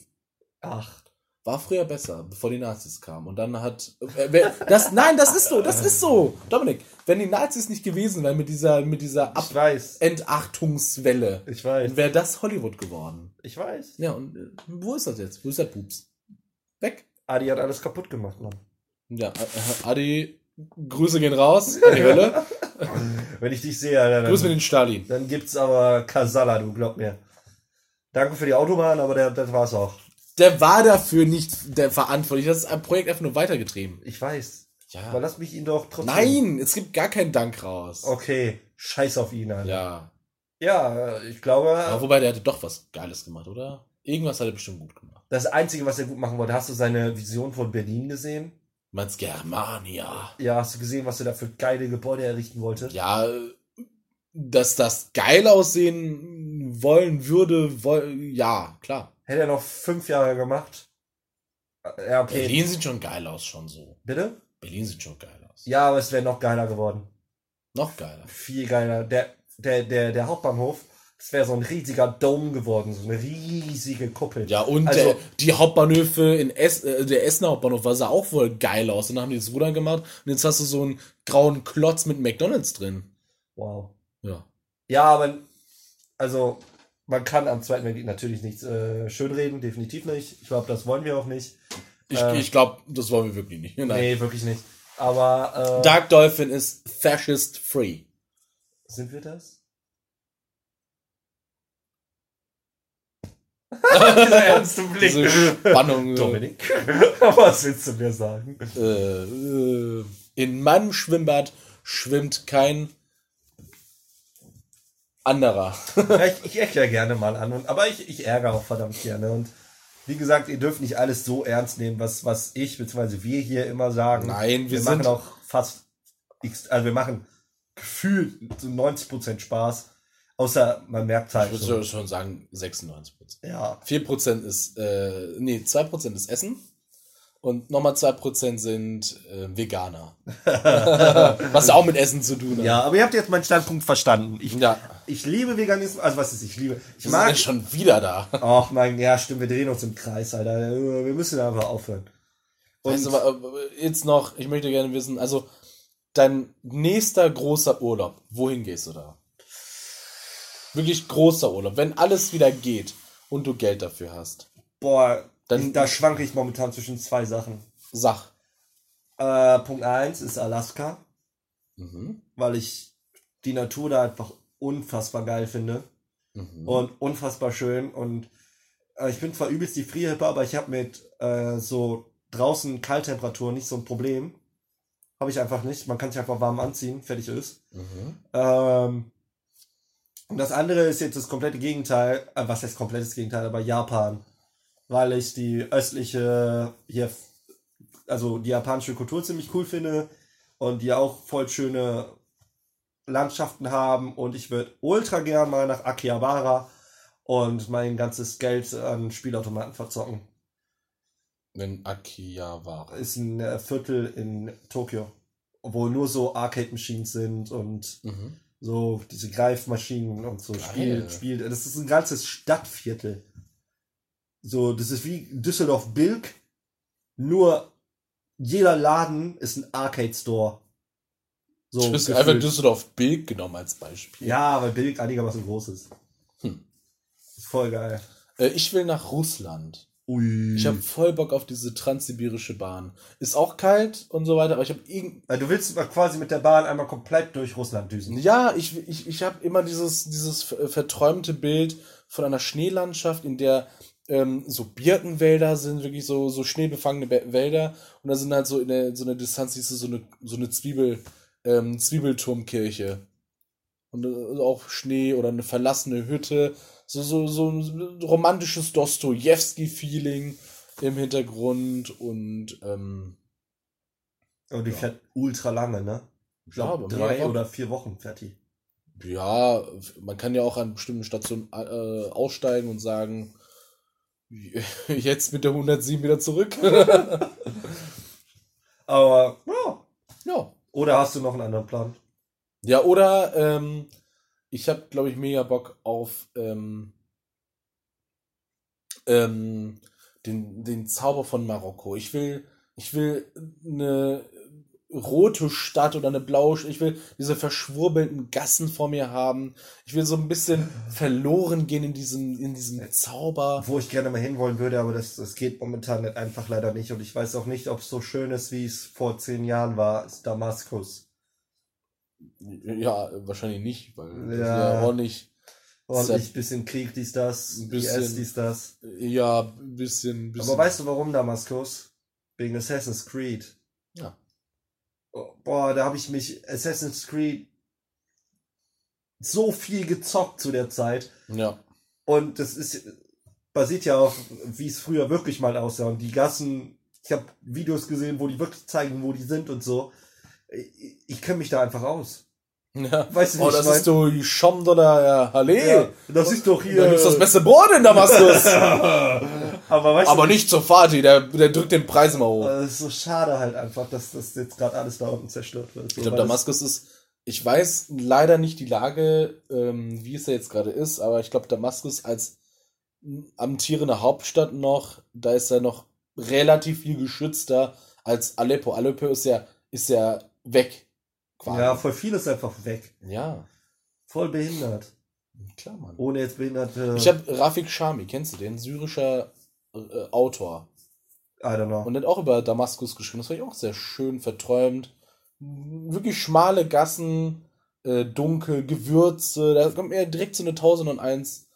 Ach. War früher besser, bevor die Nazis kamen. Und dann hat. Äh, wer, das, nein, das ist so, das ist so. Dominik, wenn die Nazis nicht gewesen wären mit dieser, mit dieser Ich weiß. Abachtungswelle, Ich weiß. wäre das Hollywood geworden. Ich weiß. Ja, und äh, wo ist das jetzt? Wo ist der Pups? Weg. Adi hat alles kaputt gemacht, Mann. Ja, Adi, Grüße gehen raus an die Hölle. Wenn ich dich sehe, Alter, Grüße mit dann, den Stalin. dann gibt's aber Kasala, du glaub mir. Danke für die Autobahn, aber der, das war's auch. Der war dafür nicht der verantwortlich. Das ist ein Projekt einfach nur weitergetrieben. Ich weiß. Ja. Aber lass mich ihn doch trotzdem. Nein, es gibt gar keinen Dank raus. Okay. Scheiß auf ihn, Alter. Ja. Ja, ich glaube, Aber wobei, der hatte doch was Geiles gemacht, oder? Irgendwas hat er bestimmt gut gemacht. das Einzige, was er gut machen wollte, hast du seine Vision von Berlin gesehen? Meinst Germania? Ja, hast du gesehen, was er da für geile Gebäude errichten wollte? Ja, dass das geil aussehen wollen würde, woll ja, klar. Hätte er noch fünf Jahre gemacht? Ja, okay. Berlin sieht schon geil aus, schon so. Bitte? Berlin sieht schon geil aus. Ja, aber es wäre noch geiler geworden. Noch geiler. Viel geiler. Der der, der, der Hauptbahnhof, das wäre so ein riesiger Dome geworden, so eine riesige Kuppel. Ja, und Also- äh, die Hauptbahnhöfe in Ess, äh, der Essener Hauptbahnhof war sah auch wohl geil aus. Und dann haben die das Ruder gemacht und jetzt hast du so einen grauen Klotz mit McDonalds drin. Wow. Ja. Ja, aber also man kann am Zweiten Weltkrieg natürlich nichts äh, schönreden, definitiv nicht. Ich glaube, das wollen wir auch nicht. Ich, Ähm. ich glaube, das wollen wir wirklich nicht. Nein. Nee, wirklich nicht. Aber äh, Dark Dolphin ist fascist free. sind wir das? Dieser ernste Blick. Diese Spannung. Dominik, was willst du mir sagen? äh, äh, in meinem Schwimmbad schwimmt kein anderer. Ja, ich, ich ecke ja gerne mal an, und, aber ich, ich ärgere auch verdammt gerne. Und wie gesagt, ihr dürft nicht alles so ernst nehmen, was, was ich bzw. wir hier immer sagen. Nein, wir machen sind- auch fast, x- also wir machen gefühlt zu 90% Spaß. Außer man merkt halt. Ich So, würde schon sagen 96% ja, 4% ist, äh, nee, 2% ist Essen. Und nochmal 2% sind äh, Veganer. Was auch mit Essen zu tun hat. ja, aber ihr habt jetzt meinen Standpunkt verstanden. Ich, Ja. ich liebe Veganismus, also was ist, ich liebe. Ich Wir sind mag. ja schon wieder da. Ach mein, ja, stimmt, wir drehen uns im Kreis, Alter. Wir müssen einfach aufhören. Und Weißt du, jetzt noch, ich möchte gerne wissen, also dein nächster großer Urlaub, wohin gehst du da? Wirklich großer Urlaub, wenn alles wieder geht und du Geld dafür hast. boah, Dann- ich, da schwanke ich momentan zwischen zwei Sachen. Sach. Äh, Punkt eins ist Alaska, Mhm. weil ich die Natur da einfach unfassbar geil finde Mhm. und unfassbar schön. Und äh, ich bin zwar übelst die Frierhippe, aber ich habe mit äh, so draußen Kalttemperaturen nicht so ein Problem. Habe ich einfach nicht. Man kann sich einfach warm anziehen, fertig ist. Mhm. Ähm, und das andere ist jetzt das komplette Gegenteil, äh, was heißt komplettes Gegenteil, aber Japan. Weil ich die östliche, hier, also die japanische Kultur ziemlich cool finde und die auch voll schöne Landschaften haben und ich würde ultra gern mal nach Akihabara und mein ganzes Geld an Spielautomaten verzocken. In Akihabara. Ist ein äh, Viertel in Tokio, wo nur so Arcade-Machines sind und Mhm. So diese Greifmaschinen und so Geil. Spiel, Spiel. Das ist ein ganzes Stadtviertel. So, das ist wie Düsseldorf-Bilk, nur jeder Laden ist ein Arcade-Store. So, du hast gefühlt. einfach Düsseldorf Bild genommen als Beispiel. Ja, weil Bilk einigermaßen groß ist. Hm. Voll geil. Äh, ich will nach Russland. Ui. Ich habe voll Bock auf diese transsibirische Bahn. Ist auch kalt und so weiter, aber ich habe irgend Äh, Du willst quasi mit der Bahn einmal komplett durch Russland düsen. ja, ich ich, ich habe immer dieses dieses ver- verträumte Bild von einer Schneelandschaft, in der ähm, so Birkenwälder sind, wirklich so so schneebefangene Be- Wälder und da sind halt so in der so eine Distanz siehst du so eine so eine Zwiebel ähm, Zwiebelturmkirche und äh, auch Schnee oder eine verlassene Hütte, so so so ein romantisches Dostojewski-Feeling im Hintergrund und ähm, Und die fährt ultra lange, ne? Ich Ja, glaube, aber drei oder vier Wochen fährt die. Ja, man kann ja auch an bestimmten Stationen äh, aussteigen und sagen, jetzt mit der 107 wieder zurück. Aber, ja. ja. Oder hast du noch einen anderen Plan? Ja, oder ähm, ich habe, glaube ich, mega Bock auf ähm, ähm, den, den Zauber von Marokko. Ich will, ich will eine rote Stadt oder eine blaue Stadt. Ich will diese verschwurbelten Gassen vor mir haben. Ich will so ein bisschen verloren gehen in diesem, in diesem Zauber. Wo ich gerne mal hinwollen würde, aber das, das geht momentan nicht, einfach leider nicht. Und ich weiß auch nicht, ob es so schön ist, wie es vor zehn Jahren war, ist Damaskus. Ja, wahrscheinlich nicht, weil das ist Ja. ja ordentlich, Ordentlich bisschen Krieg, dies, das, Ein IS, bisschen. dies, das. ja, ein bisschen, bisschen. Aber weißt du warum Damaskus? Wegen Assassin's Creed. Ja. Oh, Boah, da habe ich mich Assassin's Creed so viel gezockt zu der Zeit. Ja. Und das ist basiert ja auf, wie es früher wirklich mal aussah. Und die Gassen, ich habe Videos gesehen, wo die wirklich zeigen, wo die sind und so. Ich, kenne mich da einfach aus. Ja. Weißt du, wie oh, das mein? ist doch die Schom oder ja, Halle. Ja, das ist doch hier. Da gibt's das beste Brot in Damaskus. Aber weißt Aber du, nicht zur Fati, der, der drückt den Preis immer hoch. es ist so schade halt einfach, dass das jetzt gerade alles da unten zerstört wird. So, Ich glaube, Damaskus ist Ich weiß leider nicht die Lage, ähm, wie es da jetzt gerade ist, aber ich glaube, Damaskus als amtierende Hauptstadt noch, da ist er noch relativ viel geschützter als Aleppo. Aleppo ist ja, ist ja weg. Quasi. Ja, voll viel ist einfach weg. Ja. Voll behindert. Klar, Mann. Ohne jetzt behinderte. Ich habe Rafik Shami, kennst du den? Syrischer äh, Autor. I don't know. Und hat auch über Damaskus geschrieben. Das war ich auch sehr schön verträumt. Wirklich schmale Gassen, äh, dunkel, Gewürze. Da kommt mir direkt so eine 1001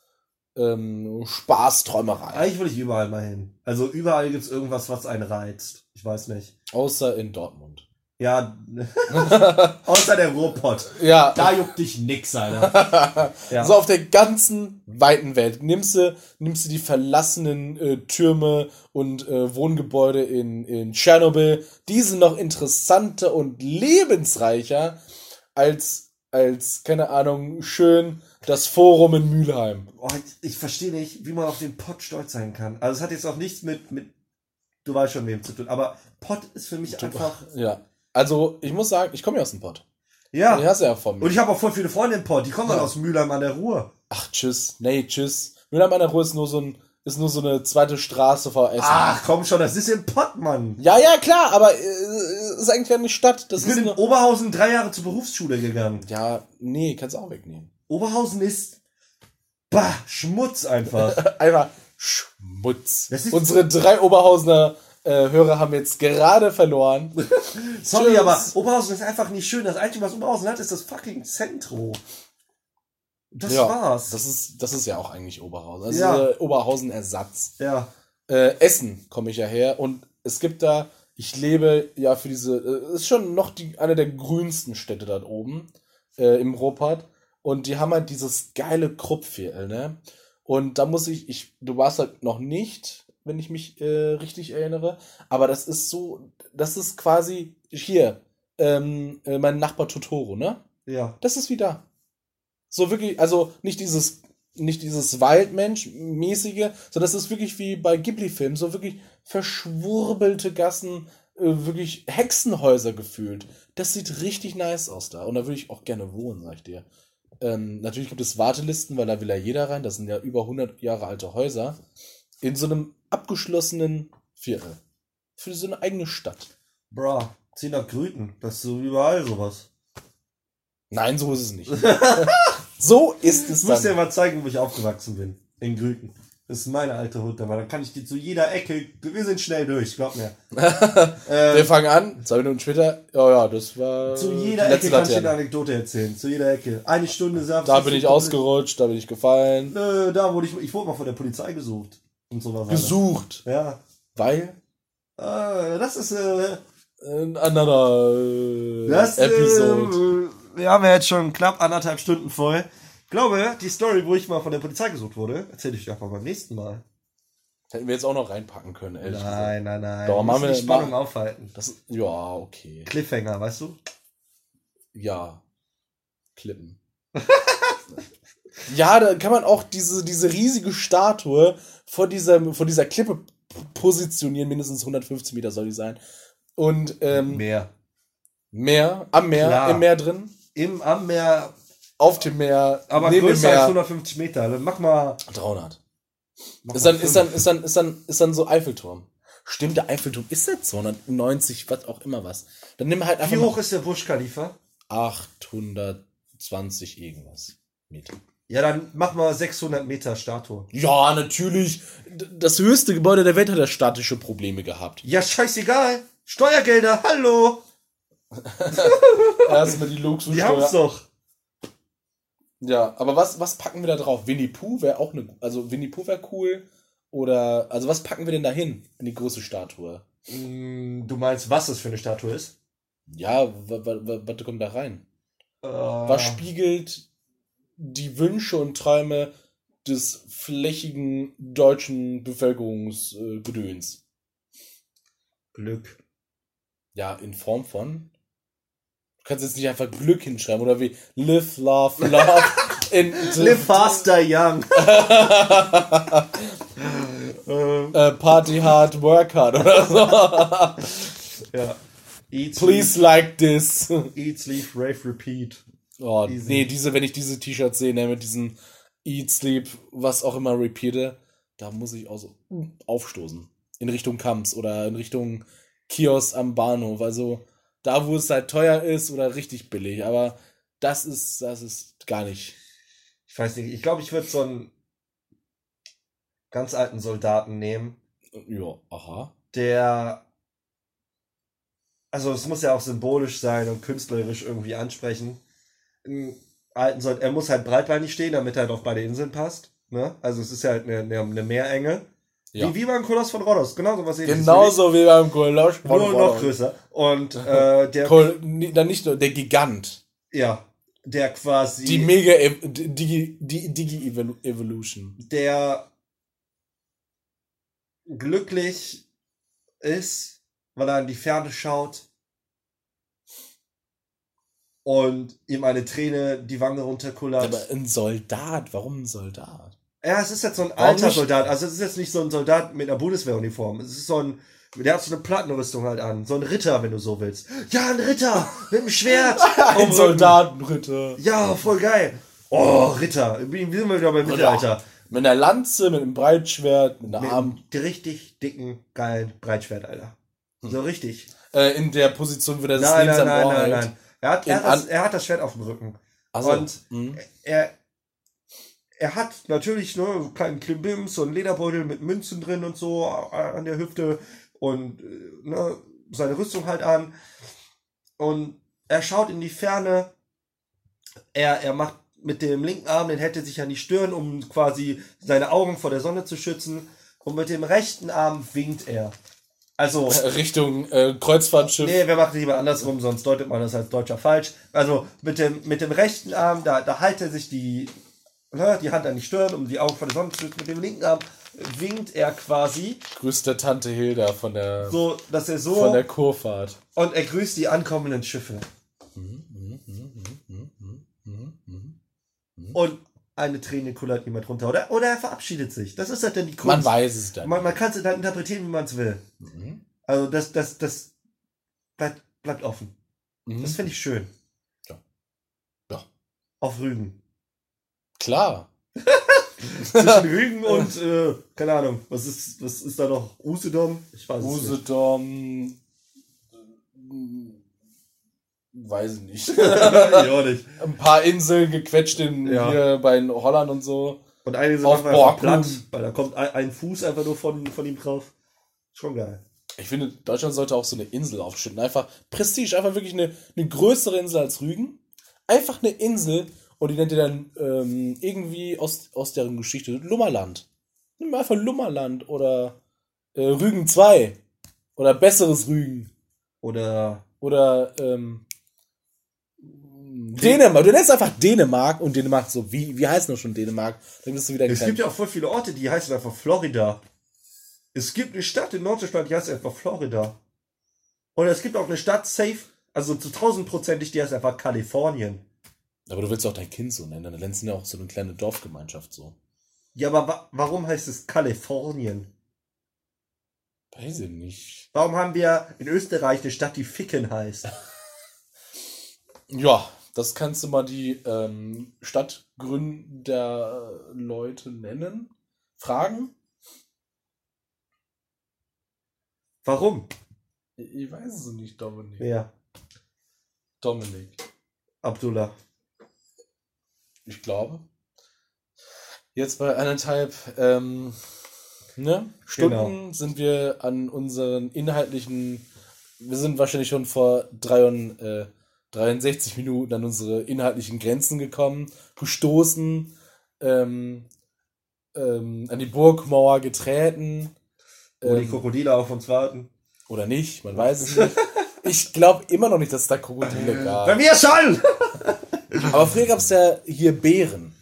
ähm, Spaßträumerei. Eigentlich will ich überall mal hin. Also überall gibt es irgendwas, was einen reizt. Ich weiß nicht. Außer in Dortmund. Ja, außer der Ruhrpott. Ja. Da juckt dich nix, Alter. ja. So auf der ganzen weiten Welt. Nimmst du, nimmst du die verlassenen äh, Türme und äh, Wohngebäude in, in Tschernobyl. Die sind noch interessanter und lebensreicher als, als, keine Ahnung, schön das Forum in Mülheim. Oh, ich, ich verstehe nicht, wie man auf den Pott stolz sein kann. Also es hat jetzt auch nichts mit, mit du weißt schon, wem zu tun. Aber Pott ist für mich einfach. Ja. Also, ich muss sagen, ich komme ja aus dem Pott. Ja. Die hast du ja von mir. Und ich habe auch voll viele Freunde im Pott. Die kommen ja. dann aus Mülheim an der Ruhr. Ach, tschüss. Nee, tschüss. Mülheim an der Ruhr ist nur so ein, ist nur so eine zweite Straße vor Essen. Ach, komm schon, das ist im Pott, Mann. Ja, ja, klar, aber äh, ist eigentlich eine Stadt. Das ich bin in Oberhausen drei Jahre zur Berufsschule gegangen. Ja, nee, kannst du auch wegnehmen. Oberhausen ist bah, Schmutz einfach. einfach Schmutz. Unsere drei Oberhausener äh, Hörer haben jetzt gerade verloren. Sorry, Tschüss. aber Oberhausen ist einfach nicht schön. Das Einzige, was Oberhausen hat, ist das fucking Zentro. Das ja, war's. Das ist, das ist ja auch eigentlich Oberhausen. Das ja. ist Oberhausen-Ersatz. Ja. Äh, Essen komme ich ja her und es gibt da, ich lebe ja für diese, äh, ist schon noch die, eine der grünsten Städte da oben äh, im Ruhrpott und die haben halt dieses geile Kruppviertel, ne? Und da muss ich, ich, du warst halt noch nicht, wenn ich mich äh, richtig erinnere. Aber das ist so, das ist quasi hier, ähm, äh, mein Nachbar Totoro, ne? Ja. Das ist wie da. So wirklich, also nicht dieses, nicht dieses Waldmensch-mäßige, sondern das ist wirklich wie bei Ghibli-Filmen, so wirklich verschwurbelte Gassen, äh, wirklich Hexenhäuser gefühlt. Das sieht richtig nice aus da. Und da würde ich auch gerne wohnen, sag ich dir. Ähm, natürlich gibt es Wartelisten, weil da will ja jeder rein. Das sind ja über 100 Jahre alte Häuser. In so einem abgeschlossenen Viertel. Für so eine eigene Stadt. Bra, zieh nach Grüten. Das ist so überall sowas. Nein, so ist es nicht. so ist es. Ich muss dir mal zeigen, wo ich aufgewachsen bin. In Grüten. Das ist meine alte Hut, aber dann kann ich dir zu jeder Ecke. Wir sind schnell durch, glaub mir. ähm, wir fangen an, zwei Minuten später. Ja, ja, das war. Zu jeder Ecke kann ich dir eine Anekdote erzählen. Zu jeder Ecke. Eine Stunde sagt Da bin ich ausgerutscht, da bin ich gefallen. Nö, da wurde ich. Ich wurde mal von der Polizei gesucht. Und sowas. Gesucht? Ja. Weil? Äh, das ist. Äh, ein anderer äh, das, Episode. Äh, wir haben ja jetzt schon knapp anderthalb Stunden voll. Ich glaube, die Story, wo ich mal von der Polizei gesucht wurde, erzähle ich dir einfach beim nächsten Mal. Hätten wir jetzt auch noch reinpacken können, ehrlich Nein, nein, nein. Doch, machen wir die Spannung mal, aufhalten. Das, ja, okay. Cliffhanger, weißt du? Ja. Klippen. ja, da kann man auch diese, diese riesige Statue vor dieser, vor dieser Klippe positionieren. Mindestens 150 Meter soll die sein. Und, ähm, Meer. Meer, am Meer, Klar. im Meer drin. Im, am Meer. Auf dem Meer. Aber neben größer Meer. als 150 Meter. Dann mach mal. 300. ist dann, ist dann, ist dann, ist dann, ist dann so Eiffelturm. Stimmt, der Eiffelturm ist jetzt 290, was auch immer was. Dann nimm halt einfach. Wie hoch ist der Busch Khalifa? 820 irgendwas Meter. Ja, dann mach mal 600 Meter Statue. Ja, natürlich. Das höchste Gebäude der Welt hat ja statische Probleme gehabt. Ja, scheißegal. Steuergelder, hallo. Erstmal die Luxussteuer. Die haben's doch. Ja, aber was, was packen wir da drauf? Winnie Pooh wäre auch eine. Also Winnie Pooh wäre cool. Oder. Also was packen wir denn da hin? In die große Statue? Mm, du meinst, was das für eine Statue ist? Ja, was kommt da rein? Uh. Was spiegelt die Wünsche und Träume des flächigen deutschen Bevölkerungsgedöns. Glück. Ja, in Form von. Du kannst jetzt nicht einfach Glück hinschreiben oder wie Live, Love, Love. in Live faster, young. äh, party hard, work hard oder so. ja. Eat, Please like this. Eat, Sleep, Rave, Repeat. Oh, Easy. nee, diese, wenn ich diese T-Shirts sehe, ne, mit diesem Eat, Sleep, was auch immer repeate, da muss ich auch so aufstoßen. In Richtung Kamps oder in Richtung Kiosk am Bahnhof. Also da, wo es halt teuer ist oder richtig billig. Aber das ist, das ist gar nicht. Ich weiß nicht, ich glaube, ich würde so einen ganz alten Soldaten nehmen, Ja, aha. der. Also, es muss ja auch symbolisch sein und künstlerisch irgendwie ansprechen. Einen alten Soldaten, er muss halt breitbeinig stehen, damit er halt auf beide Inseln passt. Ne? Also, es ist ja halt eine, eine, eine Meerenge. Ja. Wie, wie beim Koloss von Rhodos, genau so was ähnliches. Genauso wie beim Kolosch. Nur noch größer. Und äh, der, Kol dann nicht nur der Gigant. ja, der quasi. Die Mega Ev- Digi, die Digi Evolu- Evolution. der glücklich ist, weil er in die Ferne schaut und ihm eine Träne die Wange runterkullert. Aber ein Soldat, warum ein Soldat? ja, es ist jetzt so ein Warum alter nicht? Soldat. Also es ist jetzt nicht so ein Soldat mit einer Bundeswehruniform. Es ist so ein, der hat so eine Plattenrüstung halt an. So ein Ritter, wenn du so willst. Ja, ein Ritter mit einem Schwert. Ein. Soldatenritter. Ja, voll geil. Oh, Ritter. Wie sind wir wieder beim Mittelalter? Mit einer Lanze, mit einem Breitschwert, mit einer Mit Arm. einem richtig dicken, geilen Breitschwert, Alter. So richtig. Äh, in der Position, wo der das Nein, nein, nein, nein, nein. Er hat, er, hat das, er hat das Schwert auf dem Rücken. Ach so. Und Mhm. er, er hat natürlich ne, einen kleinen Klimbims, so einen Lederbeutel mit Münzen drin und so an der Hüfte und äh, ne, seine Rüstung halt an. Und er schaut in die Ferne. Er, er macht mit dem linken Arm, den hält er sich an die Stirn, um quasi seine Augen vor der Sonne zu schützen. Und mit dem rechten Arm winkt er. Also, Richtung äh, Kreuzfahrtschiff. Nee, wir machen lieber andersrum, sonst deutet man das als Deutscher falsch. Also mit dem, mit dem rechten Arm, da, da hält er sich die, ne, die Hand an die Stirn, um die Augen vor der Sonne zu schützen. Mit dem linken Arm winkt er quasi, Grüßt der Tante Hilda von der, so dass er so von der Kurfahrt. und er grüßt die ankommenden Schiffe. Und eine Träne kullert jemand runter. Oder, oder er verabschiedet sich. Das ist halt dann die Kunst. Man weiß es dann. Man, man kann es dann interpretieren, wie man es will. Mhm. Also das, das, das bleibt, bleibt offen. Mhm. Das finde ich schön. Ja. Ja. Auf Rügen. Klar. Zwischen Rügen und, äh, keine Ahnung, was ist, was ist da noch? Usedom? Ich weiß es nicht. Usedom. Weiß ich nicht. ich nicht. Ein paar Inseln gequetscht in Ja. hier bei Holland und so. Und einige sind Auf einfach platt, weil da kommt ein, ein Fuß einfach nur von, von ihm drauf. Schon geil. Ich finde, Deutschland sollte auch so eine Insel aufschütten. Einfach Prestige, einfach wirklich eine, eine größere Insel als Rügen. Einfach eine Insel und die nennt ihr dann ähm, irgendwie aus, aus deren Geschichte Lummerland. Nimm einfach Lummerland oder äh, Rügen 2 oder besseres Rügen Oder oder ähm, Dänemark. Du nennst einfach Dänemark und Dänemark so, wie, wie heißt noch schon Dänemark? Dann bist du wieder es gibt ja auch voll viele Orte, die heißen einfach Florida. Es gibt eine Stadt in Norddeutschland, die heißt einfach Florida. Und es gibt auch eine Stadt safe, also zu tausendprozentig, die heißt einfach Kalifornien. Aber du willst auch dein Kind so nennen, dann nennst du ja auch so eine kleine Dorfgemeinschaft so. Ja, aber wa warum heißt es Kalifornien? Weiß ich nicht. Warum haben wir in Österreich eine Stadt, die Ficken heißt? Ja, das kannst du mal die ähm, Stadtgründerleute nennen. Fragen? Warum? Ich ich weiß es nicht, Dominik. Ja, Dominik. Abdullah. Ich glaube. Jetzt bei anderthalb ähm, ne, Stunden Genau. sind wir an unseren inhaltlichen. Wir sind wahrscheinlich schon vor drei und, äh, 63 Minuten an unsere inhaltlichen Grenzen gekommen, gestoßen, ähm, ähm, an die Burgmauer getreten. Wo die Ähm, Krokodile auf uns warten. oder nicht, man weiß es nicht. Ich glaube immer noch nicht, dass es da Krokodile Bei gab. mir schon! Aber früher gab es ja hier Bären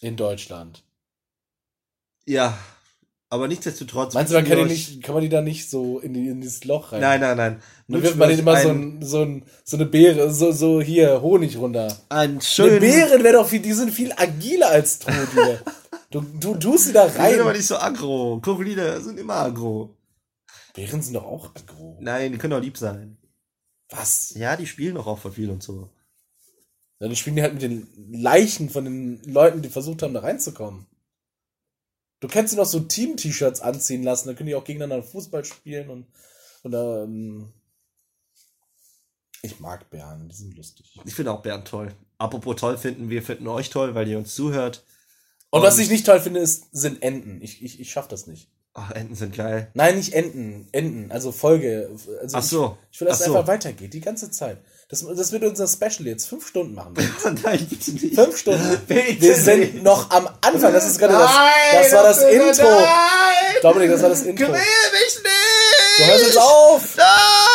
in Deutschland. Ja, aber nichtsdestotrotz. Meinst du, man kann, die nicht, kann man die da nicht so in, die, in dieses Loch rein? Nein, nein, nein. Dann wirft man denen immer so, ein, so, ein, so eine Beere, so, so hier, Honig runter. einen Eine schönen. Bären wäre doch viel, die sind viel agiler als du hier. Du, du tust sie da Die sind aber rein. nicht so aggro. Krokodile sind immer aggro. Bären sind doch auch aggro. Nein, die können auch lieb sein. Was? Ja, die spielen doch auch voll viel und so. Ja, dann spielen die halt mit den Leichen von den Leuten, die versucht haben, da reinzukommen. Du kannst sie noch so Team-T-Shirts anziehen lassen, dann können die auch gegeneinander Fußball spielen und, und ähm, ich mag Bären, die sind lustig. Ich finde auch Bären toll. Apropos toll finden, wir finden euch toll, weil ihr uns zuhört. Und, was ich nicht toll finde, ist, sind Enten. Ich, ich, ich schaff das nicht. Ach, Enten sind geil. Nein, nicht Enten. Enten, also Folge. Also Ach so. Ich, ich will, dass Ach es so. einfach weitergeht, die ganze Zeit. Das, das wird unser Special jetzt fünf Stunden machen. Nein, bitte nicht. Fünf Stunden. Bitte Wir sind nicht. noch am Anfang. Das ist gerade das. Das war das bitte Intro. Nein! Dominik, das war das Intro. Quäl mich nicht! Du hörst jetzt auf! Nein!